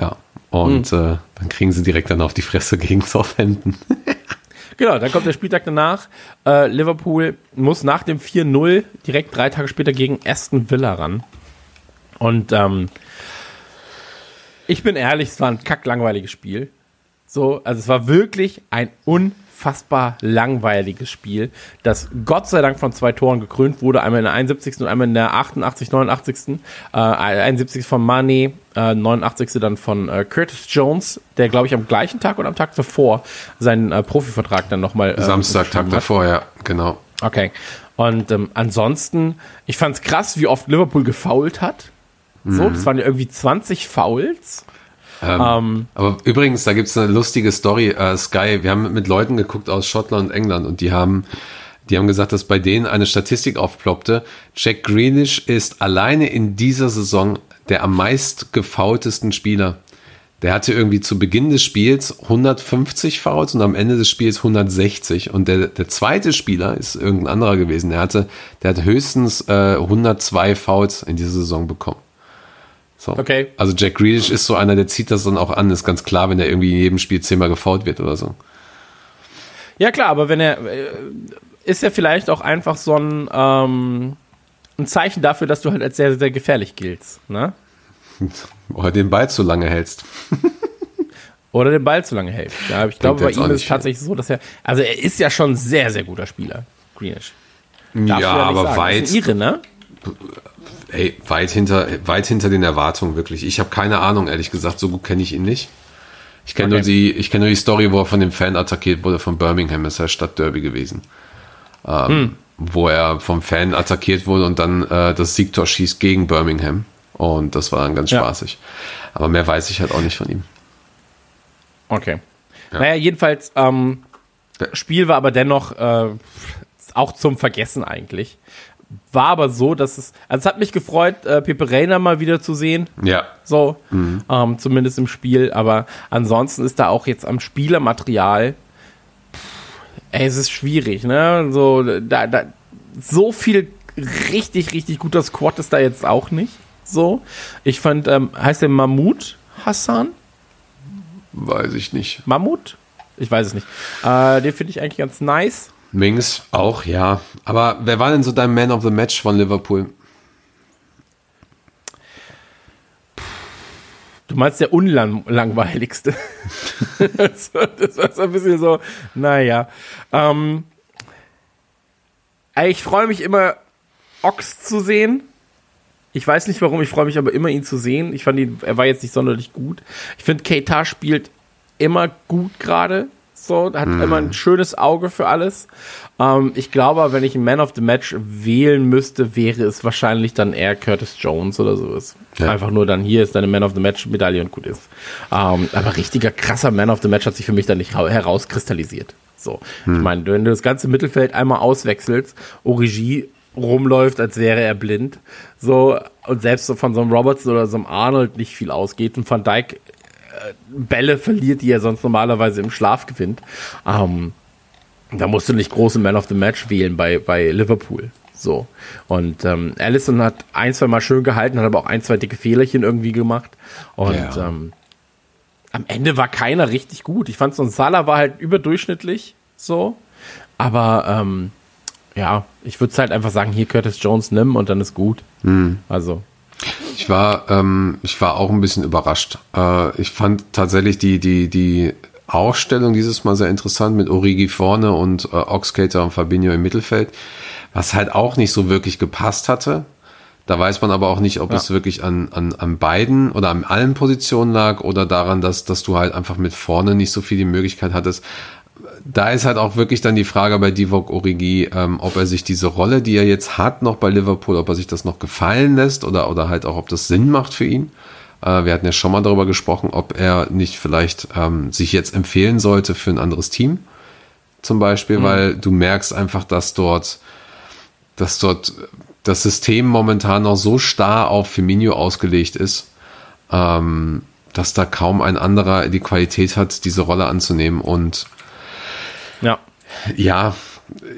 Ja. Und Hm. äh, dann kriegen sie direkt dann auf die Fresse gegen Southampton. genau, dann kommt der Spieltag danach. Äh, Liverpool muss nach dem 4-0 direkt drei Tage später gegen Aston Villa ran. Und ähm, ich bin ehrlich, es war ein kacklangweiliges Spiel. So, also es war wirklich ein unfassbar langweiliges Spiel, das Gott sei Dank von zwei Toren gekrönt wurde, einmal in der 71. und einmal in der 88, 89. Äh, 71. von Mane, äh, 89. dann von äh, Curtis Jones, der glaube ich am gleichen Tag oder am Tag davor seinen äh, Profivertrag dann nochmal äh, Samstag, Tag hat. davor, ja, genau. Okay. Und ähm, ansonsten, ich fand's krass, wie oft Liverpool gefoult hat. So, das waren ja irgendwie 20 Fouls. Ähm, Aber übrigens, da gibt's eine lustige Story, äh, Sky, wir haben mit Leuten geguckt aus Schottland und England und die haben, die haben gesagt, dass bei denen eine Statistik aufploppte. Jack Greenish ist alleine in dieser Saison der am meist gefoultesten Spieler. Der hatte irgendwie zu Beginn des Spiels 150 Fouls und am Ende des Spiels 160. Und der, der zweite Spieler ist irgendein anderer gewesen. Der hatte, der hat höchstens äh, 102 Fouls in dieser Saison bekommen. So. Okay. Also Jack Grealish ist so einer, der zieht das dann auch an, ist ganz klar, wenn er irgendwie in jedem Spiel zehnmal gefault wird oder so. ja, klar, aber wenn er, äh, ist ja vielleicht auch einfach so ein, ähm, ein Zeichen dafür, dass du halt als sehr, sehr gefährlich giltst, ne? Oder den Ball zu lange hältst. Oder den Ball zu lange hält. Ja, ich glaube, bei ihm ist es tatsächlich so, dass er, also er ist ja schon ein sehr, sehr guter Spieler, Greenish. Darf ja, aber sagen. weit, Ire, ne? Ey, weit hinter, weit hinter den Erwartungen wirklich. Ich habe keine Ahnung, ehrlich gesagt, so gut kenne ich ihn nicht. Ich kenne nur Okay. die, ich kenne nur die Story, wo er von dem Fan attackiert wurde von Birmingham, ist ja Stadtderby gewesen. Ähm, Hm. Wo er vom Fan attackiert wurde und dann äh, das Siegtor schießt gegen Birmingham. Und das war dann ganz Ja. spaßig. Aber mehr weiß ich halt auch nicht von ihm. Okay. Naja, jedenfalls, ähm, Spiel war aber dennoch äh, auch zum Vergessen eigentlich. War aber so, dass es, also es hat mich gefreut, äh, Pepe Reina mal wieder zu sehen, Ja, so, ähm, zumindest im Spiel, aber ansonsten ist da auch jetzt am Spielermaterial, pff, ey, es ist schwierig, ne, so, da, da, so viel richtig, richtig guter Squad ist da jetzt auch nicht, so. Ich fand, ähm, heißt der Mahmoud Hassan? weiß ich nicht. Mammut? Ich weiß es nicht. Äh, den finde ich eigentlich ganz nice. Mings auch, ja. Aber wer war denn so dein Man of the Match von Liverpool? Du meinst der unlangweiligste. das, war, das war so ein bisschen so, naja. Ähm, ich freue mich immer, Ox zu sehen. Ich weiß nicht warum, ich freue mich aber immer, ihn zu sehen. Ich fand ihn, er war jetzt nicht sonderlich gut. Ich finde, Keita spielt immer gut gerade. So, hat immer ein schönes Auge für alles. Ähm, ich glaube, wenn ich einen Man of the Match wählen müsste, wäre es wahrscheinlich dann eher Curtis Jones oder sowas. Ja. Einfach nur dann hier ist deine Man of the Match Medaille und gut ist. Ähm, aber richtiger krasser Man of the Match hat sich für mich dann nicht ra- herauskristallisiert. So, ich meine, wenn du das ganze Mittelfeld einmal auswechselst, Origi rumläuft, als wäre er blind, so und selbst so von so einem Robertson oder so einem Arnold nicht viel ausgeht und Van Dijk äh, Bälle verliert, die er sonst normalerweise im Schlaf gewinnt. Ähm, da musst du nicht große Man of the Match wählen bei, bei Liverpool. So. Und ähm, Allison hat ein, zwei Mal schön gehalten, hat aber auch ein, zwei dicke Fehlerchen irgendwie gemacht. Und Ja. ähm, am Ende war keiner richtig gut. Ich fand so ein Salah war halt überdurchschnittlich so. Aber ähm, ja, ich würde halt einfach sagen, hier Curtis Jones nimm und dann ist gut. Also, Ich war, ähm, ich war auch ein bisschen überrascht. Äh, ich fand tatsächlich die, die, die Aufstellung dieses Mal sehr interessant mit Origi vorne und äh, Oxcater und Fabinho im Mittelfeld, was halt auch nicht so wirklich gepasst hatte. Da weiß man aber auch nicht, ob Ja. es wirklich an, an, an beiden oder an allen Positionen lag oder daran, dass, dass du halt einfach mit vorne nicht so viel die Möglichkeit hattest. Da ist halt auch wirklich dann die Frage bei Divock Origi, ähm, ob er sich diese Rolle, die er jetzt hat, noch bei Liverpool, ob er sich das noch gefallen lässt oder, oder halt auch, ob das Sinn macht für ihn. Äh, wir hatten ja schon mal darüber gesprochen, ob er nicht vielleicht ähm, sich jetzt empfehlen sollte für ein anderes Team. Zum Beispiel, weil du merkst einfach, dass dort, dass dort das System momentan noch so starr auf Firmino ausgelegt ist, ähm, dass da kaum ein anderer die Qualität hat, diese Rolle anzunehmen. Und ja. ja,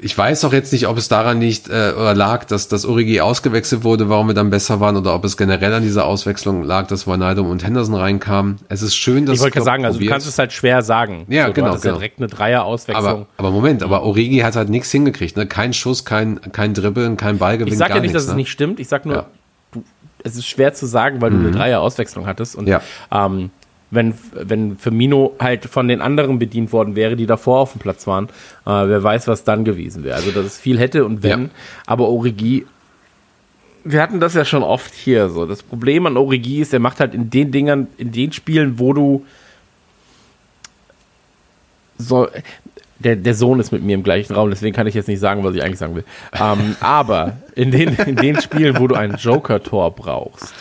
ich weiß auch jetzt nicht, ob es daran liegt äh, lag, dass das Origi ausgewechselt wurde, warum wir dann besser waren, oder ob es generell an dieser Auswechslung lag, dass Wijnaldum und Henderson reinkamen. Es ist schön, dass Ich wollte sagen, also du kannst es halt schwer sagen. Ja, so, genau, Du genau. ja direkt eine Dreier-Auswechslung. aber, aber Moment, aber Origi hat halt nichts hingekriegt, ne? Kein Schuss, kein, kein Dribbeln, kein Ballgewinn, Ich sage ja nicht, nichts, dass es ne? nicht stimmt. Ich sage nur, Ja. Mhm. du, es ist schwer zu sagen, weil du eine Dreier-Auswechslung hattest. Und Ja. ähm, wenn, wenn Firmino halt von den anderen bedient worden wäre, die davor auf dem Platz waren. Äh, wer weiß, was dann gewesen wäre. Also, dass es viel hätte und wenn. Ja. Aber Origi, wir hatten das ja schon oft hier. So, das Problem an Origi ist, er macht halt in den Dingern, in den Spielen, wo du so, der, der Sohn ist mit mir im gleichen Raum, deswegen kann ich jetzt nicht sagen, was ich eigentlich sagen will. Ähm, aber in den, in den Spielen, wo du ein Joker-Tor brauchst,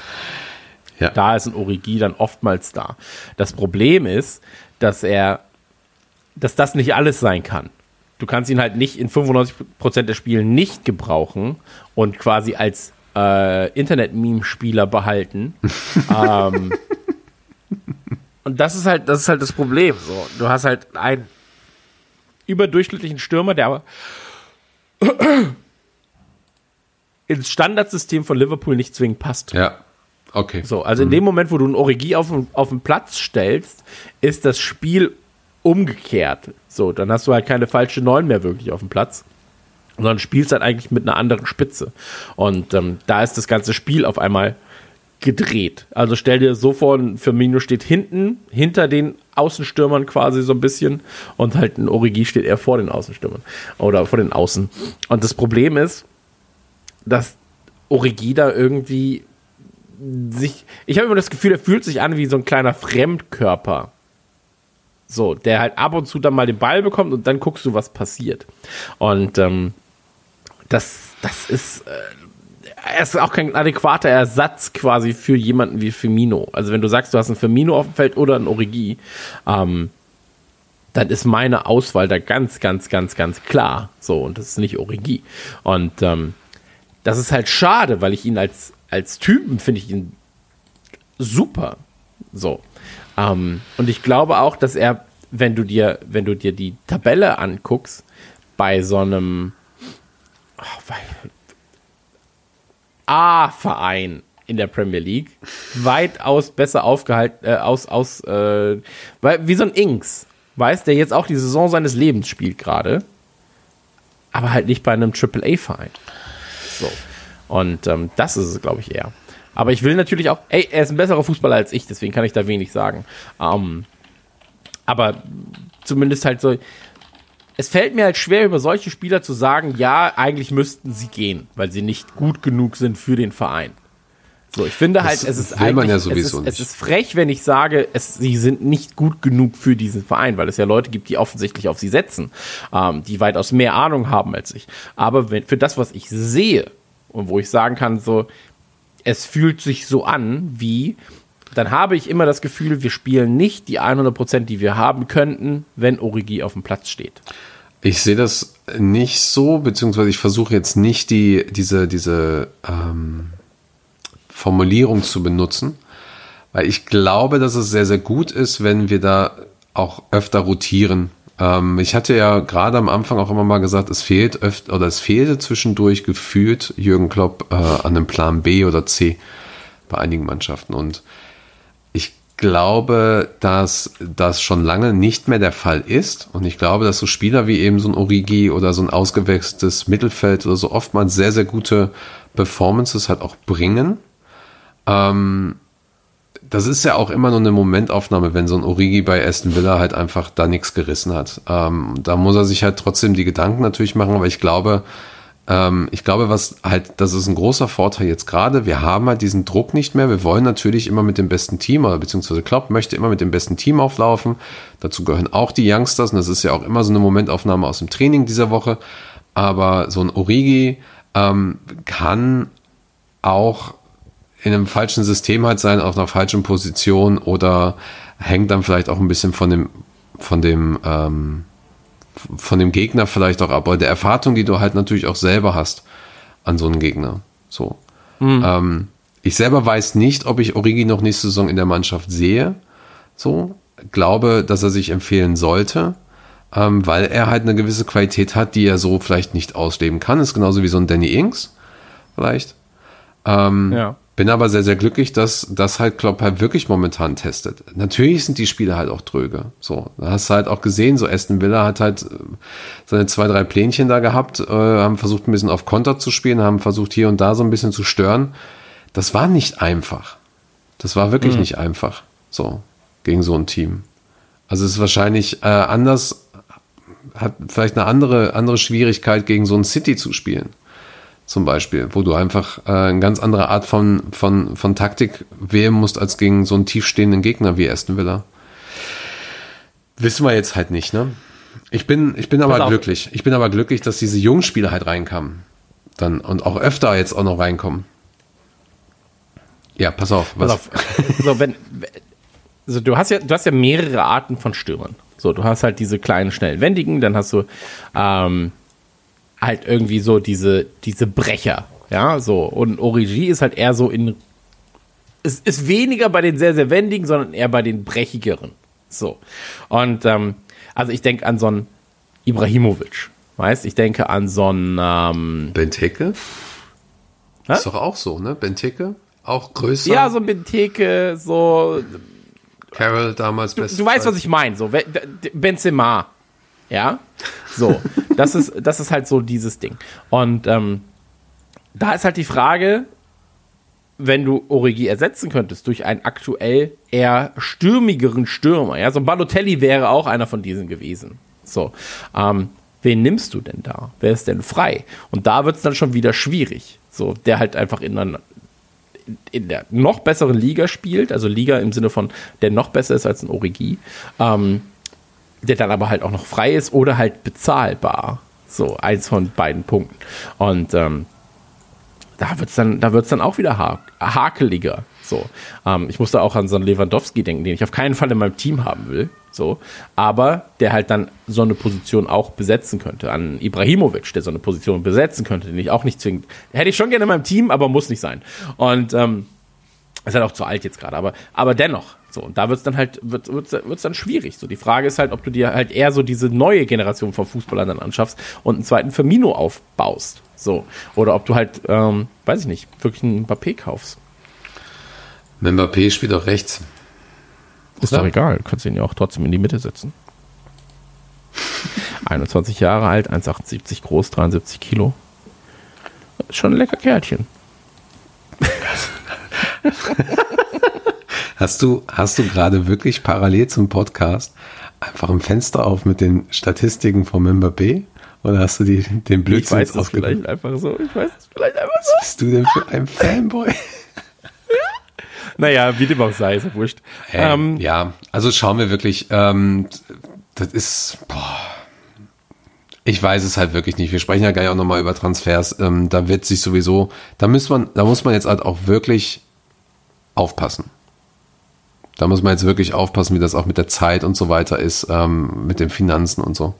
Ja. da ist ein Origi dann oftmals da. Das Problem ist, dass er, dass das nicht alles sein kann. Du kannst ihn halt nicht in 95% der Spielen nicht gebrauchen und quasi als äh, Internet-Meme-Spieler behalten. ähm, und das ist halt, das ist halt das Problem. So, du hast halt einen überdurchschnittlichen Stürmer, der aber ins Standardsystem von Liverpool nicht zwingend passt. Ja. Okay. So, also in dem Moment, wo du ein Origi auf, den- auf den Platz stellst, ist das Spiel umgekehrt. So, dann hast du halt keine falsche Neun mehr wirklich auf dem Platz, sondern spielst halt eigentlich mit einer anderen Spitze. Und ähm, da ist das ganze Spiel auf einmal gedreht. Also stell dir so vor, ein Firmino steht hinten, hinter den Außenstürmern quasi so ein bisschen und halt ein Origi steht eher vor den Außenstürmern oder vor den Außen. Und das Problem ist, dass Origi da irgendwie sich, ich habe immer das Gefühl, er fühlt sich an wie so ein kleiner Fremdkörper. So, der halt ab und zu dann mal den Ball bekommt und dann guckst du, was passiert. Und ähm, das, das ist, äh, er ist auch kein adäquater Ersatz quasi für jemanden wie Firmino. Also wenn du sagst, du hast einen Firmino auf dem Feld oder einen Origi, ähm, dann ist meine Auswahl da ganz, ganz, ganz, ganz klar. So, und das ist nicht Origi. Und ähm, das ist halt schade, weil ich ihn als, als Typen finde ich ihn super. So. Ähm, und ich glaube auch, dass er, wenn du dir, wenn du dir die Tabelle anguckst, bei so einem weil- A-Verein in der Premier League weitaus besser aufgehalten, äh, aus, aus, äh, wie so ein Inks, weißt, der jetzt auch die Saison seines Lebens spielt gerade, aber halt nicht bei einem AAA-Verein. So. Und ähm, das ist es, glaube ich, eher. Aber ich will natürlich auch, ey, er ist ein besserer Fußballer als ich, deswegen kann ich da wenig sagen. Ähm, aber zumindest halt so, es fällt mir halt schwer, über solche Spieler zu sagen, ja, eigentlich müssten sie gehen, weil sie nicht gut genug sind für den Verein. So, ich finde halt, es ist eigentlich, ja es, ist, es ist frech, wenn ich sage, es, sie sind nicht gut genug für diesen Verein, weil es ja Leute gibt, die offensichtlich auf sie setzen, ähm, die weitaus mehr Ahnung haben als ich. Aber wenn, für das, was ich sehe und wo ich sagen kann, so, es fühlt sich so an, wie, dann habe ich immer das Gefühl, wir spielen nicht die 100%, die wir haben könnten, wenn Origi auf dem Platz steht. Ich sehe das nicht so, beziehungsweise ich versuche jetzt nicht die, diese, diese ähm, Formulierung zu benutzen, weil ich glaube, dass es sehr, sehr gut ist, wenn wir da auch öfter rotieren. Ähm, ich hatte ja gerade am Anfang auch immer mal gesagt, es fehlt öfter, oder es fehlte zwischendurch gefühlt Jürgen Klopp äh, an einem Plan B oder C bei einigen Mannschaften und ich glaube, dass das schon lange nicht mehr der Fall ist. Und ich glaube, dass so Spieler wie eben so ein Origi oder so ein ausgewechseltes Mittelfeld oder so oftmals sehr, sehr gute Performances halt auch bringen. Ähm, das ist ja auch immer nur eine Momentaufnahme, wenn so ein Origi bei Aston Villa halt einfach da nichts gerissen hat. Ähm, da muss er sich halt trotzdem die Gedanken natürlich machen, aber ich glaube, ähm, ich glaube, was halt, das ist ein großer Vorteil jetzt gerade. Wir haben halt diesen Druck nicht mehr. Wir wollen natürlich immer mit dem besten Team, oder beziehungsweise Klopp möchte immer mit dem besten Team auflaufen. Dazu gehören auch die Youngsters und das ist ja auch immer so eine Momentaufnahme aus dem Training dieser Woche. Aber so ein Origi ähm, kann auch in einem falschen System halt sein, auf einer falschen Position oder hängt dann vielleicht auch ein bisschen von dem, von dem, ähm, von dem Gegner vielleicht auch ab, oder der Erwartung, die du halt natürlich auch selber hast an so einen Gegner. So. Ähm, ich selber weiß nicht, ob ich Origi noch nächste Saison in der Mannschaft sehe. So. Glaube, dass er sich empfehlen sollte, ähm, weil er halt eine gewisse Qualität hat, die er so vielleicht nicht ausleben kann. Ist genauso wie so ein Danny Ings, vielleicht. Ja. Bin aber sehr, sehr glücklich, dass das halt Klopp halt wirklich momentan testet. Natürlich sind die Spiele halt auch dröge. So, da hast du halt auch gesehen, so Aston Villa hat halt äh, seine zwei, drei Plänchen da gehabt, äh, haben versucht ein bisschen auf Konter zu spielen, haben versucht hier und da so ein bisschen zu stören. Das war nicht einfach. Das war wirklich nicht einfach. So. gegen so ein Team. Also es ist wahrscheinlich äh, anders, hat vielleicht eine andere, andere Schwierigkeit, gegen so ein City zu spielen. Zum Beispiel, wo du einfach äh, eine ganz andere Art von, von, von Taktik wählen musst, als gegen so einen tiefstehenden Gegner wie Aston Villa. Wissen wir jetzt halt nicht, ne? Ich bin, ich bin aber auf. glücklich. Ich bin aber glücklich, dass diese jungen Spieler halt reinkamen. Dann, und auch öfter jetzt auch noch reinkommen. Ja, pass auf. Was, Pass auf. So, wenn, also du hast ja, du hast ja mehrere Arten von Stürmern. So, du hast halt diese kleinen, schnellen, wendigen, dann hast du ähm, halt irgendwie so diese, diese Brecher. Ja, so. Und Origi ist halt eher so in. Es ist weniger bei den sehr, sehr wendigen, sondern eher bei den brechigeren. So. Und ähm, also ich denke an so einen Ibrahimovic. Weißt, ich denke an so einen ähm, Benteke? Hä? Ist doch auch so, ne? Benteke? Auch größer. ja, so ein Benteke, so Carroll damals Du, beste du weißt, was ich meine. So, Benzema. Ja. So. Das ist, das ist halt so dieses Ding. Und ähm, da ist halt die Frage, wenn du Origi ersetzen könntest durch einen aktuell eher stürmigeren Stürmer. Ja, so ein Balotelli wäre auch einer von diesen gewesen. So. Ähm, wen nimmst du denn da? Wer ist denn frei? Und da wird es dann schon wieder schwierig. So, der halt einfach in einer in der noch besseren Liga spielt, also Liga im Sinne von, der noch besser ist als ein Origi, ähm, der dann aber halt auch noch frei ist oder halt bezahlbar. So, eins von beiden Punkten. Und ähm, da wird es dann, da wird's dann auch wieder ha hakeliger. So, ähm, ich musste auch an so einen Lewandowski denken, den ich auf keinen Fall in meinem Team haben will. So, aber der halt dann so eine Position auch besetzen könnte. An Ibrahimovic, der so eine Position besetzen könnte, den ich auch nicht zwingend. Hätte ich schon gerne in meinem Team, aber muss nicht sein. Und ähm, ist halt auch zu alt jetzt gerade, aber, aber dennoch. So, und da wird es dann halt, wird wird's, wird's dann schwierig. So, die Frage ist halt, ob du dir halt eher so diese neue Generation von Fußballern dann anschaffst und einen zweiten Firmino aufbaust. So. Oder ob du halt, ähm, weiß ich nicht, wirklich einen Mbappé kaufst. Mbappé spielt auch rechts. Ist Klar. doch egal, du kannst ihn ja auch trotzdem in die Mitte setzen. 21 Jahre alt, 1,78 groß, 73 Kilo. Schon ein lecker Kerlchen. Hast du, hast du gerade wirklich parallel zum Podcast einfach ein Fenster auf mit den Statistiken vom Mbappé? Oder hast du die, den Ich Blödsinn weiß das aufgenommen? vielleicht einfach so. Ich weiß es vielleicht einfach so. Was bist du denn für ein Fanboy? Naja, wie dem auch sei, ist ja wurscht. Ähm, ja, also schauen wir wirklich. Ähm, das ist, boah, ich weiß es halt wirklich nicht. Wir sprechen ja gleich auch nochmal über Transfers. Ähm, da wird sich sowieso, da muss man, da muss man jetzt halt auch wirklich aufpassen. Da muss man jetzt wirklich aufpassen, wie das auch mit der Zeit und so weiter ist, ähm, mit den Finanzen und so.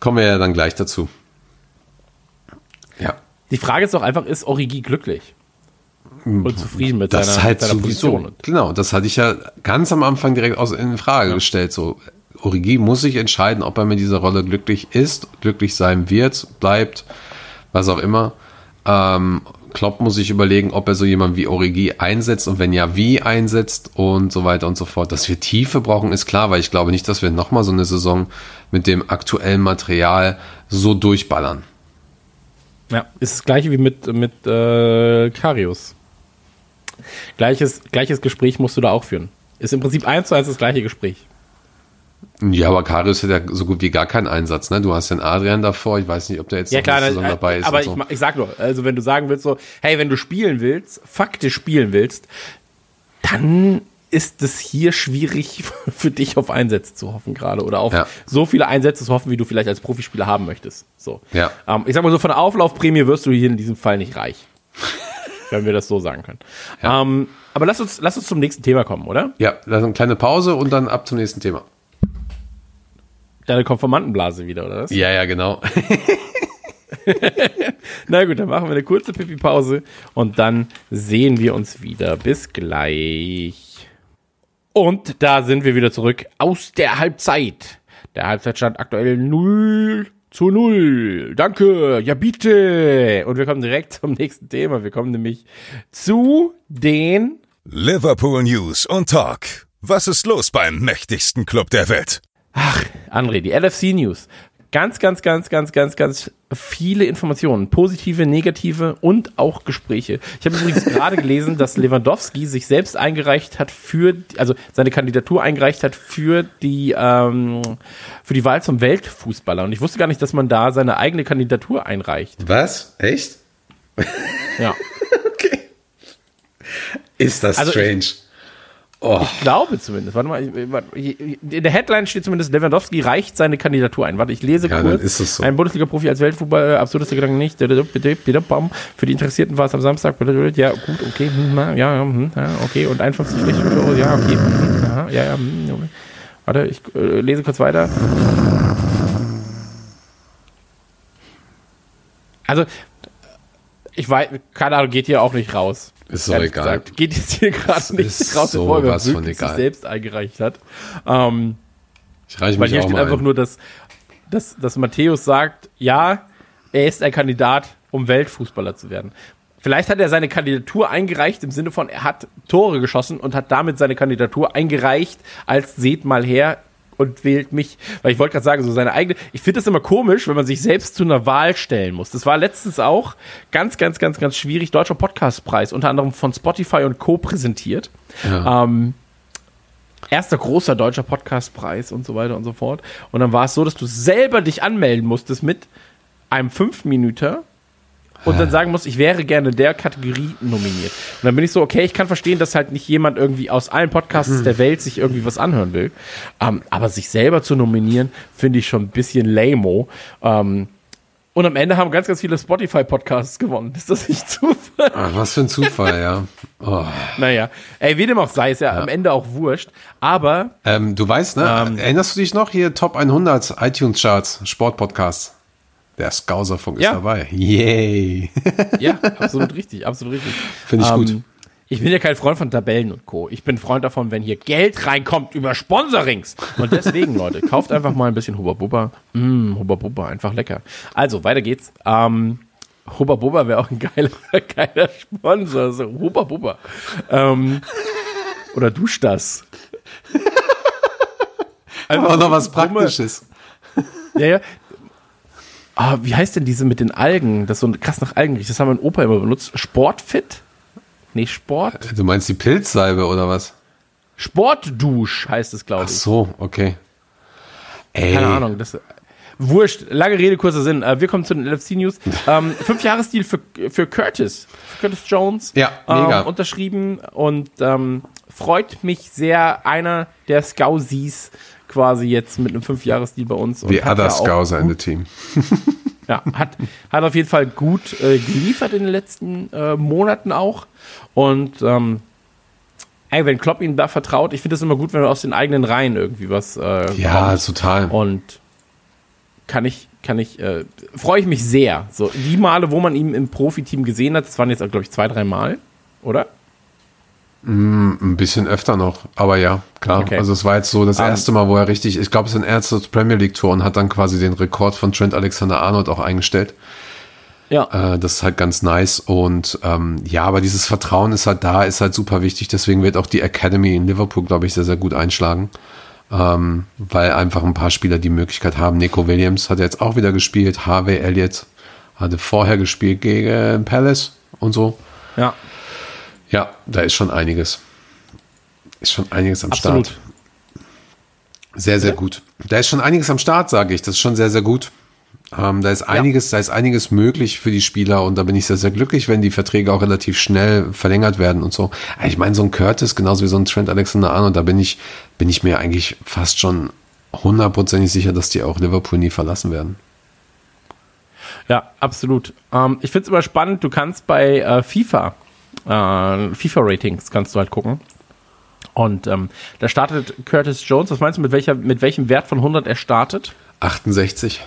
Kommen wir ja dann gleich dazu. Ja. Die Frage ist doch einfach, ist Origi glücklich? Und zufrieden mit Das seiner, halt mit seiner. Position? Genau, das hatte ich ja ganz am Anfang direkt aus, in Frage gestellt. So, Origi muss sich entscheiden, ob er mit dieser Rolle glücklich ist, glücklich sein wird, bleibt, was auch immer. Ähm, Klopp muss sich überlegen, ob er so jemanden wie Origi einsetzt und wenn ja, wie einsetzt und so weiter und so fort. Dass wir Tiefe brauchen, ist klar, weil ich glaube nicht, dass wir nochmal so eine Saison mit dem aktuellen Material so durchballern. Ja, ist das gleiche wie mit, mit äh, Karius. Gleiches, gleiches Gespräch musst du da auch führen. Ist im Prinzip eins zu eins das gleiche Gespräch. Ja, aber Karius hat ja so gut wie gar keinen Einsatz. Ne? Du hast den Adrian davor. Ich weiß nicht, ob der jetzt Ja klar, Saison äh, dabei ist. aber ich, so. ma- ich sag nur, also wenn du sagen willst so, hey, wenn du spielen willst, faktisch spielen willst, dann ist es hier schwierig für dich auf Einsätze zu hoffen gerade oder auf Ja. so viele Einsätze zu hoffen, wie du vielleicht als Profispieler haben möchtest. So. Ja. Ähm, ich sag mal so, von der Auflaufprämie wirst du hier in diesem Fall nicht reich. wenn wir das so sagen können. Ja. Ähm, aber lass uns, lass uns zum nächsten Thema kommen, oder? Ja, dann eine kleine Pause und dann ab zum nächsten Thema. Deine Konformantenblase wieder, oder was? Ja, ja, genau. Na gut, dann machen wir eine kurze Pipi-Pause und dann sehen wir uns wieder. Bis gleich. Und da sind wir wieder zurück aus der Halbzeit. Der Halbzeitstand aktuell 0 zu 0. Danke. Ja, bitte. Und wir kommen direkt zum nächsten Thema. Wir kommen nämlich zu den Liverpool News und Talk. Was ist los beim mächtigsten Club der Welt? André, die LFC News. ganz, ganz, ganz, ganz, ganz, ganz viele Informationen. Positive, negative und auch Gespräche. Ich habe übrigens gerade gelesen, dass Lewandowski sich selbst eingereicht hat für, also seine Kandidatur eingereicht hat für die, ähm, für die Wahl zum Weltfußballer. Und ich wusste gar nicht, dass man da seine eigene Kandidatur einreicht. Was? Echt? Ja. Okay. Ist das Also ich- strange? Oh, Ich glaube zumindest. Warte mal, in der Headline steht zumindest, Lewandowski reicht seine Kandidatur ein. Warte, ich lese Ja, kurz. dann ist es so. Ein Bundesliga-Profi als Weltfußballer, absurdeste Gedanken nicht. Für die Interessierten war es am Samstag. Ja, gut, okay. hm, Ja, hm, ja, okay. Und 51 Euro. Ja, okay. hm, Ja, ja. Warte, ich äh, lese kurz weiter. Also, ich weiß, keine Ahnung, geht hier auch nicht raus. Ist doch egal. Gesagt. Geht jetzt hier gerade nicht raus, bevor er sowas von wirklich sich egal. selbst eingereicht hat. Ähm, ich reiche weil mich hier auch steht einfach ein. nur, dass, dass, dass Matthäus sagt, ja, er ist ein Kandidat, um Weltfußballer zu werden. Vielleicht hat er seine Kandidatur eingereicht im Sinne von, er hat Tore geschossen und hat damit seine Kandidatur eingereicht als seht mal her und wählt mich. Weil ich wollte gerade sagen, so seine eigene. Ich finde das immer komisch, wenn man sich selbst zu einer Wahl stellen muss. Das war letztens auch ganz, ganz, ganz, ganz schwierig. Deutscher Podcastpreis, unter anderem von Spotify und Co. präsentiert. Ähm, erster großer deutscher Podcastpreis und so weiter und so fort. Und dann war es so, dass du selber dich anmelden musstest mit einem 5-Minüter und dann sagen musst, ich wäre gerne der Kategorie nominiert. Und dann bin ich so, okay, ich kann verstehen, dass halt nicht jemand irgendwie aus allen Podcasts der Welt sich irgendwie was anhören will. Ähm, aber sich selber zu nominieren, finde ich schon ein bisschen lame. Ähm, und am Ende haben ganz, ganz viele Spotify-Podcasts gewonnen. Ist das nicht Zufall? Ach, was für ein Zufall, ja. Oh. Naja, ey, wie dem auch sei, ist ja, am Ende auch wurscht. Aber Ähm, du weißt, ne? Ähm. Erinnerst du dich noch hier Top 100 iTunes Charts Sportpodcasts? Der Skauserfunk Ja. ist dabei. Yay. Ja, absolut richtig, absolut richtig. Finde ich gut. Ich bin ja kein Freund von Tabellen und Co. Ich bin Freund davon, wenn hier Geld reinkommt über Sponsorings. Und deswegen, Leute, kauft einfach mal ein bisschen Hubba Bubba. Mm, Hubba Bubba, einfach lecker. Also, weiter geht's. Ähm, Hubba Bubba wäre auch ein geiler, geiler Sponsor. So, Hubba Bubba. Ähm, oder dusch das. Aber auch noch was Praktisches. Ja, ja. Ah, wie heißt denn diese mit den Algen? Das so krass nach Algen riecht. Das haben mein Opa immer benutzt. Sportfit? Nee, Sport. Du meinst die Pilzsalbe oder was? Sportdusch heißt es, glaube Ach ich. so, okay. Ey. Keine Ahnung. Das, wurscht. Lange Rede, kurzer Sinn. Äh, wir kommen zu den LFC News. Ähm, fünf Jahresdeal für, für Curtis. Für Curtis Jones. Ja, mega. Ähm, unterschrieben und ähm, freut mich sehr. Einer der Scousies quasi jetzt mit einem Fünfjahresdeal bei uns. The other ja Scouser in the team. Ja, hat, hat auf jeden Fall gut äh, geliefert in den letzten äh, Monaten auch. Und ähm, ey, wenn Klopp ihm da vertraut, ich finde es immer gut, wenn er aus den eigenen Reihen irgendwie was äh, Ja, kommt. total. Und kann ich, kann ich, äh, freue ich mich sehr. So, die Male, wo man ihn im Profiteam gesehen hat, das waren jetzt, glaube ich, zwei, drei Mal, oder? Ein bisschen öfter noch, aber ja, klar. Okay. Also es war jetzt so das Ähm, erste Mal, wo er richtig, ich glaube, es ist ein erstes Premier League Tor und hat dann quasi den Rekord von Trent Alexander-Arnold auch eingestellt. Ja. Äh, das ist halt ganz nice und ähm, ja, aber dieses Vertrauen ist halt da, ist halt super wichtig. Deswegen wird auch die Academy in Liverpool, glaube ich, sehr, sehr gut einschlagen. Ähm, weil einfach ein paar Spieler die Möglichkeit haben. Nico Williams hat jetzt auch wieder gespielt, Harvey Elliott hatte vorher gespielt gegen Palace und so. ja, Ja, da ist schon einiges. Ist schon einiges am absolut. Start. Sehr, sehr gut. Da ist schon einiges am Start, sage ich. Das ist schon sehr, sehr gut. Ähm, da ist einiges, da ist einiges möglich für die Spieler und da bin ich sehr, sehr glücklich, wenn die Verträge auch relativ schnell verlängert werden und so. Ich meine, so ein Curtis, genauso wie so ein Trent Alexander-Arnold, da bin ich, bin ich mir eigentlich fast schon hundertprozentig sicher, dass die auch Liverpool nie verlassen werden. Ja, absolut. Ähm, ich finde es immer spannend, du kannst bei äh, FIFA, äh, FIFA-Ratings kannst du halt gucken. Und ähm, da startet Curtis Jones, was meinst du, mit, welcher, mit welchem Wert von 100 er startet? 68.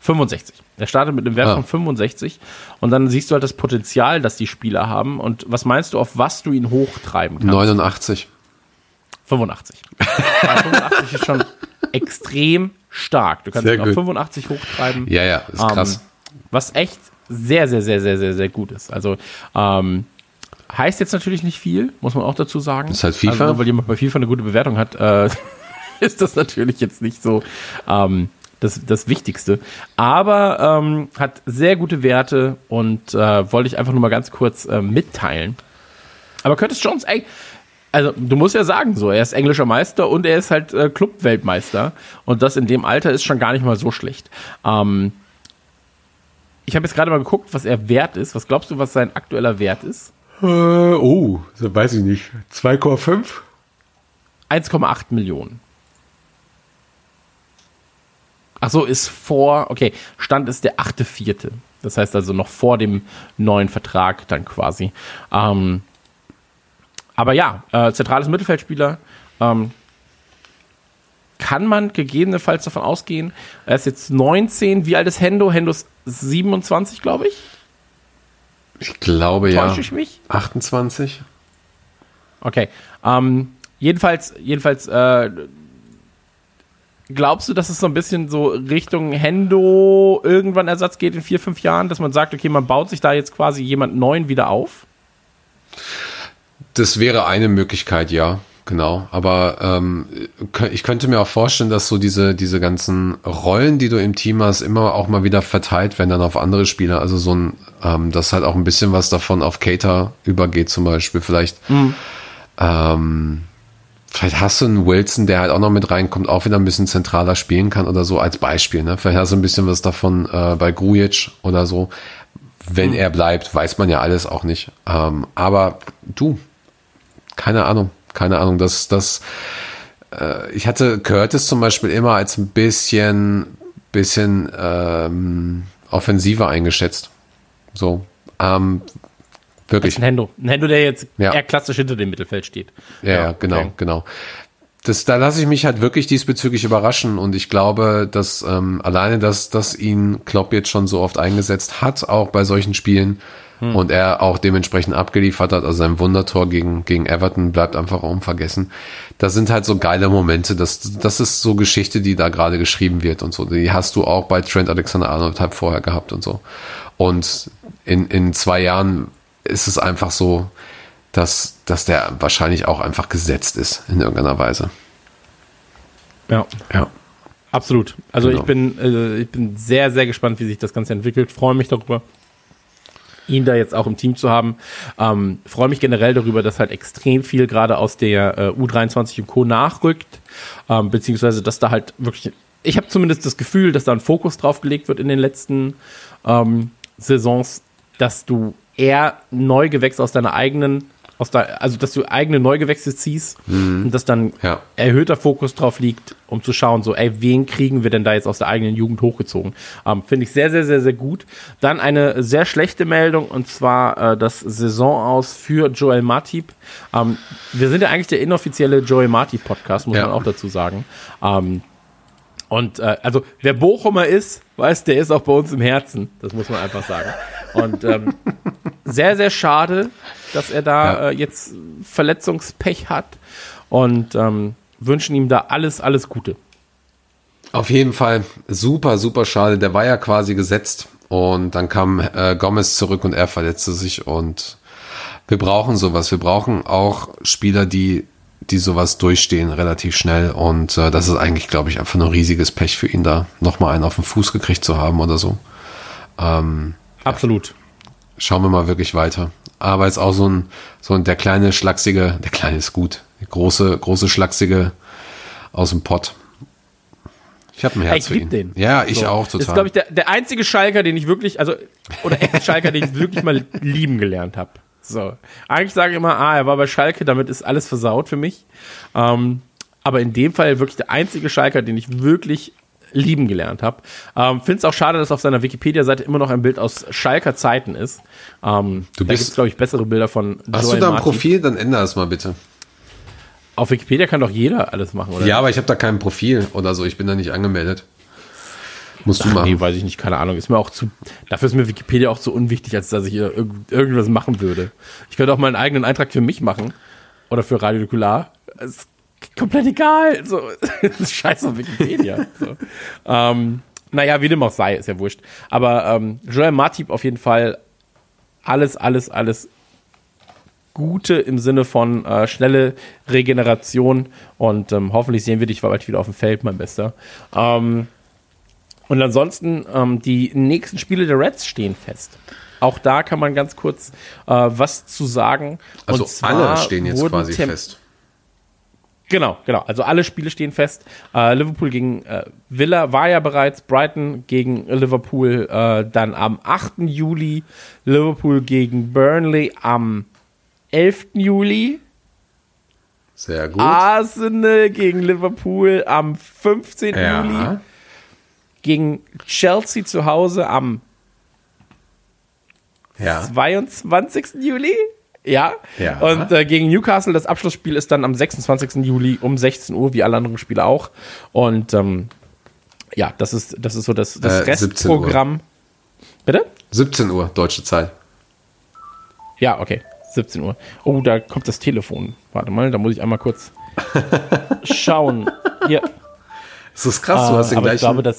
65. Er startet mit einem Wert Ah. von 65 und dann siehst du halt das Potenzial, das die Spieler haben und was meinst du, auf was du ihn hochtreiben kannst? 89. 85. Ja, 85 ist schon extrem stark. Du kannst Sehr ihn auf gut. 85 hochtreiben. Ja, ja, ist krass. Ähm, was echt sehr, sehr, sehr, sehr, sehr, sehr gut ist. Also ähm, heißt jetzt natürlich nicht viel, muss man auch dazu sagen. Ist halt FIFA. Also, nur weil jemand bei FIFA eine gute Bewertung hat, äh, ist das natürlich jetzt nicht so, ähm, das, das Wichtigste. Aber ähm, hat sehr gute Werte und äh, wollte ich einfach nur mal ganz kurz äh, mitteilen. Aber Curtis Jones, ey, also du musst ja sagen, so, er ist englischer Meister und er ist halt äh, Club-Weltmeister. Und das in dem Alter ist schon gar nicht mal so schlecht. Ähm, ich habe jetzt gerade mal geguckt, was er wert ist. Was glaubst du, was sein aktueller Wert ist? Äh, oh, so weiß ich nicht. 2,5? 1,8 Millionen. Ach so, ist vor, okay, Stand ist der 8.4. Das heißt also noch vor dem neuen Vertrag dann quasi. Ähm, aber ja, äh, zentrales Mittelfeldspieler. Ähm, kann man gegebenenfalls davon ausgehen, er ist jetzt 19. Wie alt ist Hendo? Hendo ist 27, glaube ich. Ich glaube ja. Täusche ich mich? 28? Okay. Ähm, jedenfalls, jedenfalls, äh, glaubst du, dass es so ein bisschen so Richtung Hendo irgendwann Ersatz geht in vier, fünf Jahren, dass man sagt, okay, man baut sich da jetzt quasi jemand neuen wieder auf? Das wäre eine Möglichkeit, ja. Genau, aber ähm, ich könnte mir auch vorstellen, dass so diese, diese ganzen Rollen, die du im Team hast, immer auch mal wieder verteilt werden dann auf andere Spieler. Also so ein, ähm, dass halt auch ein bisschen was davon auf Cater übergeht zum Beispiel. Vielleicht, ähm, vielleicht hast du einen Wilson, der halt auch noch mit reinkommt, auch wieder ein bisschen zentraler spielen kann oder so als Beispiel. Ne? Vielleicht hast du ein bisschen was davon äh, bei Grujic oder so. Wenn er bleibt, weiß man ja alles auch nicht. Ähm, aber du, keine Ahnung, keine Ahnung, dass das äh, ich hatte Curtis zum Beispiel immer als ein bisschen bisschen ähm, offensiver eingeschätzt. So, ähm, wirklich. Ein Hendo. Ein Hendo, der jetzt Ja. eher klassisch hinter dem Mittelfeld steht. Ja, ja, genau, okay. genau. Das, da lasse ich mich halt wirklich diesbezüglich überraschen und ich glaube, dass ähm, alleine, dass, dass ihn Klopp jetzt schon so oft eingesetzt hat, auch bei solchen Spielen und er auch dementsprechend abgeliefert hat, also sein Wundertor gegen, gegen Everton bleibt einfach unvergessen. Das sind halt so geile Momente, das, das ist so Geschichte, die da gerade geschrieben wird und so. Die hast du auch bei Trent Alexander-Arnold halt vorher gehabt und so. Und in, in zwei Jahren ist es einfach so, dass, dass der wahrscheinlich auch einfach gesetzt ist in irgendeiner Weise. Ja. Ja. Absolut. Also Genau. ich bin, äh, ich bin sehr, sehr gespannt, wie sich das Ganze entwickelt. Freue mich darüber, ihn da jetzt auch im Team zu haben. Ähm, freue mich generell darüber, dass halt extrem viel gerade aus der äh, U23 und Co. nachrückt, ähm, beziehungsweise dass da halt wirklich, ich habe zumindest das Gefühl, dass da ein Fokus drauf gelegt wird in den letzten ähm, Saisons, dass du eher Neugewächse aus deiner eigenen, aus der, also dass du eigene Neugewächse ziehst und dass dann Ja. erhöhter Fokus drauf liegt, um zu schauen, so, ey, wen kriegen wir denn da jetzt aus der eigenen Jugend hochgezogen? Ähm, Finde ich sehr, sehr, sehr, sehr gut. Dann eine sehr schlechte Meldung und zwar äh, das Saison aus für Joel Matip. Ähm, wir sind ja eigentlich der inoffizielle Joel Matip Podcast, muss Ja. man auch dazu sagen. Ähm, und äh, also wer Bochumer ist, weiß, der ist auch bei uns im Herzen. Das muss man einfach sagen. Und ähm, sehr, sehr schade, dass er da Ja. äh, jetzt Verletzungspech hat. Und ähm, wünschen ihm da alles, alles Gute. Auf jeden Fall super, super schade. Der war ja quasi gesetzt und dann kam äh, Gomez zurück und er verletzte sich und wir brauchen sowas. Wir brauchen auch Spieler, die die sowas durchstehen relativ schnell und äh, das ist eigentlich, glaube ich, einfach nur riesiges Pech für ihn da, nochmal einen auf den Fuß gekriegt zu haben oder so. Absolut. Schauen wir mal wirklich weiter. Aber jetzt auch so ein, so ein, der kleine schlachsige, der kleine ist gut, große, große schlachsige aus dem Pott. Ich habe ein Herz ich für ihn. den. Ja, ich So. auch total. Ist, glaube ich, der, der einzige Schalker, den ich wirklich, also, oder Ex-Schalker, den ich wirklich mal lieben gelernt habe. So. Eigentlich sage ich immer, ah, er war bei Schalke, damit ist alles versaut für mich. Ähm, aber in dem Fall wirklich der einzige Schalker, den ich wirklich lieben gelernt habe. Ähm, Finde es auch schade, dass auf seiner Wikipedia-Seite immer noch ein Bild aus Schalker Zeiten ist. Ähm, Du da bist- gibt's, glaube ich, bessere Bilder von Hast Joel du da ein Martin. Profil? Dann ändere es mal bitte. Auf Wikipedia kann doch jeder alles machen, oder? Ja, aber ich habe da kein Profil oder so. Ich bin da nicht angemeldet. Musst du Ach, machen. nee, weiß ich nicht, keine Ahnung. Ist mir auch zu, dafür ist mir Wikipedia auch zu unwichtig, als dass ich hier irg irgendwas machen würde. Ich könnte auch mal einen eigenen Eintrag für mich machen. Oder für Radio Nukular. Ist komplett egal. So, das ist scheiß auf Wikipedia. So. Ähm, naja, wie dem auch sei, ist ja wurscht. Aber ähm, Joel Matip auf jeden Fall alles, alles, alles Gute im Sinne von äh, schnelle Regeneration und ähm, hoffentlich sehen wir dich bald wieder auf dem Feld, mein Bester. Ähm, Und ansonsten, ähm, die nächsten Spiele der Reds stehen fest. Auch da kann man ganz kurz äh, was zu sagen. Also Und zwar alle stehen jetzt quasi Tem- fest. Genau, genau. Also alle Spiele stehen fest. Äh, Liverpool gegen äh, Villa war ja bereits, Brighton gegen Liverpool äh, dann am 8. Juli, Liverpool gegen Burnley am 11. Juli, Sehr gut. Arsenal gegen Liverpool am 15. Juli, ja. gegen Chelsea zu Hause am ja. 22. Juli. Ja. Ja. Und äh, gegen Newcastle, das Abschlussspiel ist dann am 26. Juli um 16 Uhr, wie alle anderen Spiele auch. Und ähm, ja, das ist, das ist so das, das Äh, 17 Uhr. Restprogramm. Bitte? 17 Uhr, deutsche Zeit. Ja, okay. 17 Uhr. Oh, da kommt das Telefon. Warte mal, da muss ich einmal kurz schauen. Hier. Das ist krass, du, hast den Ah, aber ich gleichen, glaube,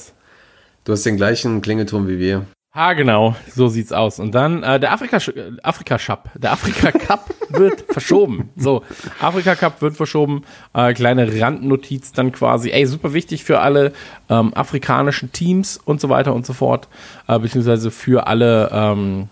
du hast den gleichen Klingelton wie wir. Ah, genau, so sieht's aus. Und dann äh, der Afrika äh, Afrika Cup, der Afrika Cup wird verschoben. So, Afrika Cup wird verschoben. Äh, kleine Randnotiz dann quasi. Ey, super wichtig für alle ähm, afrikanischen Teams und so weiter und so fort, äh, beziehungsweise für alle, ähm,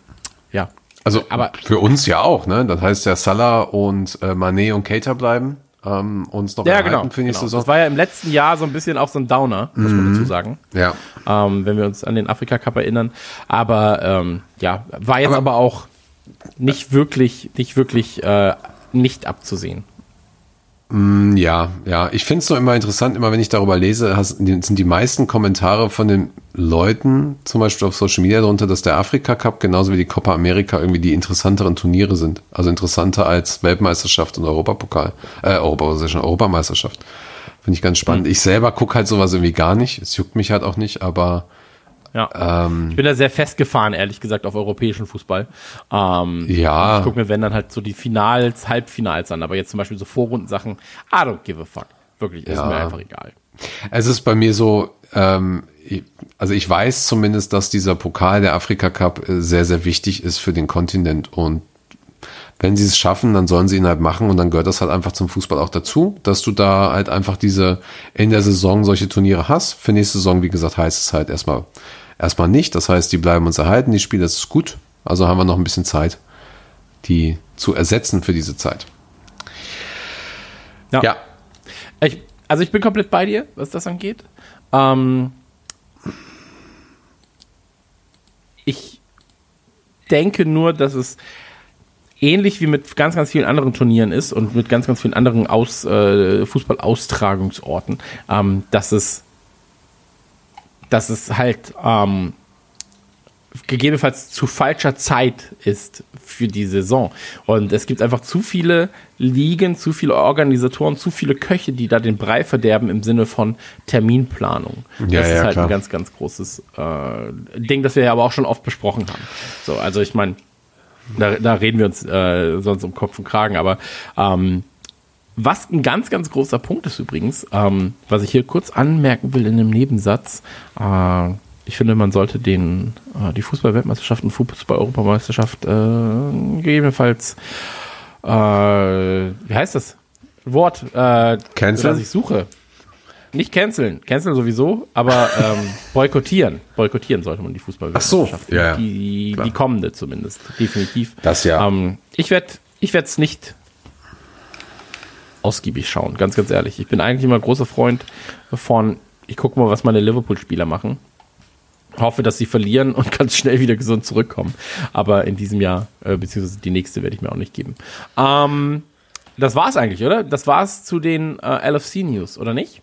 ja, Also Aber- für uns ja auch, ne? Das heißt ja Salah und äh, Mané und Keita bleiben ähm, uns noch ja, erhalten genau. für nächste genau. Saison. Das war ja im letzten Jahr so ein bisschen auch so ein Downer, muss man dazu sagen. ja. ähm, wenn wir uns an den Afrika Cup erinnern. Aber ähm, ja, war jetzt aber, Aber- auch nicht wirklich, nicht wirklich äh, nicht abzusehen. Ja, ja. Ich finde es nur immer interessant, immer wenn ich darüber lese, hast, sind die meisten Kommentare von den Leuten, zum Beispiel auf Social Media darunter, dass der Afrika Cup genauso wie die Copa America irgendwie die interessanteren Turniere sind. Also interessanter als Weltmeisterschaft und Europapokal. Äh, Europameisterschaft, Europameisterschaft. Finde ich ganz spannend. Ich selber gucke halt sowas irgendwie gar nicht. Es juckt mich halt auch nicht, aber Ja. Ähm. ich bin da sehr festgefahren, ehrlich gesagt, auf europäischen Fußball. Ähm, Ja. Ich gucke mir, wenn dann halt so die Finals, Halbfinals an, aber jetzt zum Beispiel so Vorrundensachen, I don't give a fuck. Wirklich, ist Ja. mir einfach egal. Es ist bei mir so, ähm, also ich weiß zumindest, dass dieser Pokal der Afrika Cup äh, sehr, sehr wichtig ist für den Kontinent und wenn sie es schaffen, dann sollen sie ihn halt machen und dann gehört das halt einfach zum Fußball auch dazu, dass du da halt einfach diese in der Saison solche Turniere hast. Für nächste Saison, wie gesagt, heißt es halt erstmal erstmal nicht. Das heißt, die bleiben uns erhalten, die Spiele, das ist gut. Also haben wir noch ein bisschen Zeit, die zu ersetzen für diese Zeit. Ja, Ich, also ich bin komplett bei dir, was das angeht. Ähm, ich denke nur, dass es ähnlich wie mit ganz, ganz vielen anderen Turnieren ist und mit ganz, ganz vielen anderen Aus, äh, Fußball-Austragungsorten, ähm, dass es dass es halt ähm, gegebenenfalls zu falscher Zeit ist für die Saison. Und es gibt einfach zu viele Ligen, zu viele Organisatoren, zu viele Köche, die da den Brei verderben im Sinne von Terminplanung. Ja, das ja, ist halt klar. ein ganz, ganz großes äh, Ding, das wir ja aber auch schon oft besprochen haben. So, also ich meine, da, da reden wir uns äh, sonst um Kopf und Kragen, aber ähm, was ein ganz, ganz großer Punkt ist übrigens, ähm, was ich hier kurz anmerken will in einem Nebensatz, äh, ich finde, man sollte den, äh, die Fußball-Weltmeisterschaft und Fußball-Europameisterschaft äh, gegebenenfalls, äh, wie heißt das Wort, äh, das ich suche. Nicht canceln, canceln sowieso, aber ähm, boykottieren. Boykottieren sollte man die Fußball-Weltmeisterschaft. Ach so, ja. Die, die kommende zumindest, definitiv. Das ja. Ähm, ich werde ich es nicht ausgiebig schauen, ganz, ganz ehrlich. Ich bin eigentlich immer großer Freund von, ich gucke mal, was meine Liverpool-Spieler machen. Hoffe, dass sie verlieren und ganz schnell wieder gesund zurückkommen. Aber in diesem Jahr, äh, beziehungsweise die nächste werde ich mir auch nicht geben. Ähm, das war's eigentlich, oder? Das war's zu den äh, LFC-News, oder nicht?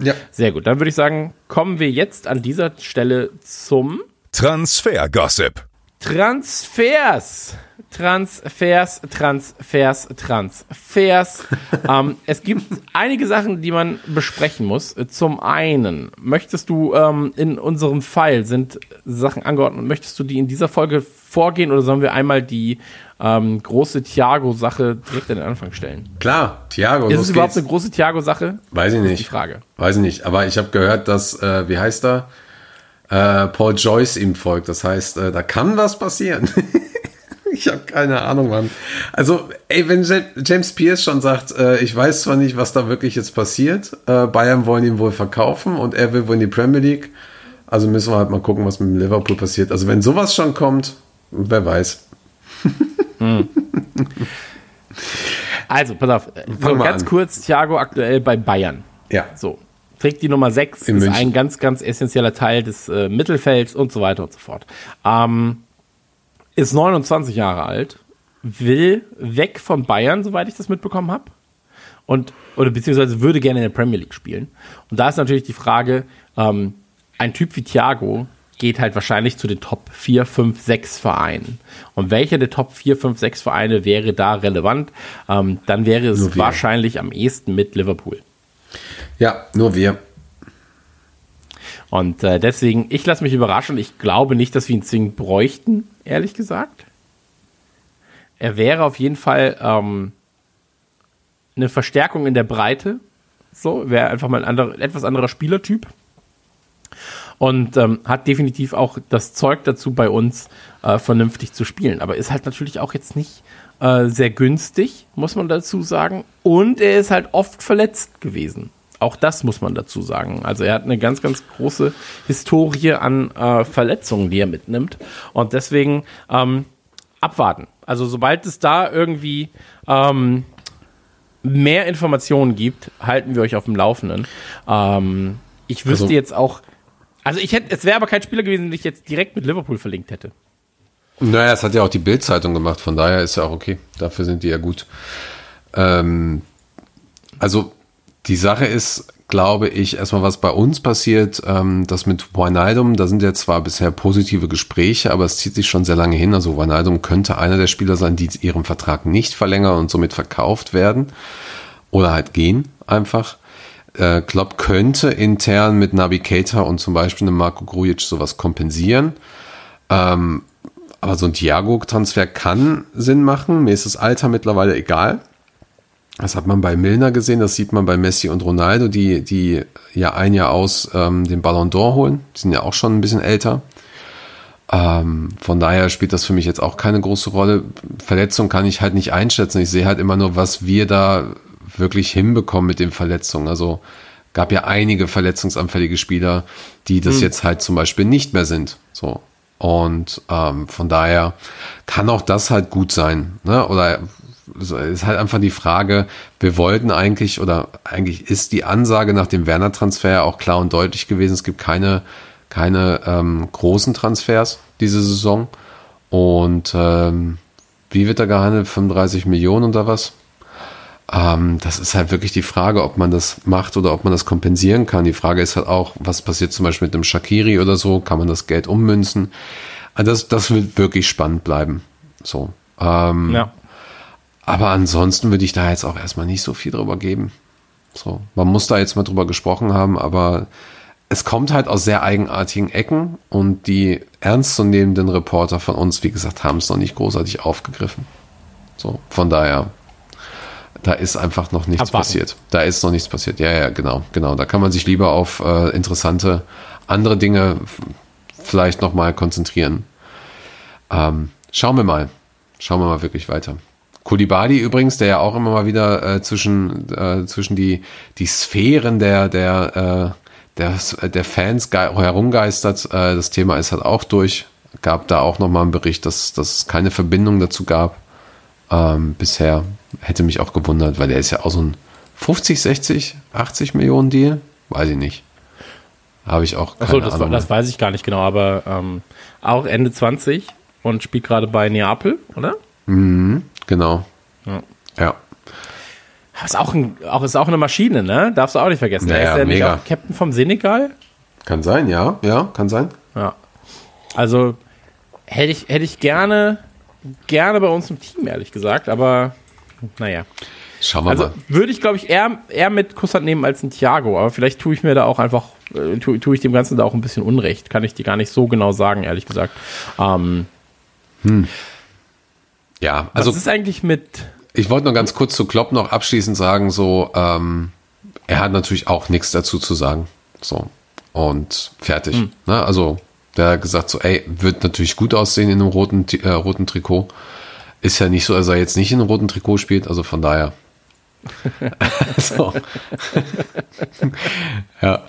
ja. Sehr gut. Dann würde ich sagen, kommen wir jetzt an dieser Stelle zum Transfer-Gossip. Transfers. Transfers, Transfers, Transfers. ähm, es gibt einige Sachen, die man besprechen muss. Zum einen, möchtest du ähm, in unserem Pfeil sind Sachen angeordnet, möchtest du die in dieser Folge vorgehen oder sollen wir einmal die ähm, große Thiago-Sache direkt an den Anfang stellen? Klar, Thiago, Ist es überhaupt geht's. eine große Thiago-Sache? Weiß ich nicht. Die Frage. Weiß ich nicht. Aber ich habe gehört, dass, äh, wie heißt er? Äh, Paul Joyce ihm folgt. Das heißt, äh, da kann was passieren. ich habe keine Ahnung, Mann. Also, ey, wenn James Pierce schon sagt, äh, ich weiß zwar nicht, was da wirklich jetzt passiert, äh, Bayern wollen ihn wohl verkaufen und er will wohl in die Premier League. Also müssen wir halt mal gucken, was mit dem Liverpool passiert. Also wenn sowas schon kommt, wer weiß. Also, pass auf. So, ganz an. kurz, Thiago aktuell bei Bayern. Ja. So. Trägt die Nummer 6, In ist München. ein ganz, ganz essentieller Teil des äh, Mittelfelds und so weiter und so fort. Ähm, ist 29 Jahre alt, will weg von Bayern, soweit ich das mitbekommen habe. Und, oder beziehungsweise würde gerne in der Premier League spielen. Und da ist natürlich die Frage, ähm, ein Typ wie Thiago geht halt wahrscheinlich zu den Top 4, 5, 6 Vereinen. Und welcher der Top 4, 5, 6 Vereine wäre da relevant? Ähm, dann wäre es wahrscheinlich am ehesten mit Liverpool. Ja, nur wir. Und äh, deswegen, ich lasse mich überraschen. Ich glaube nicht, dass wir ihn zwingend bräuchten, ehrlich gesagt. Er wäre auf jeden Fall ähm, eine Verstärkung in der Breite. So, wäre einfach mal ein anderer, etwas anderer Spielertyp. Und ähm, hat definitiv auch das Zeug dazu, bei uns äh, vernünftig zu spielen. Aber ist halt natürlich auch jetzt nicht äh, sehr günstig, muss man dazu sagen. Und er ist halt oft verletzt gewesen. Auch das muss man dazu sagen. Also er hat eine ganz, ganz große Historie an äh, Verletzungen, die er mitnimmt. Und deswegen ähm, abwarten. Also sobald es da irgendwie ähm, mehr Informationen gibt, halten wir euch auf dem Laufenden. Ähm, ich wüsste Also- jetzt auch, also ich hätte, es wäre aber kein Spieler gewesen, den ich jetzt direkt mit Liverpool verlinkt hätte. Naja, es hat ja auch die Bild-Zeitung gemacht, von daher ist ja auch okay. Dafür sind die ja gut. Ähm, also die Sache ist, glaube ich, erstmal was bei uns passiert, ähm, das mit Wijnaldum, da sind ja zwar bisher positive Gespräche, aber es zieht sich schon sehr lange hin. Also Wijnaldum könnte einer der Spieler sein, die ihren Vertrag nicht verlängern und somit verkauft werden oder halt gehen einfach. Äh, Klopp könnte intern mit Navigator und zum Beispiel einem Marco Grujic sowas kompensieren. Ähm, aber so ein Thiago-Transfer kann Sinn machen. Mir ist das Alter mittlerweile egal. Das hat man bei Milner gesehen, das sieht man bei Messi und Ronaldo, die, die ja ein Jahr aus ähm, den Ballon d'Or holen. Die sind ja auch schon ein bisschen älter. Ähm, von daher spielt das für mich jetzt auch keine große Rolle. Verletzung kann ich halt nicht einschätzen. Ich sehe halt immer nur, was wir da wirklich hinbekommen mit den Verletzungen. Also gab ja einige verletzungsanfällige Spieler, die das jetzt halt zum Beispiel nicht mehr sind. So. Und ähm, von daher kann auch das halt gut sein. Ne? Oder ist halt einfach die Frage, wir wollten eigentlich, oder eigentlich ist die Ansage nach dem Werner-Transfer auch klar und deutlich gewesen, es gibt keine, keine ähm, großen Transfers diese Saison. Und ähm, wie wird da gehandelt? 35 Millionen oder was? Ähm, das ist halt wirklich die Frage, ob man das macht oder ob man das kompensieren kann. Die Frage ist halt auch, was passiert zum Beispiel mit einem Shakiri oder so? Kann man das Geld ummünzen? Also das, das wird wirklich spannend bleiben. So. Ähm, Ja. aber ansonsten würde ich da jetzt auch erstmal nicht so viel drüber geben. So, man muss da jetzt mal drüber gesprochen haben, aber es kommt halt aus sehr eigenartigen Ecken und die ernstzunehmenden Reporter von uns, wie gesagt, haben es noch nicht großartig aufgegriffen. So, von daher, da ist einfach noch nichts Abwarten. passiert. Da ist noch nichts passiert. Ja, ja, genau, genau. Da kann man sich lieber auf äh, interessante andere Dinge vielleicht noch mal konzentrieren. Ähm, schauen wir mal. Schauen wir mal wirklich weiter. Kulibadi übrigens, der ja auch immer mal wieder äh, zwischen, äh, zwischen die, die Sphären der, der, äh, der, der Fans ge- herumgeistert. Äh, das Thema ist halt auch durch. Gab da auch nochmal einen Bericht, dass, dass es keine Verbindung dazu gab. Ähm, bisher hätte mich auch gewundert, weil der ist ja auch so ein 50, 60, 80 Millionen Deal. Weiß ich nicht. Habe ich auch keine Achso, das, Ahnung. das weiß ich gar nicht genau, aber ähm, auch Ende 20 und spielt gerade bei Neapel, oder? genau. Ja. Ja. Ist auch, ein, auch, ist auch eine Maschine, ne? Darfst du auch nicht vergessen. Ja, er ja, ist ja nicht mega. auch Captain vom Senegal. Kann sein, ja. Ja, kann sein. Ja. Also hätte ich, hätte ich gerne, gerne bei uns im Team, ehrlich gesagt, aber naja. Schauen wir Also mal. würde ich, glaube ich, eher, eher mit Kusshand nehmen als ein Thiago, aber vielleicht tue ich mir da auch einfach, äh, tue, tue ich dem Ganzen da auch ein bisschen Unrecht. Kann ich dir gar nicht so genau sagen, ehrlich gesagt. Ähm, Ja, also, also was ist eigentlich mit. ich wollte noch ganz kurz zu Klopp noch abschließend sagen, so, ähm, er hat natürlich auch nichts dazu zu sagen. So. Und fertig. Hm. Ne? Also, der hat gesagt, so, ey, wird natürlich gut aussehen in einem roten, äh, roten Trikot. ist ja nicht so, dass er jetzt nicht in einem roten Trikot spielt, also von daher. so. ja.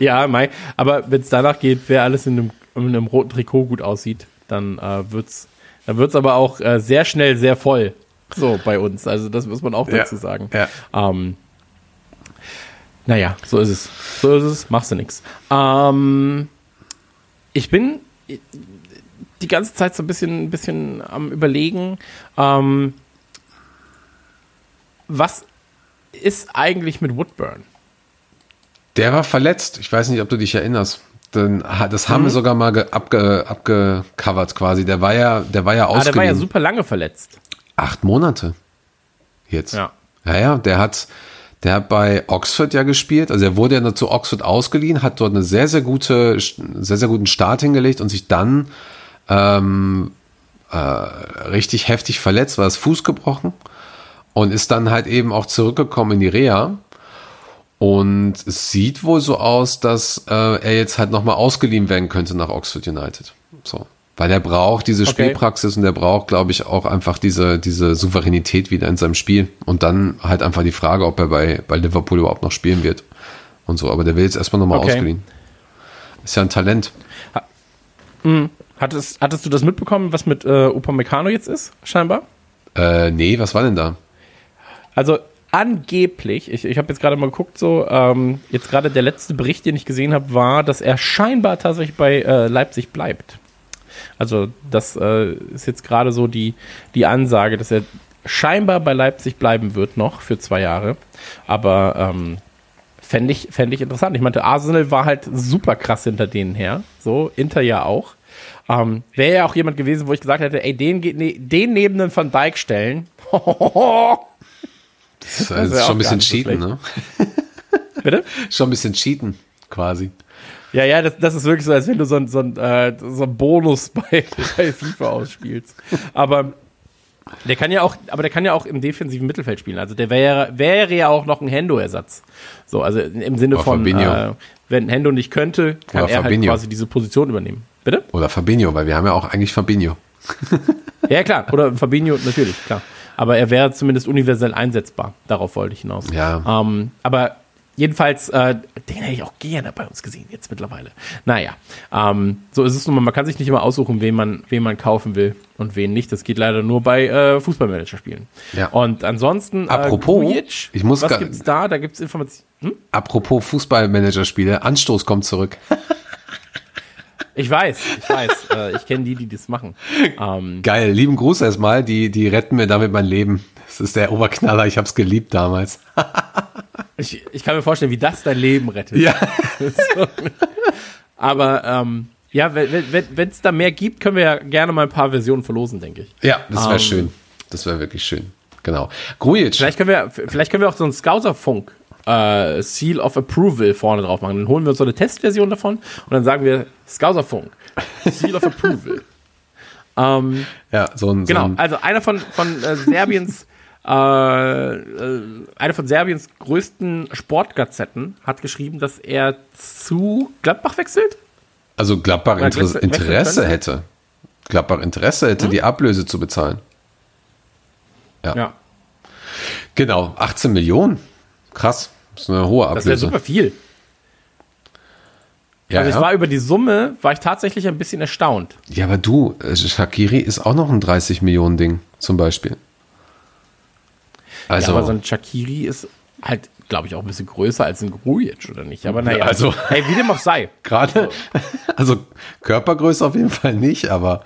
Ja, Mai, aber wenn es danach geht, wer alles in einem, in einem roten Trikot gut aussieht, dann äh, wird's, dann wird's aber auch äh, sehr schnell sehr voll. So bei uns. Also das muss man auch dazu Ja, sagen. ja. Ähm, naja, so ist es. So ist es, machst du nix. Ähm, ich bin die ganze Zeit so ein bisschen, ein bisschen am überlegen, ähm, was ist eigentlich mit Woodburn? Der war verletzt. Ich weiß nicht, ob du dich erinnerst. Dann, ha- das haben wir sogar mal ge, abge, abgecovert quasi. Der war ja, der war ja Ah, der war ja super lange verletzt. Acht Monate. Jetzt. Ja. Ja, ja, der hat, der hat bei Oxford ja gespielt. Also er wurde ja zu Oxford ausgeliehen, hat dort eine sehr, sehr gute, sehr, sehr guten Start hingelegt und sich dann ähm, äh, richtig heftig verletzt, war das Fuß gebrochen und ist dann halt eben auch zurückgekommen in die Reha. Und es sieht wohl so aus, dass äh, er jetzt halt nochmal ausgeliehen werden könnte nach Oxford United. So. Weil er braucht diese Okay. Spielpraxis und er braucht, glaube ich, auch einfach diese, diese Souveränität wieder in seinem Spiel. Und dann halt einfach die Frage, ob er bei, bei Liverpool überhaupt noch spielen wird. Und so. Aber der will jetzt erstmal nochmal Okay. ausgeliehen. Ist ja ein Talent. Hattest, hattest du das mitbekommen, was mit äh, Upamecano jetzt ist, scheinbar? Äh, nee, was war denn da? Also angeblich, ich, ich habe jetzt gerade mal geguckt, so, ähm, jetzt gerade der letzte Bericht, den ich gesehen habe, war, dass er scheinbar tatsächlich bei äh, Leipzig bleibt. Also das äh, ist jetzt gerade so die, die Ansage, dass er scheinbar bei Leipzig bleiben wird noch für zwei Jahre. Aber ähm, fände ich, fänd ich interessant. Ich meinte, Arsenal war halt super krass hinter denen her. So, Inter ja auch. Ähm, Wäre ja auch jemand gewesen, wo ich gesagt hätte, ey, den, ne, den neben den Van Dijk stellen. Das ist, wär ist schon ein bisschen nicht so cheaten, ne? Bitte? Schon ein bisschen cheaten, quasi. Ja, ja, das, das ist wirklich so, als wenn du so ein, so ein, äh, so ein Bonus bei, bei FIFA ausspielst. Aber der kann ja auch, aber der kann ja auch im defensiven Mittelfeld spielen. Also der wäre, wäre ja auch noch ein Hendo-Ersatz. So, also im Sinne Oder von, äh, wenn Hendo nicht könnte, kann Oder er Fabinho. halt quasi diese Position übernehmen. Bitte? Oder Fabinho, weil wir haben ja auch eigentlich Fabinho. Ja, klar. Oder Fabinho, natürlich, klar. Aber er wäre zumindest universell einsetzbar. Darauf wollte ich hinaus. Ja. Ähm, aber jedenfalls, äh, den hätte ich auch gerne bei uns gesehen, jetzt mittlerweile. Naja, ähm, so ist es nun mal. Man kann sich nicht immer aussuchen, wen man, wen man kaufen will und wen nicht. Das geht leider nur bei äh, Fußballmanager-Spielen. Ja. Und ansonsten, äh, Apropos, Grujic, ich muss was gibt's da? Da gibt's Informationen. Hm? Apropos Fußballmanager-Spiele, Anstoß kommt zurück. Ich weiß, ich weiß. äh, ich kenne die, die das machen. Ähm, Geil, lieben Gruß erstmal, die, die retten mir damit mein Leben. Das ist der Oberknaller, ich hab's geliebt damals. ich, ich kann mir vorstellen, wie das dein Leben rettet. Ja. Aber ähm, ja, wenn es wenn, da mehr gibt, können wir ja gerne mal ein paar Versionen verlosen, denke ich. Ja, das wäre Ähm, schön. Das wäre wirklich schön. Genau. Grujic. Vielleicht können wir, vielleicht können wir auch so einen Scouser-Funk äh, Seal of Approval vorne drauf machen. Dann holen wir uns so eine Testversion davon und dann sagen wir Scouser-Funk. Seal of Approval. ähm, Ja, so ein, genau, so ein also einer von, von äh, Serbiens äh, äh, eine von Serbiens größten Sportgazetten hat geschrieben, dass er zu Gladbach wechselt. also Gladbach Oder Interesse, wechseln Interesse hätte. Gladbach Interesse hätte, die Ablöse zu bezahlen. Ja. Genau, 18 Millionen. Krass. Das ist eine hohe Das wäre Ablöse. super viel. Ja, Also ich ja. war über die Summe, war ich tatsächlich ein bisschen erstaunt. ja, aber du, äh, Shakiri ist auch noch ein 30 Millionen Ding, zum Beispiel. Also, ja, aber so ein Shakiri ist halt, glaube ich, auch ein bisschen größer als ein Grujic, oder nicht? Aber naja, Also- hey, wie dem auch sei. gerade, also Körpergröße auf jeden Fall nicht, aber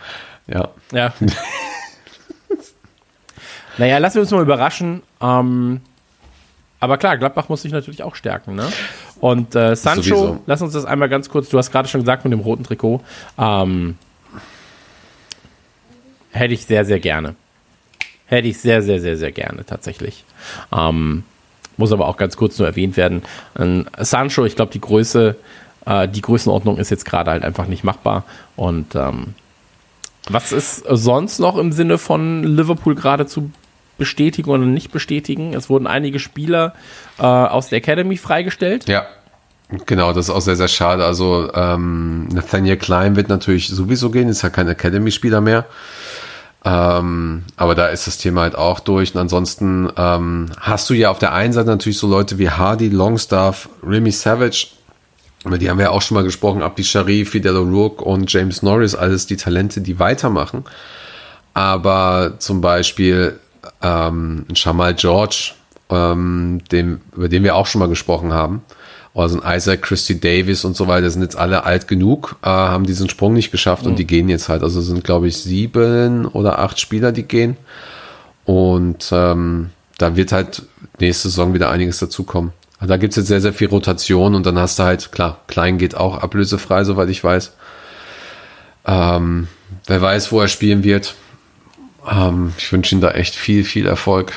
ja. Ja. naja, lassen wir uns mal überraschen. Ähm, aber klar, Gladbach muss sich natürlich auch stärken. Ne? Und äh, Sancho, Sowieso. lass uns das einmal ganz kurz, du hast gerade schon gesagt mit dem roten Trikot, ähm, hätte ich sehr, sehr gerne. Hätte ich sehr, sehr, sehr, sehr gerne tatsächlich. Ähm, muss aber auch ganz kurz nur erwähnt werden. Ähm, Sancho, ich glaube, die Größe, äh, die Größenordnung ist jetzt gerade halt einfach nicht machbar. Und ähm, was ist sonst noch im Sinne von Liverpool gerade zu bestätigen oder nicht bestätigen? Es wurden einige Spieler äh, aus der Academy freigestellt. Ja, genau, das ist auch sehr, sehr schade. Also ähm, Nathaniel Klein wird natürlich sowieso gehen, ist ja kein Academy-Spieler mehr. Ähm, aber da ist das Thema halt auch durch. Und ansonsten ähm, hast du ja auf der einen Seite natürlich so Leute wie Hardy, Longstaff, Remy Savage, über die haben wir ja auch schon mal gesprochen, Abdi Sharif, Fidel O'Rourke und James Norris, alles die Talente, die weitermachen. Aber zum Beispiel ähm, Shamal George, ähm, dem, über den wir auch schon mal gesprochen haben, also ein Isaac, Christy Davis und so weiter, sind jetzt alle alt genug, äh, haben diesen Sprung nicht geschafft und die gehen jetzt halt. Also sind, glaube ich, sieben oder acht Spieler, die gehen. Und ähm, da wird halt nächste Saison wieder einiges dazukommen. Also da gibt's jetzt sehr, sehr viel Rotation und dann hast du halt, klar, Klein geht auch ablösefrei, soweit ich weiß. Ähm, wer weiß, wo er spielen wird. Ähm, ich wünsche ihm da echt viel, viel Erfolg.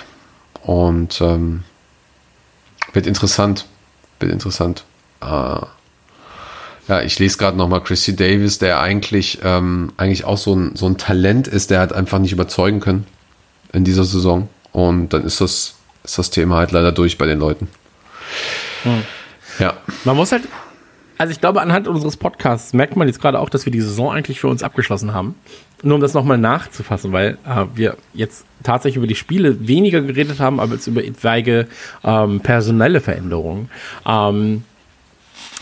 Und ähm, wird interessant. Wird interessant. Äh, ja, ich lese gerade nochmal Chrissy Davis, der eigentlich, ähm, eigentlich auch so ein, so ein Talent ist, der hat einfach nicht überzeugen können in dieser Saison. Und dann ist das, ist das Thema halt leider durch bei den Leuten. Ja. Man muss halt, also ich glaube, anhand unseres Podcasts merkt man jetzt gerade auch, dass wir die Saison eigentlich für uns abgeschlossen haben. Nur um das nochmal nachzufassen, weil äh, wir jetzt tatsächlich über die Spiele weniger geredet haben, aber jetzt über etwaige ähm, personelle Veränderungen. Ähm,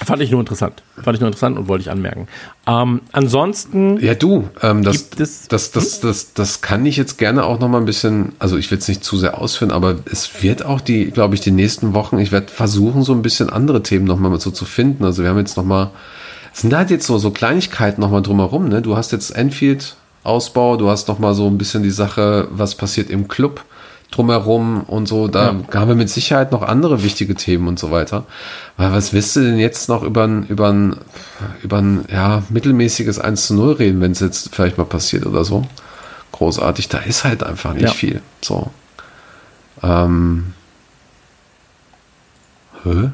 fand ich nur interessant. Fand ich nur interessant und wollte ich anmerken. Ähm, ansonsten. Ja, du, ähm, das, es- das, das, das, das kann ich jetzt gerne auch noch mal ein bisschen, also ich will es nicht zu sehr ausführen, aber es wird auch die, glaube ich, die nächsten Wochen, ich werde versuchen, so ein bisschen andere Themen noch mal so zu finden. Also wir haben jetzt noch mal, es sind halt jetzt so, so Kleinigkeiten noch mal drumherum, ne? Du hast jetzt Enfield-Ausbau, du hast noch mal so ein bisschen die Sache, was passiert im Club drumherum und so, da haben wir mit Sicherheit noch andere wichtige Themen und so weiter. Weil was willst du denn jetzt noch über ein, über ein, über ein, ja, mittelmäßiges 1 zu 0 reden, wenn es jetzt vielleicht mal passiert oder so? Großartig, da ist halt einfach nicht Ja. viel. So. Ähm. Hä?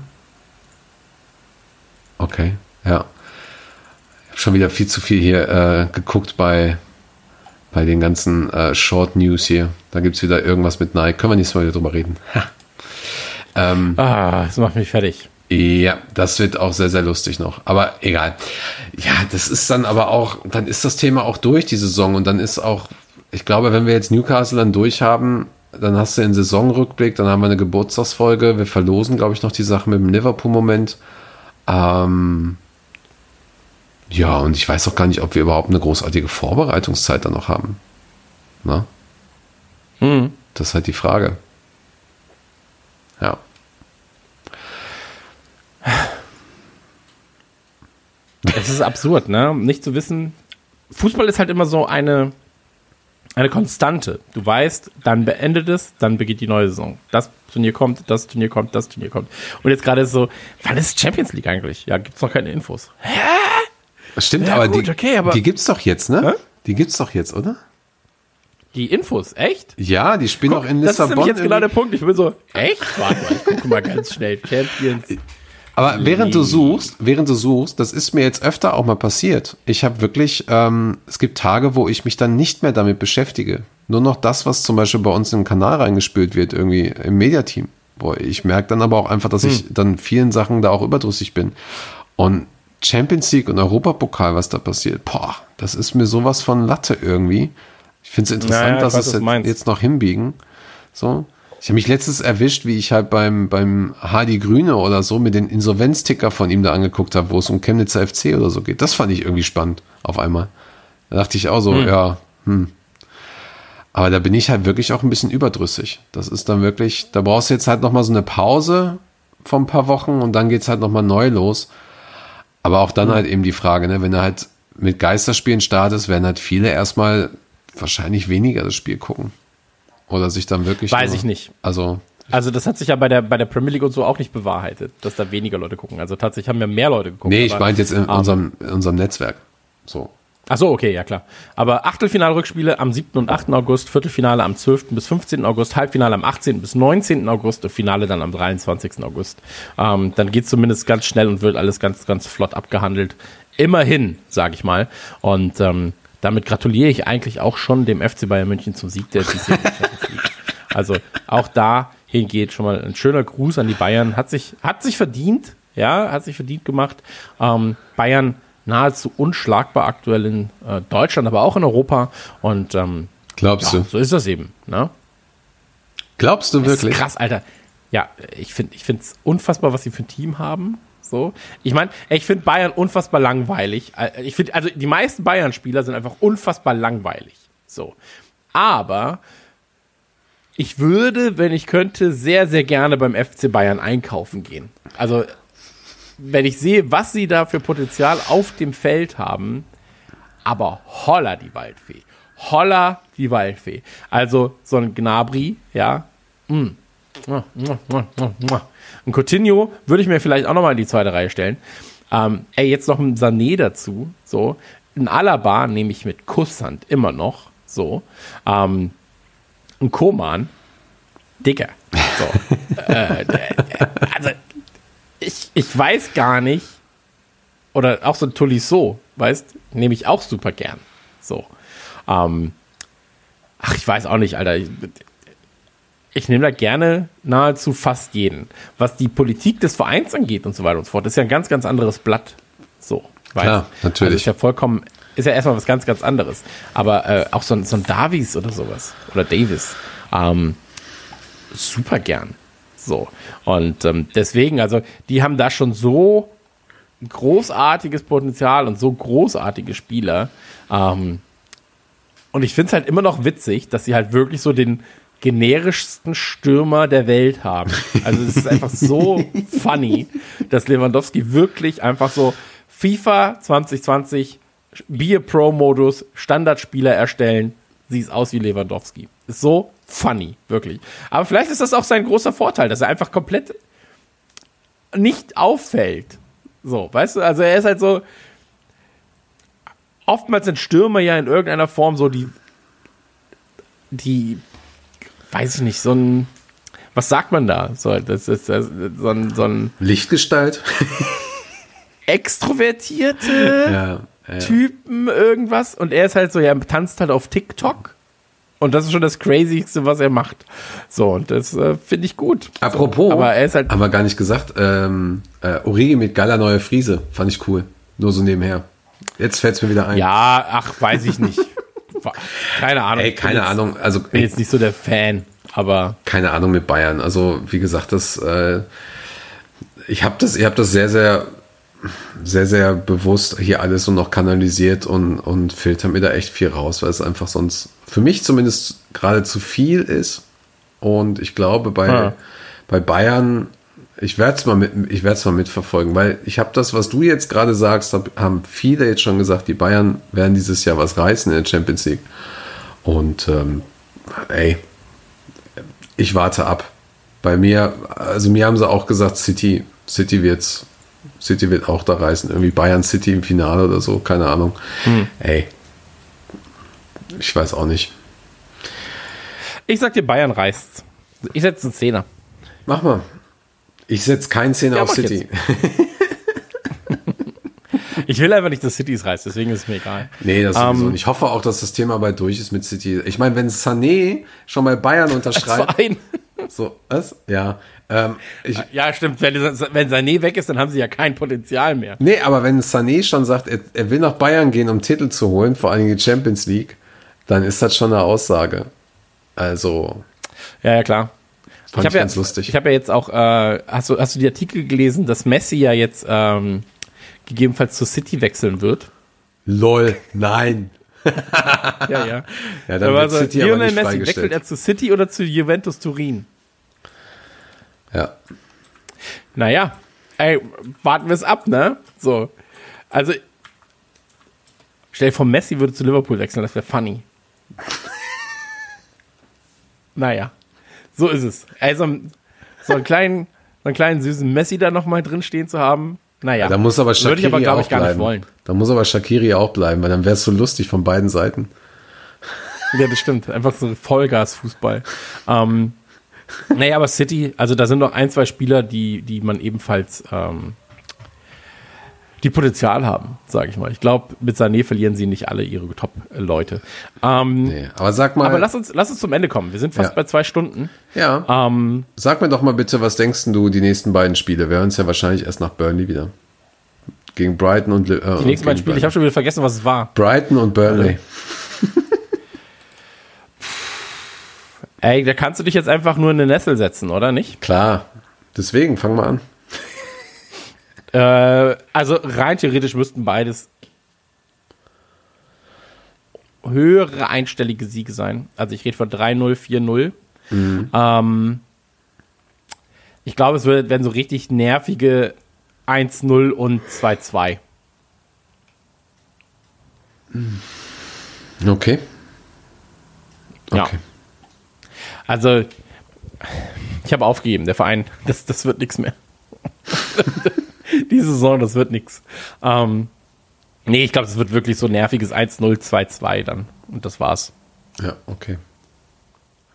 Okay, ja. Ich habe schon wieder viel zu viel hier äh, geguckt bei, bei den ganzen äh, Short News hier. Da gibt's wieder irgendwas mit Nike. Können wir nächstes Mal wieder drüber reden. Ähm, Ah, das macht mich fertig. ja, das wird auch sehr, sehr lustig noch. Aber egal. Ja, das ist dann aber auch, dann ist das Thema auch durch, die Saison. Und dann ist auch, ich glaube, wenn wir jetzt Newcastle dann durch haben, dann hast du den Saisonrückblick, dann haben wir eine Geburtstagsfolge. Wir verlosen, glaube ich, noch die Sache mit dem Liverpool-Moment. Ähm, ja, und ich weiß auch gar nicht, ob wir überhaupt eine großartige Vorbereitungszeit dann noch haben. Na? Hm. Das ist halt die Frage. Ja. Es ist absurd, ne? Nicht zu wissen. Fußball ist halt immer so eine, eine Konstante. Du weißt, dann beendet es, dann beginnt die neue Saison. Das Turnier kommt, das Turnier kommt, das Turnier kommt. Und jetzt gerade ist so, wann ist Champions League eigentlich? Ja, gibt's noch keine Infos. Stimmt, Ja, aber, gut, die, okay, aber- die gibt's doch jetzt, ne? Hä? Die gibt's doch jetzt, oder? Die Infos, echt? Ja, die spielen auch in das ist Lissabon. nämlich jetzt genau der. Punkt. Ich bin so, echt? Warte mal, ich gucke mal ganz schnell. Champions. aber während du suchst, während du suchst, das ist mir jetzt öfter auch mal passiert. Ich habe wirklich, ähm, es gibt Tage, wo ich mich dann nicht mehr damit beschäftige. Nur noch das, was zum Beispiel bei uns im Kanal reingespült wird, irgendwie im Mediateam. Boah, ich merke dann aber auch einfach, dass ich dann vielen Sachen da auch überdrüssig bin. Und Champions League und Europapokal, was da passiert, boah, das ist mir sowas von Latte irgendwie. Ich finde es interessant, Ja, ja, ich dass weiß, es jetzt, jetzt noch hinbiegen. So. Ich habe mich letztens erwischt, wie ich halt beim, beim Hardy Grüne oder so mit den Insolvenzticker von ihm da angeguckt habe, wo es um Chemnitzer FC oder so geht. Das fand ich irgendwie spannend auf einmal. Da dachte ich auch so, ja, hm. Aber da bin ich halt wirklich auch ein bisschen überdrüssig. Das ist dann wirklich, da brauchst du jetzt halt nochmal so eine Pause von ein paar Wochen und dann geht's halt nochmal neu los. Aber auch dann halt eben die Frage, ne, wenn du halt mit Geisterspielen startest, werden halt viele erstmal wahrscheinlich weniger das Spiel gucken. Oder sich dann wirklich. Weiß nur- ich nicht. Also, Also das hat sich ja bei der, bei der Premier League und so auch nicht bewahrheitet, dass da weniger Leute gucken. Also tatsächlich haben ja mehr Leute geguckt. nee, ich meinte jetzt in unserem, in unserem Netzwerk. So. Ach so, okay, ja klar. Aber Achtelfinalrückspiele am 7. und 8. August, Viertelfinale am 12. bis 15. August, Halbfinale am 18. bis 19. August und Finale dann am 23. August. Ähm, dann geht zumindest ganz schnell und wird alles ganz, ganz flott abgehandelt. Immerhin, sage ich mal. Und ähm, damit gratuliere ich eigentlich auch schon dem FC Bayern München zum Sieg der diesjährigen Champions League. Also auch dahin geht schon mal ein schöner Gruß an die Bayern. Hat sich, hat sich verdient, ja, hat sich verdient gemacht. Ähm, Bayern nahezu unschlagbar aktuell in äh, Deutschland, aber auch in Europa. Und ähm, Glaubst Ja, du? so ist das eben. Ne? Glaubst du Das ist wirklich? krass, Alter. Ja, ich finde ich es unfassbar, was sie für ein Team haben. So. Ich meine, ich finde Bayern unfassbar langweilig. Äh, Ich finde, also die meisten Bayern-Spieler sind einfach unfassbar langweilig. So. Aber ich würde, wenn ich könnte, sehr, sehr gerne beim FC Bayern einkaufen gehen. Also, wenn ich sehe, was sie da für Potenzial auf dem Feld haben, aber holla die Waldfee. Holla die Waldfee. Also so ein Gnabri, ja. Mm. Mua, mua, mua. Ein Coutinho würde ich mir vielleicht auch nochmal in die zweite Reihe stellen. Ähm, ey, jetzt noch ein Sané dazu. So. Ein Alaba nehme ich mit Kusshand immer noch. So. Ähm, ein Koman. Dicker. So. äh, äh, also, ich, ich weiß gar nicht, oder auch so ein Tolisso, weißt, nehme ich auch super gern. So. Ähm, ach, ich weiß auch nicht, Alter. Ich, ich nehme da gerne nahezu fast jeden. Was die Politik des Vereins angeht und so weiter und so fort, ist ja ein ganz, ganz anderes Blatt. So. weißt? Klar, natürlich. Also ist ja vollkommen, ist ja erstmal was ganz, ganz anderes. Aber äh, auch so ein, so ein Davies oder sowas. Oder Davis. Ähm, super gern. So. Und ähm, deswegen, also, die haben da schon so großartiges Potenzial und so großartige Spieler. Ähm, und ich finde es halt immer noch witzig, dass sie halt wirklich so den generischsten Stürmer der Welt haben. Also es ist einfach so funny, dass Lewandowski wirklich einfach so FIFA 2020 Beer Pro Modus Standardspieler erstellen, sieht aus wie Lewandowski. Ist so funny, wirklich. Aber vielleicht ist das auch sein großer Vorteil, dass er einfach komplett nicht auffällt. So, weißt du, also er ist halt so. Oftmals sind Stürmer ja in irgendeiner Form so die. Die. Weiß ich nicht, so ein. Was sagt man da? So, das ist das, so ein, so ein Lichtgestalt? extrovertierte ja, ja. Typen irgendwas. Und er ist halt so, ja, tanzt halt auf TikTok. Und das ist schon das Crazyste, was er macht. So, und das äh, finde ich gut. Apropos, Aber er ist halt. haben wir gar nicht gesagt, ähm, äh, Origi mit geiler neue Friese. Fand ich cool. Nur so nebenher. Jetzt fällt es mir wieder ein. Ja, ach, weiß ich nicht. keine Ahnung. Ey, keine jetzt, Ahnung. Also, Bin jetzt nicht so der Fan, aber keine Ahnung mit Bayern. Also, wie gesagt, das, äh, ich habe das, ich habe das sehr, sehr, sehr, sehr bewusst hier alles so noch kanalisiert und, und filter mir da echt viel raus, weil es einfach sonst für mich zumindest gerade zu viel ist. Und ich glaube, bei, Ja. bei Bayern, ich werde es mal, mit, ich mal mitverfolgen, weil ich habe das, was du jetzt gerade sagst, hab, haben viele jetzt schon gesagt, die Bayern werden dieses Jahr was reißen in der Champions League. Und ähm, ey, ich warte ab. Bei mir, also mir haben sie auch gesagt, City, City wird's, City wird auch da reißen. Irgendwie Bayern City im Finale oder so, keine Ahnung. Ey, ich weiß auch nicht. ich sag dir, Bayern reißt. Ich setze einen Zehner. Mach mal. Ich setze keinen Zehner Ja, auf City. Ich will einfach nicht, dass City es reißt, deswegen ist es mir egal. Nee, das sowieso Ähm, nicht. Ich hoffe auch, dass das Thema bald durch ist mit City. Ich meine, wenn Sané schon bei Bayern unterschreibt. So, was? Ja. Ähm, ich, Ja, stimmt. Wenn, wenn Sané weg ist, dann haben sie ja kein Potenzial mehr. nee, aber wenn Sané schon sagt, er, er will nach Bayern gehen, um Titel zu holen, vor allem die Champions League, dann ist das schon eine Aussage. Also, Ja, ja, klar. Fand hab ich ganz lustig. Ich habe ja jetzt auch, äh, hast, du, hast du die Artikel gelesen, dass Messi ja jetzt ähm, gegebenenfalls zu City wechseln wird? lol, nein. Ja, ja. Ja, dann Aber wird so, City aber Lionel nicht Messi, wechselt er zu City oder zu Juventus Turin? Ja. Naja, ey, warten wir es ab, ne? So. Also, stell dir vor, Messi würde zu Liverpool wechseln, das wäre funny. naja, so ist es. Also, so einen kleinen, so einen kleinen süßen Messi da nochmal drin stehen zu haben, naja. Da muss aber Shakiri aber, glaube auch ich, gar nicht bleiben. wollen. Da muss aber Shakiri auch bleiben, weil dann wäre es so lustig von beiden Seiten. Ja, das stimmt. Einfach so Vollgas-Fußball. Ähm, naja, aber City, also da sind noch ein, zwei Spieler, die, die man ebenfalls, ähm, die Potenzial haben, sage ich mal. Ich glaube, mit Sané verlieren sie nicht alle ihre Top-Leute. Ähm, Nee. Aber sag mal, Aber lass uns, lass uns zum Ende kommen. Wir sind fast Ja. bei zwei Stunden. ja, Ähm, sag mir doch mal bitte, was denkst du die nächsten beiden Spiele? Wir hören uns ja wahrscheinlich erst nach Burnley wieder. Gegen Brighton und äh, die nächsten beiden Spiele, ich habe schon wieder vergessen, was es war. Brighton und Burnley. Ey, da kannst du dich jetzt einfach nur in eine Nessel setzen, oder nicht? Klar. Deswegen, fangen wir an. Äh, also rein theoretisch müssten beides höhere einstellige Siege sein. Also ich rede von 3-0, 4-0. Ähm, ich glaube, es werden so richtig nervige 1-0 und 2-2. Okay. Ja. Also, ich habe aufgegeben, der Verein, das, das wird nichts mehr. Die Saison, das wird nichts. Ähm, nee, ich glaube, es wird wirklich so nerviges 1-0, 2-2 dann. Und das war's. Ja, okay.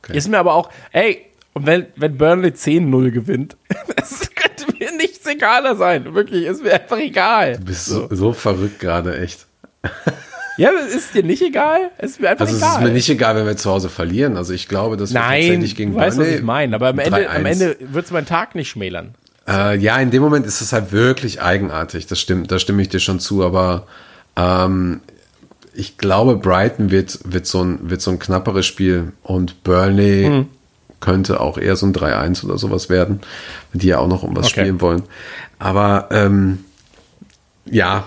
Okay. Ist mir aber auch, ey, und wenn, wenn Burnley 10-0 gewinnt, das könnte mir nichts egaler sein. Wirklich, ist mir einfach egal. Du bist so, so verrückt gerade, echt. Ja, ist dir nicht egal? Ist mir einfach Also es egal. ist mir nicht egal, wenn wir zu Hause verlieren. Also ich glaube, dass wir Nein, tatsächlich gegen du weißt, was ich meine. Aber am Ende, am 3-1. Ende wird es meinen Tag nicht schmälern. Äh, ja, in dem Moment ist es halt wirklich eigenartig. Das stimmt, da stimme ich dir schon zu. Aber ähm, ich glaube, Brighton wird, wird, so ein, wird so ein knapperes Spiel und Burnley Mhm. könnte auch eher so ein 3-1 oder sowas werden, die ja auch noch um was Okay. spielen wollen. Aber ähm, ja,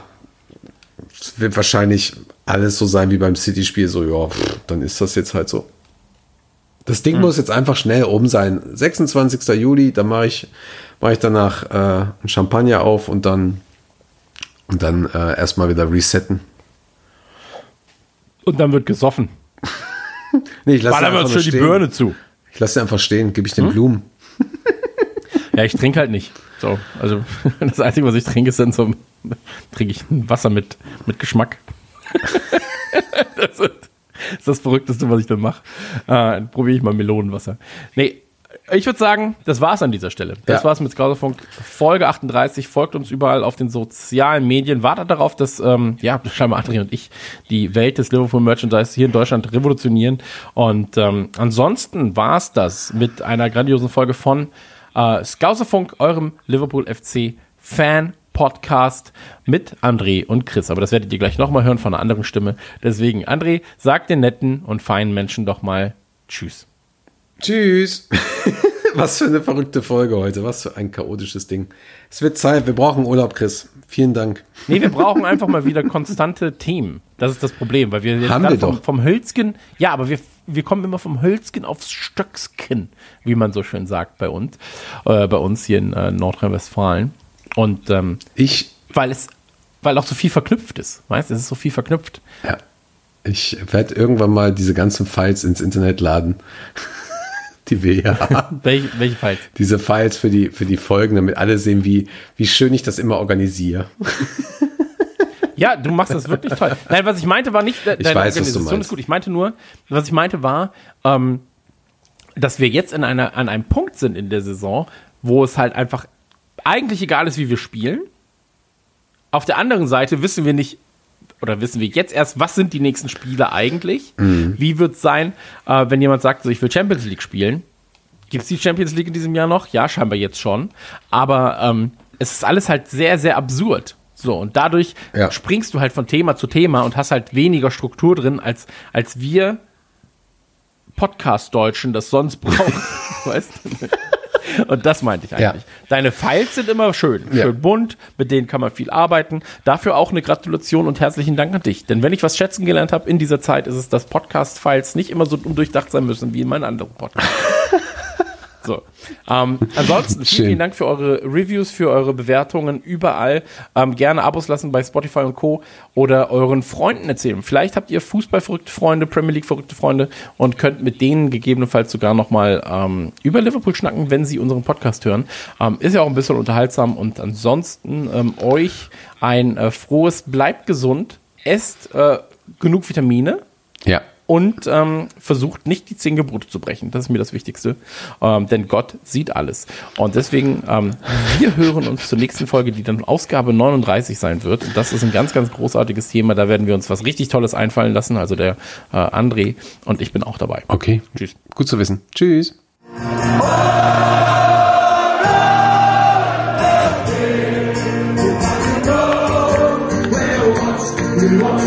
es wird wahrscheinlich alles so sein wie beim City-Spiel. So, ja, pff, dann ist das jetzt halt so. Das Ding muss jetzt einfach schnell um sein. 26. Juli, da mache ich, mache ich danach äh, ein Champagner auf und dann und dann äh, erstmal wieder resetten. Und dann wird gesoffen. Nee, ich lasse uns schön die Birne zu. Ich lasse einfach stehen, gebe ich Hm? den Blumen. Ja, ich trinke halt nicht. So, also das Einzige, was ich trinke, ist dann so trinke ich Wasser mit, mit Geschmack. das ist das Verrückteste, was ich dann mache. Äh, dann probiere ich mal Melonenwasser. Nee, ich würde sagen, das war's an dieser Stelle. Das Ja. war's mit Skauserfunk Folge 38. Folgt uns überall auf den sozialen Medien. Wartet darauf, dass ähm, ja, scheinbar Adrian und ich die Welt des Liverpool Merchandise hier in Deutschland revolutionieren. Und ähm, ansonsten war's das mit einer grandiosen Folge von äh, Skauserfunk, eurem Liverpool FC Fan Podcast mit André und Chris. Aber das werdet ihr gleich nochmal hören von einer anderen Stimme. Deswegen, André, sag den netten und feinen Menschen doch mal Tschüss. Tschüss. Was für eine verrückte Folge heute. Was für ein chaotisches Ding. Es wird Zeit. Wir brauchen Urlaub, Chris. Vielen Dank. Nee, wir brauchen einfach mal wieder konstante Themen. Das ist das Problem, weil wir jetzt Haben wir vom, doch. vom Hölzgen, ja, aber wir, wir kommen immer vom Hölzgen aufs Stöckskin, wie man so schön sagt bei uns, äh, bei uns hier in äh, Nordrhein-Westfalen. Und ähm, Ich, weil es, weil auch so viel verknüpft ist, weißt, es ist so viel verknüpft. ja, ich werde irgendwann mal diese ganzen Files ins Internet laden, die wir hier haben. Welche, welche Files? Diese Files für die, für die Folgen, damit alle sehen, wie, wie schön ich das immer organisiere. Ja, du machst das wirklich toll. Nein, was ich meinte war nicht, de- Ich weiß, was du Organisation meinst. ist gut. Ich meinte nur, was ich meinte war, ähm, dass wir jetzt in einer, an einem Punkt sind in der Saison, wo es halt einfach eigentlich egal ist, wie wir spielen. Auf der anderen Seite wissen wir nicht, oder wissen wir jetzt erst, was sind die nächsten Spiele eigentlich? Mhm. Wie wird es sein, äh, wenn jemand sagt, so, ich will Champions League spielen? Gibt es die Champions League in diesem Jahr noch? Ja, scheinbar jetzt schon. Aber ähm, es ist alles halt sehr, sehr absurd. So, und dadurch Ja. springst du halt von Thema zu Thema und hast halt weniger Struktur drin, als, als wir Podcast-Deutschen das sonst brauchen. weißt du? Und das meinte ich eigentlich. Ja. Deine Files sind immer schön, schön Ja. bunt, mit denen kann man viel arbeiten. Dafür auch eine Gratulation und herzlichen Dank an dich. Denn wenn ich was schätzen gelernt habe in dieser Zeit, ist es, dass Podcast-Files nicht immer so undurchdacht sein müssen wie in meinen anderen Podcasts. So. Ähm, ansonsten vielen, vielen Dank für eure Reviews, für eure Bewertungen überall. Ähm, gerne Abos lassen bei Spotify und Co. oder euren Freunden erzählen. Vielleicht habt ihr Fußball-verrückte Freunde, Premier League-verrückte Freunde und könnt mit denen gegebenenfalls sogar nochmal ähm, über Liverpool schnacken, wenn sie unseren Podcast hören. Ähm, ist ja auch ein bisschen unterhaltsam und ansonsten ähm, euch ein äh, frohes, bleibt gesund, esst äh, genug Vitamine Ja. Und ähm, versucht nicht die zehn Gebote zu brechen. Das ist mir das Wichtigste. Ähm, denn Gott sieht alles. Und deswegen, ähm, wir hören uns zur nächsten Folge, die dann Ausgabe 39 sein wird. Und das ist ein ganz, ganz großartiges Thema. Da werden wir uns was richtig Tolles einfallen lassen. Also der äh, André und ich bin auch dabei. Okay. Tschüss. Gut zu wissen. Tschüss. See